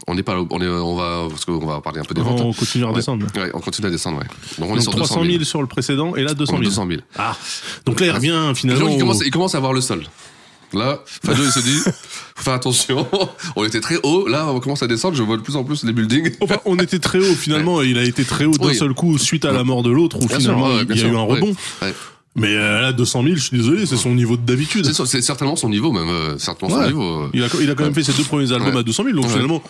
Speaker 3: on n'est pas, on est, on va, parce qu'on va parler un peu des ventes.
Speaker 2: on continue à
Speaker 3: Ouais. Ouais, on continue à descendre, ouais. Donc, on est
Speaker 2: Donc
Speaker 3: sur
Speaker 2: 300 000 sur le précédent et là 200
Speaker 3: On est
Speaker 2: 000.
Speaker 3: 200 000.
Speaker 2: Ah, donc là il revient finalement. au-
Speaker 3: commencent, ils commencent à voir le sol. Là, Fado, il se dit, faut faire attention. on était très haut, là, on commence à descendre, je vois de plus en plus les buildings.
Speaker 2: Enfin, on était très haut finalement et il a été très haut d'un
Speaker 3: Oui.
Speaker 2: seul coup suite à la mort de l'autre où
Speaker 3: Bien
Speaker 2: finalement
Speaker 3: sûr, ouais, bien
Speaker 2: il y a
Speaker 3: sûr,
Speaker 2: eu un rebond.
Speaker 3: Ouais.
Speaker 2: Mais euh, là 200 000, je suis désolé, c'est son niveau de d'habitude.
Speaker 3: C'est, certainement son niveau, même, euh, certainement son
Speaker 2: Ouais.
Speaker 3: niveau. euh.
Speaker 2: Il a, il a quand même fait ses deux premiers albums à 200 000, donc finalement,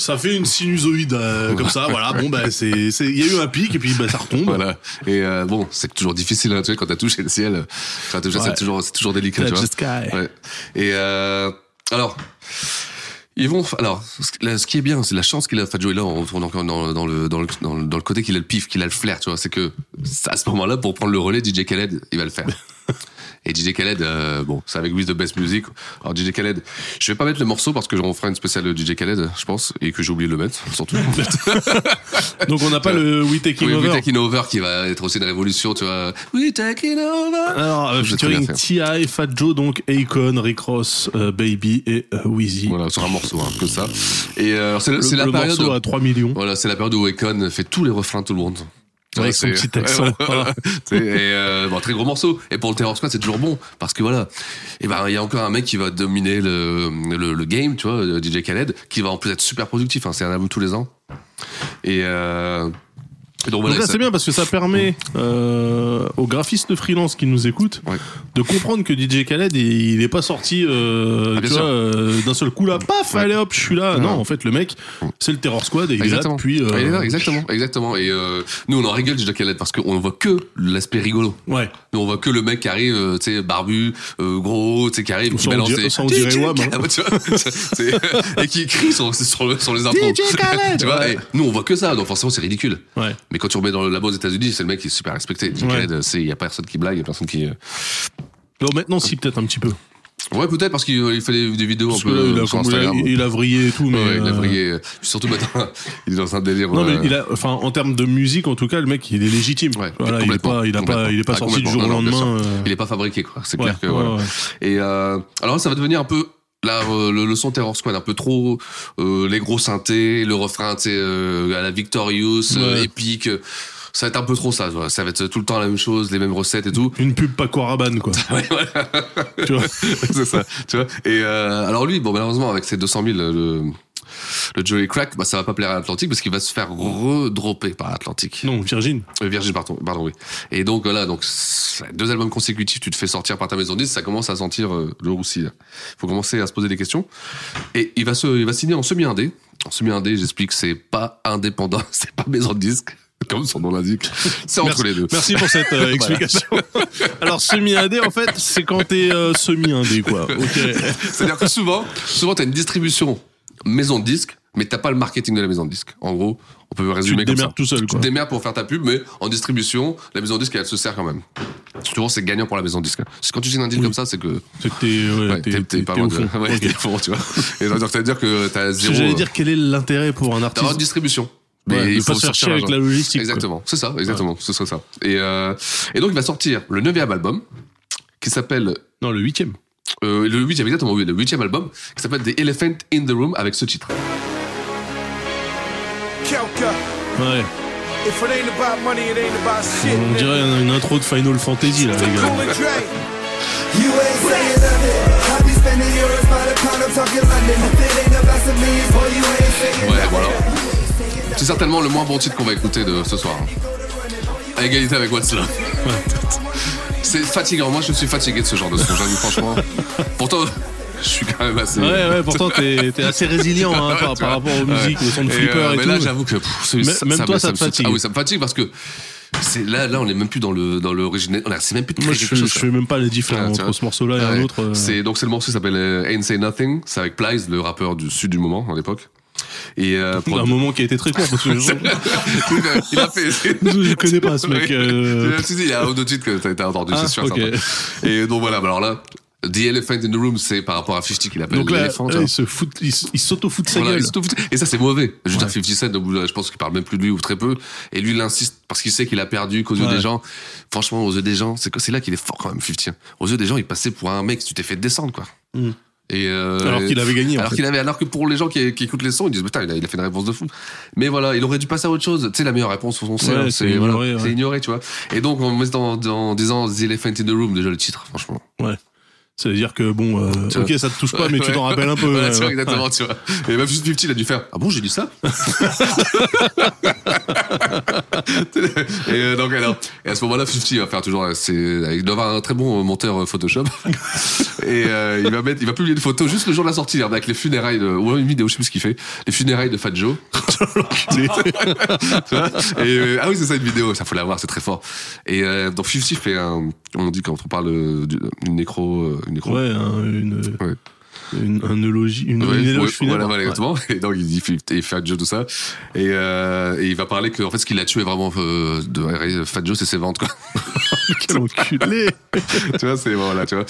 Speaker 2: ça fait une sinusoïde euh, comme ça. Voilà, bon, bah, c'est, c'est, il y a eu un pic et puis bah, ça retombe.
Speaker 3: Voilà. Et euh, bon, c'est toujours difficile, hein, tu sais, quand t'as touché le ciel. Touché,
Speaker 2: Ouais.
Speaker 3: c'est toujours, c'est toujours délicat, tu
Speaker 2: Touch
Speaker 3: vois.
Speaker 2: the sky.
Speaker 3: Ouais. Et euh, alors, ils vont. Alors, ce- là, ce qui est bien, c'est la chance qu'il a. Fadjo là, on tourne encore dans, dans le dans le dans le, dans le côté qu'il a le pif, qu'il a le flair, tu vois. C'est que à ce moment-là, pour prendre le relais, DJ Khaled, il va le faire. Et DJ Khaled, euh, bon, c'est avec With the Best Music. Alors DJ Khaled, je vais pas mettre le morceau parce que on fera une spéciale DJ Khaled, je pense, et que j'ai oublié de le mettre, surtout.
Speaker 2: Donc on n'a pas le We Taking
Speaker 3: oui,
Speaker 2: Over.
Speaker 3: We Taking Over qui va être aussi une révolution, tu vois. We Taking Over.
Speaker 2: Alors, euh, featuring. T.I., Fat Joe, donc Akon, Rick Ross, euh, Baby et euh, Wheezy.
Speaker 3: Voilà, sur un morceau, hein, que ça. Et euh, c'est la
Speaker 2: le
Speaker 3: période.
Speaker 2: morceau à 3 millions.
Speaker 3: Voilà, c'est la période où Akon fait tous les refrains de tout le monde.
Speaker 2: Avec son petit accent,
Speaker 3: et, euh, bon, très gros morceau. Et pour le Terror Squad, c'est toujours bon. Parce que voilà. Et ben, il y a encore un mec qui va dominer le, le, le game, tu vois, euh, DJ Khaled, qui va en plus être super productif. Hein, c'est un album tous les ans. Et, euh, donc, voilà,
Speaker 2: c'est bien parce que ça permet euh, aux graphistes freelance qui nous écoutent
Speaker 3: Ouais.
Speaker 2: de comprendre que DJ Khaled, il il est pas sorti euh,
Speaker 3: Ah,
Speaker 2: tu vois, euh, d'un seul coup là, paf,
Speaker 3: Ouais.
Speaker 2: allez hop, je suis là.
Speaker 3: Non.
Speaker 2: Non, en fait, le mec, c'est le Terror Squad et il est là
Speaker 3: Exactement.
Speaker 2: depuis.
Speaker 3: Il est là, exactement, exactement. Et nous, on en rigole DJ Khaled parce qu'on voit que l'aspect rigolo.
Speaker 2: Ouais.
Speaker 3: Nous, on voit que le mec qui arrive, euh, tu sais, barbu, euh, gros, tu sais, qui arrive, qui balance des- et qui crie sur, sur, sur les intros. Tu vois,
Speaker 2: ouais.
Speaker 3: et nous, on voit que ça, donc forcément, c'est ridicule.
Speaker 2: Ouais.
Speaker 3: Mais quand tu remets dans le labo aux États-Unis, c'est le mec qui est super respecté. DJ
Speaker 2: Ouais.
Speaker 3: Khaled, c'est, y a personne qui blague, y a personne qui. euh,
Speaker 2: Bon, maintenant, si, peut-être un petit peu.
Speaker 3: Ouais, peut-être parce qu'il il fait des, vidéos
Speaker 2: Parce
Speaker 3: un
Speaker 2: que là,
Speaker 3: peu
Speaker 2: il a,
Speaker 3: sur
Speaker 2: comme- il a- il a vrillé et tout, mais.
Speaker 3: Ouais, il a
Speaker 2: euh,
Speaker 3: brillé. Surtout maintenant, il est dans un délire.
Speaker 2: Non, mais
Speaker 3: euh,
Speaker 2: il a, enfin, en termes de musique, en tout cas, le mec, il est légitime.
Speaker 3: Ouais,
Speaker 2: voilà, il est pas, il a pas, il est pas
Speaker 3: Ah,
Speaker 2: sorti du jour au lendemain. euh,
Speaker 3: Il est pas fabriqué, quoi. C'est
Speaker 2: ouais,
Speaker 3: clair que.
Speaker 2: ouais,
Speaker 3: voilà. Et euh, alors ça va devenir un peu là euh, le, le son Terror Squad un peu trop euh, les gros synthés, le refrain, tu sais, euh, à la Victorious, euh,
Speaker 2: Ouais.
Speaker 3: épique. Ça va être un peu trop ça. voilà. Ça va être tout le temps la même chose, les mêmes recettes et tout.
Speaker 2: Une pub Paco Rabanne, quoi.
Speaker 3: Ouais, voilà.
Speaker 2: tu vois.
Speaker 3: c'est ça. Tu vois. Et euh, alors lui, bon malheureusement avec ses 200 000, le, le Joey Crack, bah, ça va pas plaire à Atlantique parce qu'il va se faire redropper par Atlantique.
Speaker 2: Non, Virgin.
Speaker 3: Euh, Virgin, pardon, pardon, oui. Et donc voilà, donc c'est deux albums consécutifs, tu te fais sortir par ta maison de disques, ça commence à sentir euh, le roussi. là. Faut commencer à se poser des questions. Et il va se, il va signer en semi indé. En semi indé, j'explique, c'est pas indépendant, c'est pas maison de disques, comme son nom l'indique. C'est entre
Speaker 2: Merci,
Speaker 3: les deux.
Speaker 2: merci pour cette euh, explication. Alors, semi-indé, en fait, c'est quand t'es euh, semi-indé, quoi. Ok.
Speaker 3: C'est-à-dire que souvent, souvent t'as une distribution maison de disques, mais t'as pas le marketing de la maison de disques. En gros, on peut
Speaker 2: Tu
Speaker 3: résumer
Speaker 2: te
Speaker 3: comme ça.
Speaker 2: tout seul,
Speaker 3: Tu te démerdes pour faire ta pub, mais en distribution, la maison de disques, elle se sert quand même. Souvent, c'est gagnant pour la maison de disques. C'est quand tu signes un deal
Speaker 2: Oui.
Speaker 3: comme ça, c'est que
Speaker 2: C'est que t'es, ouais, t'es,
Speaker 3: pas loin de. Ouais,
Speaker 2: Ok.
Speaker 3: t'es au fond, tu vois. Et donc, ça veut dire que t'as
Speaker 2: Parce que
Speaker 3: zéro.
Speaker 2: J'allais dire quel est l'intérêt pour un
Speaker 3: T'as
Speaker 2: artiste?
Speaker 3: une distribution. Mais il faut
Speaker 2: pas se chier avec la logistique.
Speaker 3: Exactement, c'est ça, exactement, ce serait ça. Et, euh, et donc il va sortir le neuvième album qui s'appelle
Speaker 2: Non, le huitième.
Speaker 3: euh, le huitième exactement oui, le huitième album qui s'appelle The Elephant in the Room avec ce titre.
Speaker 2: Ouais. On dirait une, intro de Final Fantasy, là, les gars.
Speaker 3: Ouais, voilà. C'est certainement le moins bon titre qu'on va écouter de ce soir. À égalité avec What's Love. C'est fatigant. Moi, je suis fatigué de ce genre de son, j'avoue, franchement. Pourtant, je suis quand même assez.
Speaker 2: Ouais, ouais, pourtant, t'es t'es assez résilient hein, par, rapport aux musiques,
Speaker 3: Ouais.
Speaker 2: au son de
Speaker 3: Et,
Speaker 2: flipper
Speaker 3: euh,
Speaker 2: et
Speaker 3: mais
Speaker 2: tout.
Speaker 3: là, j'avoue que pff,
Speaker 2: Même-
Speaker 3: ça,
Speaker 2: même
Speaker 3: ça
Speaker 2: toi, ça
Speaker 3: me
Speaker 2: fatigue.
Speaker 3: Ah oui, ça me fatigue parce que là, là, on est même plus dans le dans l'original. C'est même plus de
Speaker 2: Moi, je
Speaker 3: chose.
Speaker 2: je fais même pas la différence
Speaker 3: tu
Speaker 2: entre ce morceau-là et
Speaker 3: Ouais.
Speaker 2: un autre. euh.
Speaker 3: C'est donc c'est le morceau qui s'appelle euh, Ain't Say Nothing. C'est avec Plies, le rappeur du sud du moment à l'époque. Et euh,
Speaker 2: un moment qui a été très court parce que je,
Speaker 3: il a fait.
Speaker 2: je connais pas ce mec. Euh.
Speaker 3: Sais, Il y a un autre titre que t'as entendu,
Speaker 2: Ah,
Speaker 3: c'est sûr.
Speaker 2: ok.
Speaker 3: certain. Et donc voilà, bah alors là, The Elephant in the Room, c'est par rapport à 50 qu'il appelle l'éléphant.
Speaker 2: il se fout, il, s'auto-fout de sa
Speaker 3: Voilà,
Speaker 2: gueule.
Speaker 3: Et ça, c'est mauvais. Je veux dire, 50 Cent, je pense qu'il parle même plus de lui ou très peu. Et lui, il insiste parce qu'il sait qu'il a perdu qu'aux yeux
Speaker 2: Ouais.
Speaker 3: des gens. Franchement, aux yeux des gens, c'est c'est là qu'il est fort quand même, 50. Aux yeux des gens, il passait pour un mec, tu t'es fait descendre, quoi.
Speaker 2: Mm.
Speaker 3: Et euh,
Speaker 2: Alors qu'il avait gagné,
Speaker 3: Alors qu'il avait, alors que pour les gens qui, qui écoutent les sons, ils disent putain, il a, il a fait une réponse de fou. Mais voilà, il aurait dû passer à autre chose. Tu sais, la meilleure réponse, on sait,
Speaker 2: Ouais,
Speaker 3: hein,
Speaker 2: c'est ignoré,
Speaker 3: voilà,
Speaker 2: ouais.
Speaker 3: c'est ignoré, tu vois. Et donc, en en, en disant The Elephant in the Room, déjà le titre, franchement.
Speaker 2: Ouais. Ça veut dire que bon, euh, ok, ça te touche pas, mais tu t'en rappelles un peu.
Speaker 3: Voilà, tu vois, exactement, tu vois. Et même 50, il a dû faire Ah bon, j'ai dit ça? Et euh, donc, alors, et à ce moment-là, 50 va faire toujours. C'est, il doit avoir un très bon monteur euh, Photoshop. et euh, il va mettre, il va publier une photo juste le jour de la sortie, avec les funérailles de, ou une vidéo, je sais plus ce qu'il fait, les funérailles de Fat Joe. Tu vois et euh, ah oui, c'est ça une vidéo, ça faut la voir, c'est très fort. Et euh, donc 50 fait un, on dit quand on parle euh, d'une nécro, une nécro?
Speaker 2: Ouais, un- une,
Speaker 3: Ouais.
Speaker 2: Une, un éloge, une,
Speaker 3: Ouais,
Speaker 2: une éloge
Speaker 3: ouais,
Speaker 2: funèbre.
Speaker 3: Voilà, voilà,
Speaker 2: Ouais.
Speaker 3: Et donc, il dit, fait Fat Joe, tout ça. Et, euh, et il va parler que, en fait, ce qui l'a tué vraiment, euh, de Fat Joe, c'est ses ventes, quoi.
Speaker 2: Quel enculé
Speaker 3: tu vois, c'est, voilà, tu vois.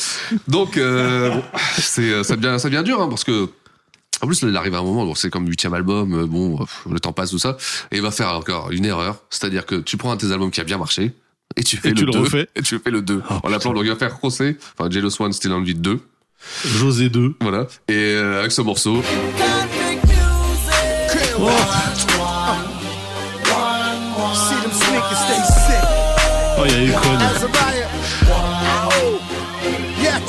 Speaker 3: Donc, euh, bon, c'est, ça devient, ça devient dur, hein, parce que, en plus, il arrive à un moment, donc c'est comme huitième album, bon, le temps passe, tout ça. Et il va faire encore une erreur. C'est-à-dire que tu prends un de tes albums qui a bien marché, et tu fais
Speaker 2: Et
Speaker 3: le
Speaker 2: tu le
Speaker 3: 2.
Speaker 2: refais.
Speaker 3: Et tu fais le 2.
Speaker 2: Oh,
Speaker 3: en l'appelant, donc il va faire José, enfin, Jealous One, Still on Beat 2.
Speaker 2: José 2.
Speaker 3: Voilà. Et euh, avec ce morceau,
Speaker 6: sick.
Speaker 2: Oh, il y a eu Con.
Speaker 6: Azariah. Yeah.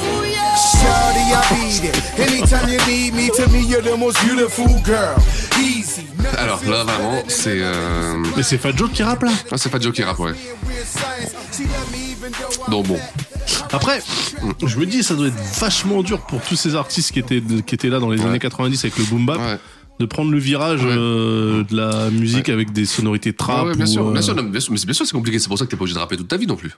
Speaker 6: Shawty, I beat it. Anytime you need me, to me you're the most beautiful girl. Easy.
Speaker 3: alors là, vraiment, c'est, euh,
Speaker 2: Mais c'est Fat Joe qui rappe là.
Speaker 3: ah, c'est pas Joe qui rappe, ouais. Donc bon.
Speaker 2: Après, je me dis, ça doit être vachement dur pour tous ces artistes qui étaient, qui étaient là dans les
Speaker 3: Ouais.
Speaker 2: années 90 avec le boom bap,
Speaker 3: Ouais.
Speaker 2: de prendre le virage
Speaker 3: Ouais.
Speaker 2: euh, de la musique avec des sonorités trap.
Speaker 3: Ouais, ouais, bien,
Speaker 2: ou,
Speaker 3: sûr,
Speaker 2: euh,
Speaker 3: bien sûr, non, bien sûr, mais c'est bien sûr, c'est compliqué. C'est pour ça que t'es pas obligé de rapper toute ta vie non plus.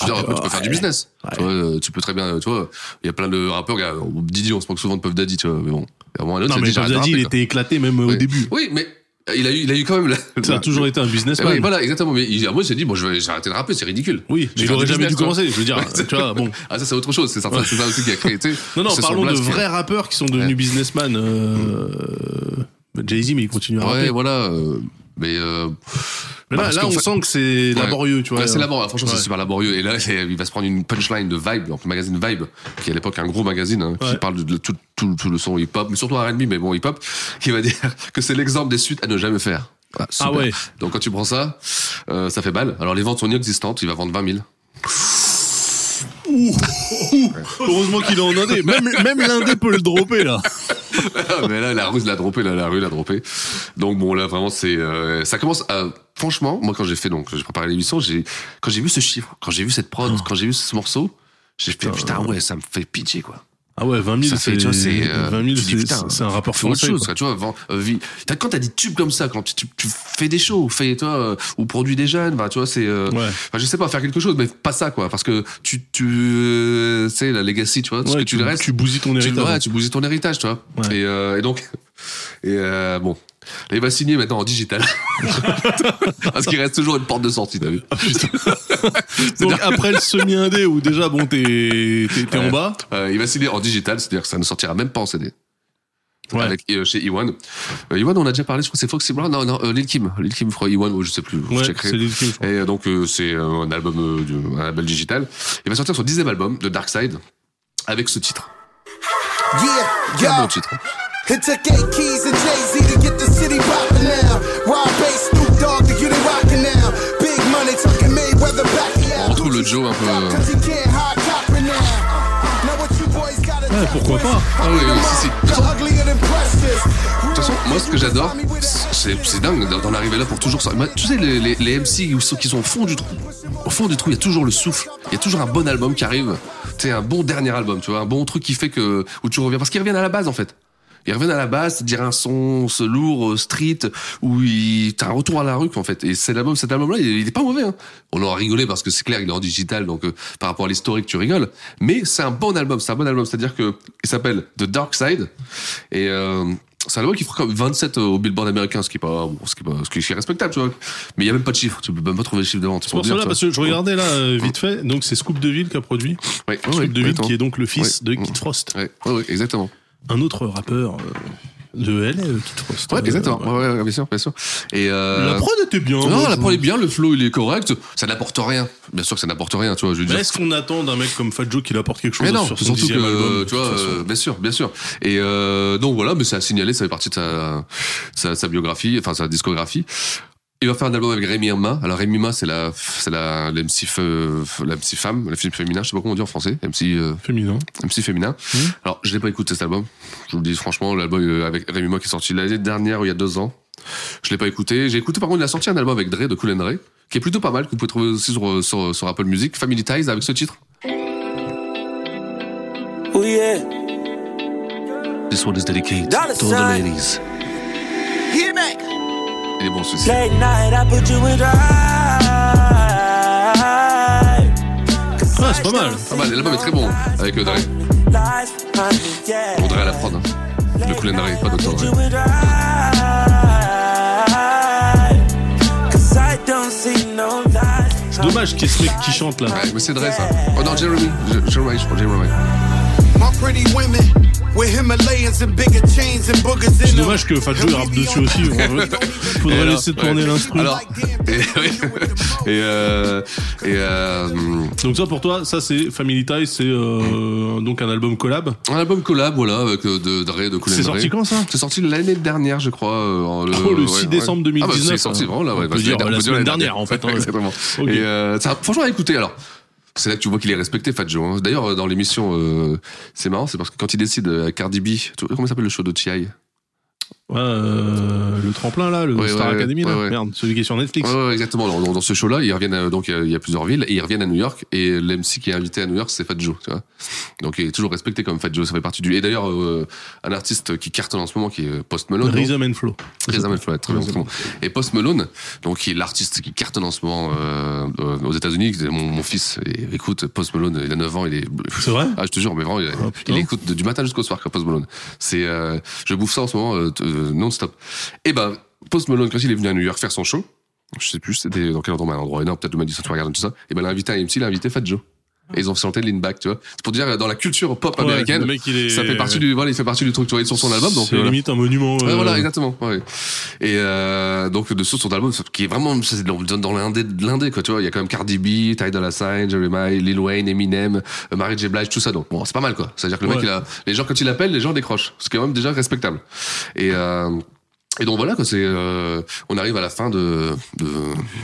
Speaker 3: Je veux
Speaker 2: Ah,
Speaker 3: dire, tu peux faire du business.
Speaker 2: Ouais.
Speaker 3: Tu, vois, euh, tu peux très bien, tu vois, il y a plein de rappeurs, regarde, Didi, on se moque souvent de Puff Daddy, tu vois, mais bon. Il y a un moment, un autre,
Speaker 2: Non, mais Puff Daddy, il
Speaker 3: quoi.
Speaker 2: était éclaté même au début.
Speaker 3: Oui, mais il a eu, il a eu quand même la-
Speaker 2: Ça a toujours été un businessman.
Speaker 3: oui, voilà, exactement. Mais il, moi, j'ai dit, bon, je vais, j'ai arrêté de rapper, c'est ridicule.
Speaker 2: Oui, mais il aurait jamais dû commencer. Je veux dire,
Speaker 3: Ouais,
Speaker 2: tu vois, bon.
Speaker 3: Ah, ça, c'est autre chose. C'est ça, c'est ça aussi qui a créé,
Speaker 2: Non, non, parlons de vrais rappeurs qui sont devenus
Speaker 3: Ouais.
Speaker 2: businessmen. Euh... Jay-Z, mais il continue à rapper.
Speaker 3: Ouais, voilà. euh, mais euh,
Speaker 2: Mais
Speaker 3: bah,
Speaker 2: là, on sent que c'est
Speaker 3: Ouais.
Speaker 2: laborieux, tu vois.
Speaker 3: C'est laborieux. Franchement,
Speaker 2: Ouais.
Speaker 3: c'est super laborieux. Et là, il va se prendre une punchline de Vibe, donc le magazine Vibe, qui est à l'époque un gros magazine, hein, qui parle de, tout, tout, tout le son hip-hop, mais surtout R&B, mais bon, hip-hop, qui va dire que c'est l'exemple des suites à ne jamais faire. Ah.
Speaker 2: Ah ouais.
Speaker 3: Donc quand tu prends ça, euh, ça fait balle. Alors les ventes sont inexistantes, il va vendre 20 000.
Speaker 2: Heureusement qu'il est en indé. Même, même l'indé peut le dropper, là.
Speaker 3: mais là, la rue l'a droppé, là, la rue l'a droppé. Donc bon, là, vraiment, c'est, euh, ça commence à, franchement, moi, quand j'ai fait, donc, j'ai préparé l'émission, j'ai, quand j'ai vu ce chiffre, quand j'ai vu cette prod,
Speaker 2: Oh.
Speaker 3: quand j'ai vu ce morceau, j'ai fait, putain, ouais, ça me fait pitié, quoi.
Speaker 2: Ah ouais, 20 000,
Speaker 3: Ça fait, tu vois, c'est,
Speaker 2: 20 000,
Speaker 3: tu dis,
Speaker 2: c'est- un
Speaker 3: autre
Speaker 2: français.
Speaker 3: chose,
Speaker 2: quoi.
Speaker 3: quoi, tu vois, vend- euh, vie- t'as- quand t'as des tubes comme ça, quand tu, tu- tu fais des shows, fais, toi, euh, ou produis des jeunes, bah, tu vois, c'est, euh,
Speaker 2: Ouais.
Speaker 3: je sais pas, faire quelque chose, mais pas ça, quoi, parce que tu, tu, euh, sais, la legacy, tu vois, ce
Speaker 2: Ouais,
Speaker 3: que tu,
Speaker 2: tu,
Speaker 3: restes,
Speaker 2: tu bousilles ton
Speaker 3: tu,
Speaker 2: héritage.
Speaker 3: ouais, tu bousilles ton héritage, tu vois. Et, et donc, et euh, bon, là, il va signer maintenant en digital. Parce qu'il reste toujours une porte de sortie, t'as vu
Speaker 2: Donc après le semi-indé où déjà, bon, t'es t'es- t'es en
Speaker 3: Ouais.
Speaker 2: bas.
Speaker 3: Euh, Il va signer en digital, c'est-à-dire que ça ne sortira même pas en CD.
Speaker 2: Ouais.
Speaker 3: Avec, euh, chez Iwan. Euh, Iwan, on a déjà parlé, je crois que c'est Foxy Brown. Non, non, euh, Lil Kim. Lil Kim, je crois, Iwan, ou je sais plus.
Speaker 2: Ouais, c'est Lil Kim, je crois.
Speaker 3: Et euh, donc, euh, c'est euh, un album, euh, un label digital. Il va sortir son dixième album, de Dark Side, avec ce titre.
Speaker 6: Yeah,
Speaker 3: Quel bon
Speaker 6: yo.
Speaker 3: titre.
Speaker 6: It took eight keys and Jay-Z city poppin' now. Wild bass, Snoop Dogg to get it rockin' now. Big money talking Mayweather back
Speaker 3: On retrouve le Joe un peu,
Speaker 2: pourquoi pas?
Speaker 3: Ah oui, oui, si, si. De toute façon, moi, ce que j'adore, c'est c'est dingue d'en- arriver là pour toujours ça. Tu sais, les, les, les MC qui sont- qui sont au fond du trou. Au fond du trou, il y a toujours le souffle. Il y a toujours un bon album qui arrive. Tu sais, un bon dernier album, tu vois, un bon truc qui fait que où tu reviens parce qu'ils reviennent à la base en fait. Ils reviennent à la base, c'est-à-dire un son ce lourd, euh, street, où il... t'as un retour à la rue, en fait. Et cet album, cet album-là, il, est pas mauvais. Hein. On aura rigolé parce que c'est clair, il est en digital, donc euh, par rapport à l'historique, tu rigoles. Mais c'est un bon album, c'est un bon album. C'est-à-dire que il s'appelle The Dark Side. Et euh, c'est un album qui fera comme 27 au Billboard américain, ce qui est pas, bon, ce qui est pas, ce qui est respectable, tu vois. Mais il y a même pas de chiffre, tu peux même pas trouver le chiffre de vente.
Speaker 2: C'est pour cela, parce que je regardais là, euh, vite fait, donc c'est Scoop Deville qui a produit. Scoop
Speaker 3: ouais,
Speaker 2: Deville qui est donc le fils de Kid Frost.
Speaker 3: Ouais, exactement.
Speaker 2: Un autre rappeur euh, de LA, euh, Frost.
Speaker 3: Ouais,
Speaker 2: Euh,
Speaker 3: exactement.
Speaker 2: ouais.
Speaker 3: Ouais, ouais, bien sûr, bien sûr. Et euh...
Speaker 2: La prod était bien.
Speaker 3: Non, la prod est bien, le flow il est correct, ça n'apporte rien. Bien sûr que ça n'apporte rien, tu vois, je veux dire.
Speaker 2: est-ce qu'on attend d'un mec comme Fat Joe qu'il apporte quelque chose
Speaker 3: Mais non,
Speaker 2: sur son
Speaker 3: surtout que,
Speaker 2: album
Speaker 3: tu vois, euh, bien sûr, bien sûr. Et euh, donc voilà, mais c'est à signaler, ça fait partie de sa, sa, sa biographie, enfin sa discographie. Il va faire un album avec Rémi Ma. Alors Rémi Ma, c'est la, c'est la, l'MC, fe- la MC femme, la fille féminin, je sais pas comment on dit en français, MC, euh,
Speaker 2: Féminin.
Speaker 3: MC féminin. Alors, je l'ai pas écouté cet album. Je vous le dis franchement, l'album euh, avec Rémi Ma qui est sorti l'année dernière ou il y a deux ans. Je l'ai pas écouté. J'ai écouté par contre, il a sorti un album avec Dre de Cool and Dre, qui est plutôt pas mal, que vous pouvez trouver aussi sur, sur, sur Apple Music, Family Ties avec ce titre.
Speaker 8: Oh yeah.
Speaker 3: This one is dedicated to all the ladies.
Speaker 8: Me.
Speaker 3: Il est bon celui-ci.
Speaker 8: Late night, I put you in drive.
Speaker 2: Ah, c'est pas mal.
Speaker 3: Pas mal, l'album est très bon avec euh, Dre. À la prod. Hein. Le Cool Dre, pas Dr. Dre.
Speaker 2: dommage qu'il y ait ce mec qui chante là.
Speaker 3: Ouais, mais c'est Dre ça. Oh non, Jeremy. Je- Jeremy, je crois, Jeremy.
Speaker 6: My pretty women with Himalayas and bigger chains and boogers in
Speaker 2: C'est dommage que Fat Joe rappe dessus aussi. Faudrait laisser tourner
Speaker 3: ouais.
Speaker 2: l'instru.
Speaker 3: Et, euh, et euh,
Speaker 2: Donc ça pour toi, ça c'est Family Ties, c'est euh, donc un album collab.
Speaker 3: un album collab, voilà, avec euh, de Dre, de Cool and
Speaker 2: C'est sorti quand ça
Speaker 3: C'est sorti l'année dernière, je crois. euh, le,
Speaker 2: Oh, le 6 décembre
Speaker 3: Ah bah,
Speaker 2: 2019,
Speaker 3: c'est sorti,
Speaker 2: hein.
Speaker 3: vraiment là, ouais.
Speaker 2: On peut dire la semaine dernière, en fait, hein.
Speaker 3: Exactement.
Speaker 2: Ok.
Speaker 3: Et euh, ça, franchement, à écouter alors. C'est là que tu vois qu'il est respecté, Fat Joe. hein. D'ailleurs, dans l'émission, euh, c'est marrant, c'est parce que quand il décide euh, Cardi B, tu vois, comment s'appelle le show de T.I.
Speaker 2: Euh, le tremplin là, le
Speaker 3: Ouais,
Speaker 2: Star
Speaker 3: ouais,
Speaker 2: Academy là.
Speaker 3: ouais.
Speaker 2: Merde, celui qui est sur Netflix.
Speaker 3: Exactement. Dans, dans ce show-là, ils reviennent à- donc il y a- il y, a plusieurs villes et ils reviennent à New York et l'MC qui est invité à New York, c'est Fat Joe, tu vois. Donc il est toujours respecté comme Fat Joe, ça fait partie du. Et d'ailleurs, euh, un artiste qui cartonne en ce moment, qui est Post Malone.
Speaker 2: Rhythm and Flow.
Speaker 3: Rhythm and Flow, très bien. Et Post Malone, donc qui est l'artiste qui cartonne en ce moment euh, aux États-Unis. Mon, mon fils, et, écoute, Post Malone, il a 9 ans, il est.
Speaker 2: C'est vrai?
Speaker 3: Ah, je te jure, mais vraiment, il,
Speaker 2: Oh,
Speaker 3: il écoute du matin jusqu'au soir, Post Malone. C'est, je bouffe ça en ce moment non-stop. Et ben, Post Malone, quand il est venu à New York faire son show, je sais plus c'était dans quel endroit, un endroit énorme, peut-être de Madison Square Garden, tout ça. Et ben, l'invité à MC, il a invité Fat Joe. Et ils ont chanté Lean Back, tu vois. C'est pour dire, euh, dans la culture pop
Speaker 2: Ouais,
Speaker 3: américaine,
Speaker 2: le mec, il est-
Speaker 3: ça fait partie du, voilà, il fait partie du truc, tu vois, sur son album, donc.
Speaker 2: C'est
Speaker 3: euh, voilà.
Speaker 2: limite un monument.
Speaker 3: Ouais,
Speaker 2: euh,
Speaker 3: voilà, exactement. Ouais. Et euh, donc de son album qui est vraiment c'est dans, dans l'indé, l'indé quoi. Tu vois, il y a quand même Cardi B, Ty Dolla Sign, Jeremiah, Lil Wayne, Eminem, euh, Mary J Blige, tout ça. Donc bon, c'est pas mal quoi. C'est à dire que le mec,
Speaker 2: Ouais.
Speaker 3: il a, les gens quand il appelle, les gens décrochent. C'est quand même déjà respectable. Et euh, et donc voilà. C'est euh, on arrive à la fin de, de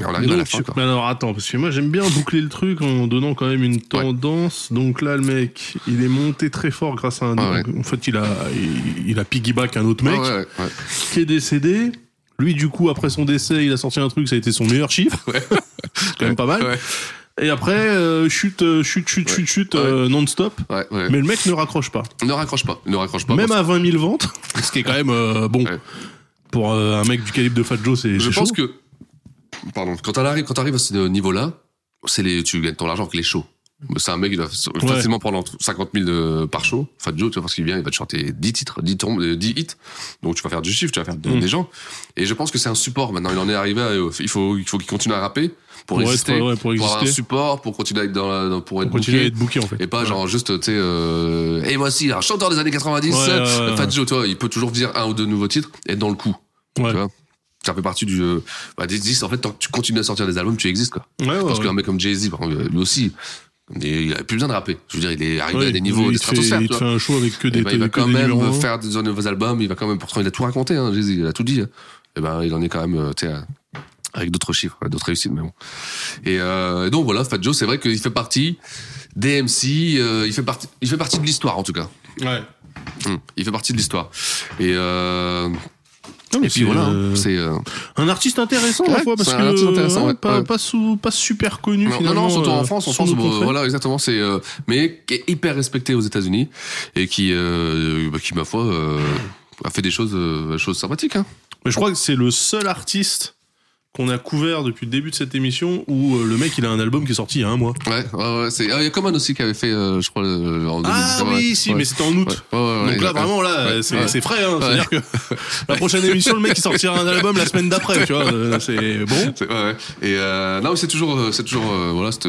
Speaker 3: on arrive à la
Speaker 2: Donc,
Speaker 3: fin quoi.
Speaker 2: mais alors attends, parce que moi j'aime bien boucler le truc en donnant quand même une tendance. Donc là, le mec, il est monté très fort grâce à un.
Speaker 3: Ah ouais.
Speaker 2: En fait, il a, il, il a piggyback un autre mec
Speaker 3: ouais, ouais.
Speaker 2: qui est décédé. Lui, du coup, après son décès, il a sorti un truc, ça a été son meilleur chiffre. C'est quand même pas mal.
Speaker 3: Ouais,
Speaker 2: Et après, euh, chute, euh, chute, chute, chute, chute, euh, non-stop.
Speaker 3: ouais, ouais.
Speaker 2: Mais le mec ne raccroche pas.
Speaker 3: Ne raccroche pas, ne raccroche pas.
Speaker 2: Même à 20 000 ventes, ce qui est quand même euh, bon. Pour euh, un mec du calibre de Fat Joe, c'est
Speaker 3: Je pense
Speaker 2: chaud.
Speaker 3: que, pardon, quand t'arrives, quand t'arrives à ce niveau-là, c'est les, tu gagnes ton argent avec les shows. C'est un mec, il va facilement prendre entre 50 000 de- par show. Fat Joe, tu vois, parce qu'il vient, il va te chanter 10 titres, 10, tombes, euh, 10 hits. Donc tu vas faire du chiffre, tu vas faire de-
Speaker 2: Mm.
Speaker 3: des gens. Et je pense que c'est un support maintenant. Il en est arrivé à, euh, il faut, il faut qu'il continue à rapper pour,
Speaker 2: Pour être-
Speaker 3: exister,
Speaker 2: ouais, pour
Speaker 3: avoir un
Speaker 2: exister.
Speaker 3: support, pour continuer à être dans, la- dans- pour être
Speaker 2: On continue à
Speaker 3: booké.
Speaker 2: être booké en fait.
Speaker 3: Et pas
Speaker 2: Ouais.
Speaker 3: genre juste, tu sais, euh, et voici un chanteur des années 90,
Speaker 2: Ouais, ouais, ouais,
Speaker 3: Fat. Joe, toi, il peut toujours dire un ou deux nouveaux titres, et être dans le coup.
Speaker 2: Ouais.
Speaker 3: Tu vois? Ça fait partie du. euh, bah, des- en fait, tant que tu continues à sortir des albums, tu existes, quoi.
Speaker 2: Ouais, ouais,
Speaker 3: Parce
Speaker 2: ouais.
Speaker 3: qu'un mec comme Jay-Z, par exemple, lui aussi, il a plus besoin de rapper. Je veux dire, il est arrivé
Speaker 2: Ouais,
Speaker 3: à des niveaux
Speaker 2: il
Speaker 3: de stratosphère.
Speaker 2: il te fait un show avec que
Speaker 3: Eh
Speaker 2: des,
Speaker 3: ben, il va quand même
Speaker 2: numéros
Speaker 3: faire des nouveaux albums, il va quand même, pourtant il a tout raconté, hein, Jay-Z, il a tout dit. hein. Et ben, il en est quand même, euh, tu sais, à- avec d'autres chiffres, d'autres réussites, mais bon. Et, euh, donc voilà, Fat Joe, c'est vrai qu'il fait partie des MC, euh, il fait partie, il fait partie de l'histoire en tout cas.
Speaker 2: Ouais.
Speaker 3: Hum, Il fait partie de l'histoire. Et, euh,
Speaker 2: Non, mais
Speaker 3: et puis voilà,
Speaker 2: euh,
Speaker 3: c'est. euh,
Speaker 2: Un artiste intéressant,
Speaker 3: Ouais,
Speaker 2: fois, parce
Speaker 3: c'est
Speaker 2: que.
Speaker 3: un artiste intéressant,
Speaker 2: ouais,
Speaker 3: ouais,
Speaker 2: pas. Pas, sous, pas super connu,
Speaker 3: Non, non,
Speaker 2: finalement.
Speaker 3: non, surtout
Speaker 2: euh,
Speaker 3: en France, en France, voilà, exactement, c'est, euh, mais qui est hyper respecté aux États-Unis et qui, euh, bah, qui ma foi, euh, a fait des choses, euh, choses sympathiques. Hein.
Speaker 2: Mais je crois que c'est le seul artiste qu'on a couvert depuis le début de cette émission où euh, le mec il a un album qui est sorti il y a un mois.
Speaker 3: Ouais, ouais, ouais, c'est, ah, il y a Common aussi qui avait fait, euh, je crois, euh, en 2017.
Speaker 2: Ah oui,
Speaker 3: ouais.
Speaker 2: si, mais c'était en août. Donc là, vraiment, là, c'est frais. Hein. C'est-à-dire que la prochaine émission, le mec il sortira un album la semaine d'après, tu vois. euh, C'est bon.
Speaker 3: C'est- ouais, ouais. Et euh, non, mais c'est toujours, c'est toujours, euh, voilà, c'était,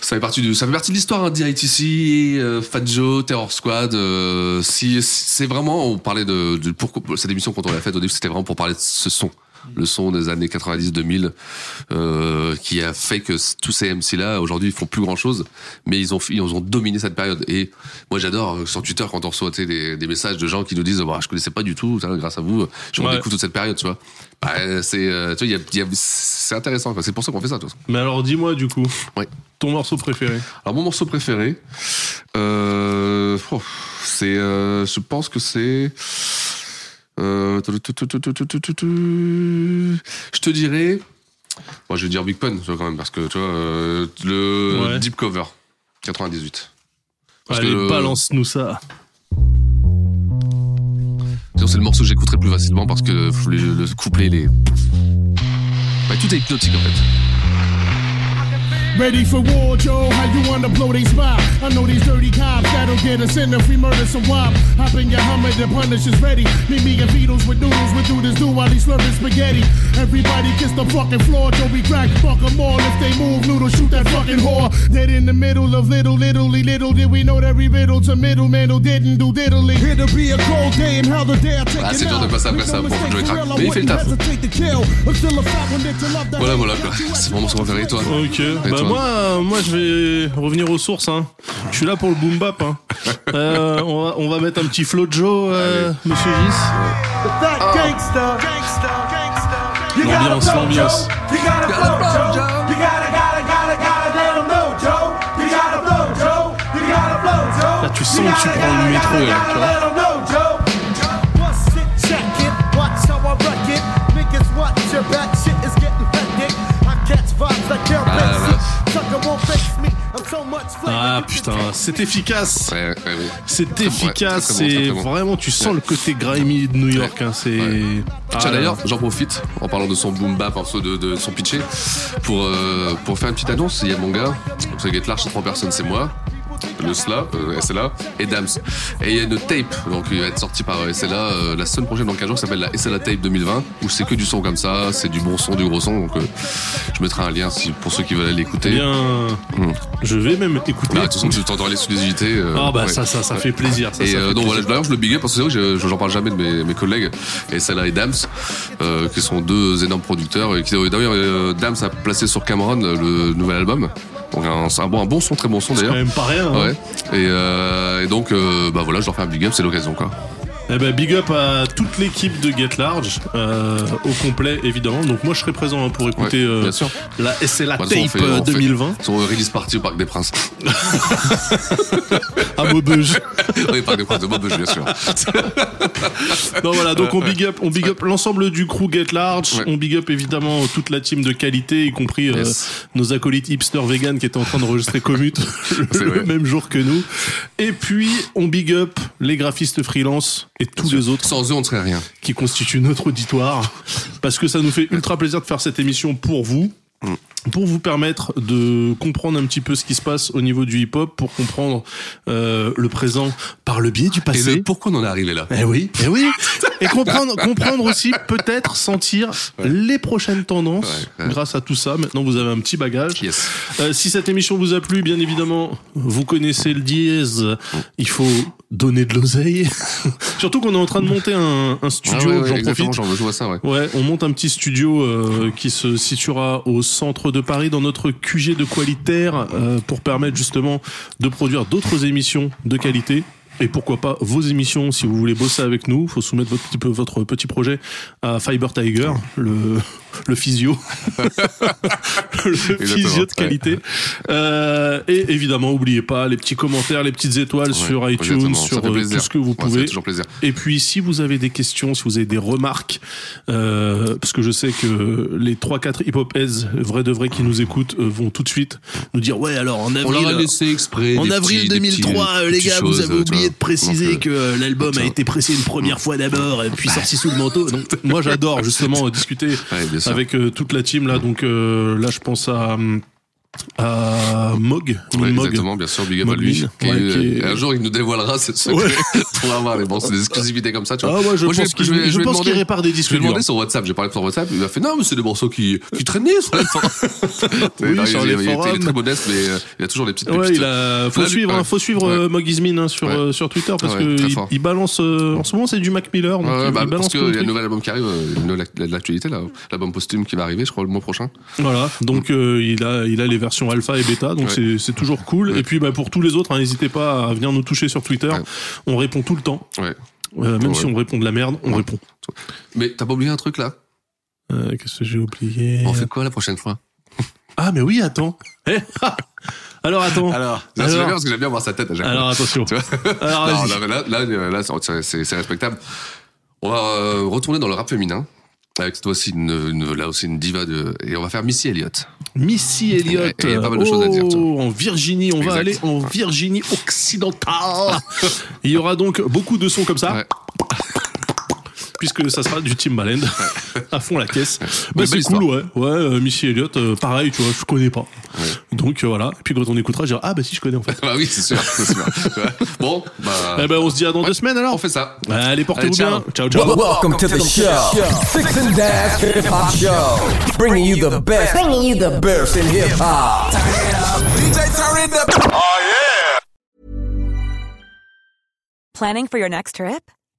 Speaker 3: ça fait partie du, ça fait partie de l'histoire hein, d'ITC, euh, Fat Joe, Terror Squad. euh, si c'est vraiment, on parlait de, de pourquoi cette émission quand on l'a faite au début, c'était vraiment pour parler de ce son. Le son des années 90-2000 euh, qui a fait que tous ces MC là aujourd'hui ils font plus grand chose mais ils ont ils ont dominé cette période et moi j'adore euh, sur Twitter quand on reçoit des, des messages de gens qui nous disent bah, je connaissais pas du tout grâce à vous je
Speaker 2: Ouais.
Speaker 3: redécouvre toute cette période tu vois bah, c'est euh, c'est intéressant c'est pour ça qu'on fait ça.
Speaker 2: Mais alors, dis-moi du coup,
Speaker 3: Ouais.
Speaker 2: ton morceau préféré?
Speaker 3: Alors mon morceau préféré, euh, oh, c'est, je pense que c'est, euh... Je te dirais. Moi, je vais dire Big Pun, quand même, parce que tu vois, euh, le. Deep Cover, 98. Parce
Speaker 2: Allez,
Speaker 3: que...
Speaker 2: balance-nous ça.
Speaker 3: C'est le morceau que j'écouterai plus facilement parce que le, couplet, est. Bah, tout est hypnotique en fait.
Speaker 6: Ready for war, Joe? How you wanna blow they spot? I know these dirty cops that'll get us in if we murder some wop. Hop in your Hummer, the punish is ready. Meet me and Beatles with noodles, we do this do while he's slurping spaghetti. Everybody kiss the fucking floor, Joe. We crack, fuck 'em all. If they move, noodle, shoot that fucking whore. Dead in the middle of little, little, little did we know that every riddle to middleman who didn't do diddly? Here to be a cold day and how the day I take
Speaker 3: Ah, c'est
Speaker 6: it
Speaker 3: dur de passer après ça pour
Speaker 6: mistake,
Speaker 3: Joey Crack. Mais il fait le taf. Voilà, voilà quoi. C'est mon morceau préféré toi.
Speaker 2: Ok, bah
Speaker 3: toi
Speaker 2: moi, euh, moi je vais revenir aux sources. Hein. Je suis là pour le boom bap. Hein. Euh, on, va, on va mettre un petit flow de Joe, euh, Monsieur Gis.
Speaker 4: The fat gangster. Gotta You gotta flow, Joe. You gotta flow, Joe. You gotta, gotta, gotta, gotta let them know, Joe. You gotta flow, Joe. You gotta l'ambiance, l'ambiance.
Speaker 2: Là, tu sens que tu prends le métro, là, tu vois.
Speaker 3: Ah,
Speaker 4: là, là.
Speaker 2: Ah putain, c'est efficace.
Speaker 3: Ouais, ouais, ouais.
Speaker 2: C'est efficace. C'est
Speaker 3: bon.
Speaker 2: vraiment, tu sens le côté grimy de New York. Hein, c'est.
Speaker 3: Ouais.
Speaker 2: Ah,
Speaker 3: Tiens d'ailleurs, j'en profite en parlant de son boom bap, en de, de son pitché, pour euh, pour faire une petite annonce. Il y a mon gars, donc c'est Get Large, c'est trois personnes, c'est moi, le SLA, euh, SLA et Dams. Et il y a une tape, donc il va être sorti par euh, SLA euh, la semaine prochaine dans 15 jours, qui s'appelle la SLA Tape 2020, où c'est que du son comme ça, c'est du bon son, du gros son. Donc euh, je mettrai un lien si, pour ceux qui veulent aller
Speaker 2: Eh
Speaker 3: l'écouter.
Speaker 2: bien,
Speaker 3: Mm.
Speaker 2: je vais même écouter.
Speaker 3: Bah, de toute façon, tu t'entends l'exclusivité. euh,
Speaker 2: Ah bah
Speaker 3: ouais.
Speaker 2: ça, ça, ça fait plaisir. Ça,
Speaker 3: Et
Speaker 2: ça fait
Speaker 3: donc voilà, d'ailleurs je le big up parce que c'est vrai que j'en parle jamais de mes, mes collègues celle-là et Dams qui sont deux énormes producteurs et qui d'ailleurs Dams a placé sur Cameron le nouvel album. Donc un, c'est un bon, un bon son, très bon son
Speaker 2: C'est quand
Speaker 3: d'ailleurs.
Speaker 2: même pas rien.
Speaker 3: Ouais. Et, euh, et donc euh, bah voilà, je leur fais un big up, c'est l'occasion quoi.
Speaker 2: Eh ben, big up à toute l'équipe de Get Large, euh, au complet évidemment. Donc moi je serai présent hein, pour écouter
Speaker 3: Ouais,
Speaker 2: euh,
Speaker 3: bien sûr.
Speaker 2: la c'est la
Speaker 3: Bah,
Speaker 2: tape
Speaker 3: on fait-
Speaker 2: euh,
Speaker 3: on fait-
Speaker 2: 2020
Speaker 3: Son release party au Parc des Princes.
Speaker 2: à Maubeuge.
Speaker 3: oui, Parc des Princes de Maubeuge, bien sûr.
Speaker 2: non voilà, donc on big up, on big up l'ensemble du crew Get Large,
Speaker 3: Ouais.
Speaker 2: on big up évidemment toute la team de qualité, y compris euh, nos acolytes hipster vegan qui étaient en train d'enregistrer Commute le même jour que nous. Et puis on big up les graphistes freelance et tous les autres
Speaker 3: Sans eux, on ne serait rien.
Speaker 2: qui constituent notre auditoire parce que ça nous fait ultra plaisir de faire cette émission pour vous. Pour vous permettre de comprendre un petit peu ce qui se passe au niveau du hip-hop, pour comprendre euh, le présent par le biais du
Speaker 3: Et
Speaker 2: passé.
Speaker 3: le pourquoi on en est arrivé là
Speaker 2: Eh oui, eh oui. Et comprendre, comprendre aussi, peut-être sentir les prochaines tendances
Speaker 3: Ouais, ouais.
Speaker 2: grâce à tout ça. Maintenant, vous avez un petit bagage.
Speaker 3: Yes.
Speaker 2: Euh, si cette émission vous a plu, bien évidemment, vous connaissez le dièse. Il faut donner de l'oseille. Surtout qu'on est en train de monter un, un studio,
Speaker 3: Ah
Speaker 2: j'en profite.
Speaker 3: j'en- je vois ça, ouais.
Speaker 2: Ouais, on monte un petit studio euh, qui se situera au centre de Paris dans notre QG de qualitaire euh, pour permettre justement de produire d'autres émissions de qualité. Et pourquoi pas vos émissions si vous voulez bosser avec nous, faut soumettre votre petit, peu- votre petit projet à Fiber Tiger, le le physio, le physio de qualité. Euh, et évidemment, oubliez pas les petits commentaires, les petites étoiles
Speaker 3: Ouais,
Speaker 2: sur iTunes, sur euh, tout ce que vous pouvez. Et puis, si vous avez des questions, si vous avez des remarques, euh, parce que je sais que les 3-4 hip-hop vrais de vrais, qui nous écoutent, euh, vont tout de suite nous dire Ouais, alors en
Speaker 3: On
Speaker 2: avril.
Speaker 3: laissé exprès.
Speaker 2: En avril
Speaker 3: petits- des
Speaker 2: 2003,
Speaker 3: petits-
Speaker 2: euh, les gars, vous avez oublié
Speaker 3: vois.
Speaker 2: de préciser
Speaker 3: Donc, euh,
Speaker 2: que euh, l'album a été pressé une première fois d'abord, euh, puis sorti sous le manteau. Donc, moi, j'adore justement euh, discuter. Avec euh, toute la team là. Donc euh, là, je pense à à Mog,
Speaker 3: Ouais,
Speaker 2: Mog.
Speaker 3: exactement, bien sûr, Big Up lui.
Speaker 2: Ouais,
Speaker 3: euh,
Speaker 2: est-
Speaker 3: Un jour, il nous dévoilera secret
Speaker 2: Ouais.
Speaker 3: pour avoir les bon, c'est des exclusivités comme ça, tu vois.
Speaker 2: Ah ouais, je
Speaker 3: Moi,
Speaker 2: pense qu'il
Speaker 3: je je
Speaker 2: je répare des
Speaker 3: Je
Speaker 2: disques
Speaker 3: lui ai demandé
Speaker 2: durs.
Speaker 3: sur WhatsApp, j'ai parlé sur WhatsApp, il m'a fait non, mais c'est des morceaux qui, qui traînaient sur les.
Speaker 2: Oui,
Speaker 3: Non,
Speaker 2: sur
Speaker 3: il,
Speaker 2: les
Speaker 3: il- il est très modeste, mais euh, il a toujours des petites
Speaker 2: Ouais, il a, faut
Speaker 3: Là,
Speaker 2: suivre, hein, faut suivre euh, Mog Ismin hein, sur euh, sur Twitter parce que il, balance. euh, en ce moment, c'est du Mac Miller.
Speaker 3: Bah, parce qu'il y a un nouvel album qui arrive, euh, l'actualité, l'album posthume qui va arriver, je crois, le mois prochain.
Speaker 2: Voilà, donc euh, il a il a les versions alpha et bêta, donc
Speaker 3: Ouais.
Speaker 2: c'est c'est toujours cool.
Speaker 3: Ouais.
Speaker 2: Et puis bah, pour tous les autres, hein, n'hésitez pas à venir nous toucher sur Twitter.
Speaker 3: Ouais.
Speaker 2: On répond tout le temps,
Speaker 3: Ouais.
Speaker 2: Euh, même
Speaker 3: Ouais.
Speaker 2: si on répond de la merde, on
Speaker 3: Ouais.
Speaker 2: répond.
Speaker 3: Mais t'as pas oublié un truc là?
Speaker 2: Euh, Qu'est-ce que j'ai oublié?
Speaker 3: On fait quoi la prochaine fois?
Speaker 2: Ah mais oui, attends. Eh, ah. alors attends.
Speaker 3: Alors, c'est
Speaker 2: Alors-
Speaker 3: bien parce que j'aime bien voir sa tête à chaque fois.
Speaker 2: Alors attention.
Speaker 3: Tu vois?
Speaker 2: Alors
Speaker 3: Non,
Speaker 2: vas-y.
Speaker 3: non, mais là, là, là, c'est respectable. On va euh, retourner dans le rap féminin. Avec cette fois-ci une, une- là aussi une diva de et on va faire Missy Elliott.
Speaker 2: Missy Elliott.
Speaker 3: Il y a pas mal de choses à dire,
Speaker 2: Oh, En Virginie, on va aller en Virginie occidentale. Il y aura donc beaucoup de sons comme ça.
Speaker 3: Ouais.
Speaker 2: Puisque ça sera du Timbaland à fond la caisse. Bah,
Speaker 3: Mais
Speaker 2: c'est cool, ouais. Ouais, euh, Missy Elliott, euh, pareil, tu vois, je connais pas.
Speaker 3: Ouais.
Speaker 2: Donc euh, voilà. Et puis quand on écoutera, je dirai ah bah si je connais en fait.
Speaker 3: Bah oui, c'est sûr, c'est sûr. Bon, bah
Speaker 2: Eh ben on se dit à dans deux semaines alors.
Speaker 3: on fait ça.
Speaker 2: Allez, portez-vous bien.
Speaker 3: ciao.
Speaker 2: Ciao, ciao.
Speaker 1: Welcome to the show. Six and Dash Hip Hop Show. Bringing you the best. Bringing you the best in hip hop.
Speaker 9: Planning for your next trip?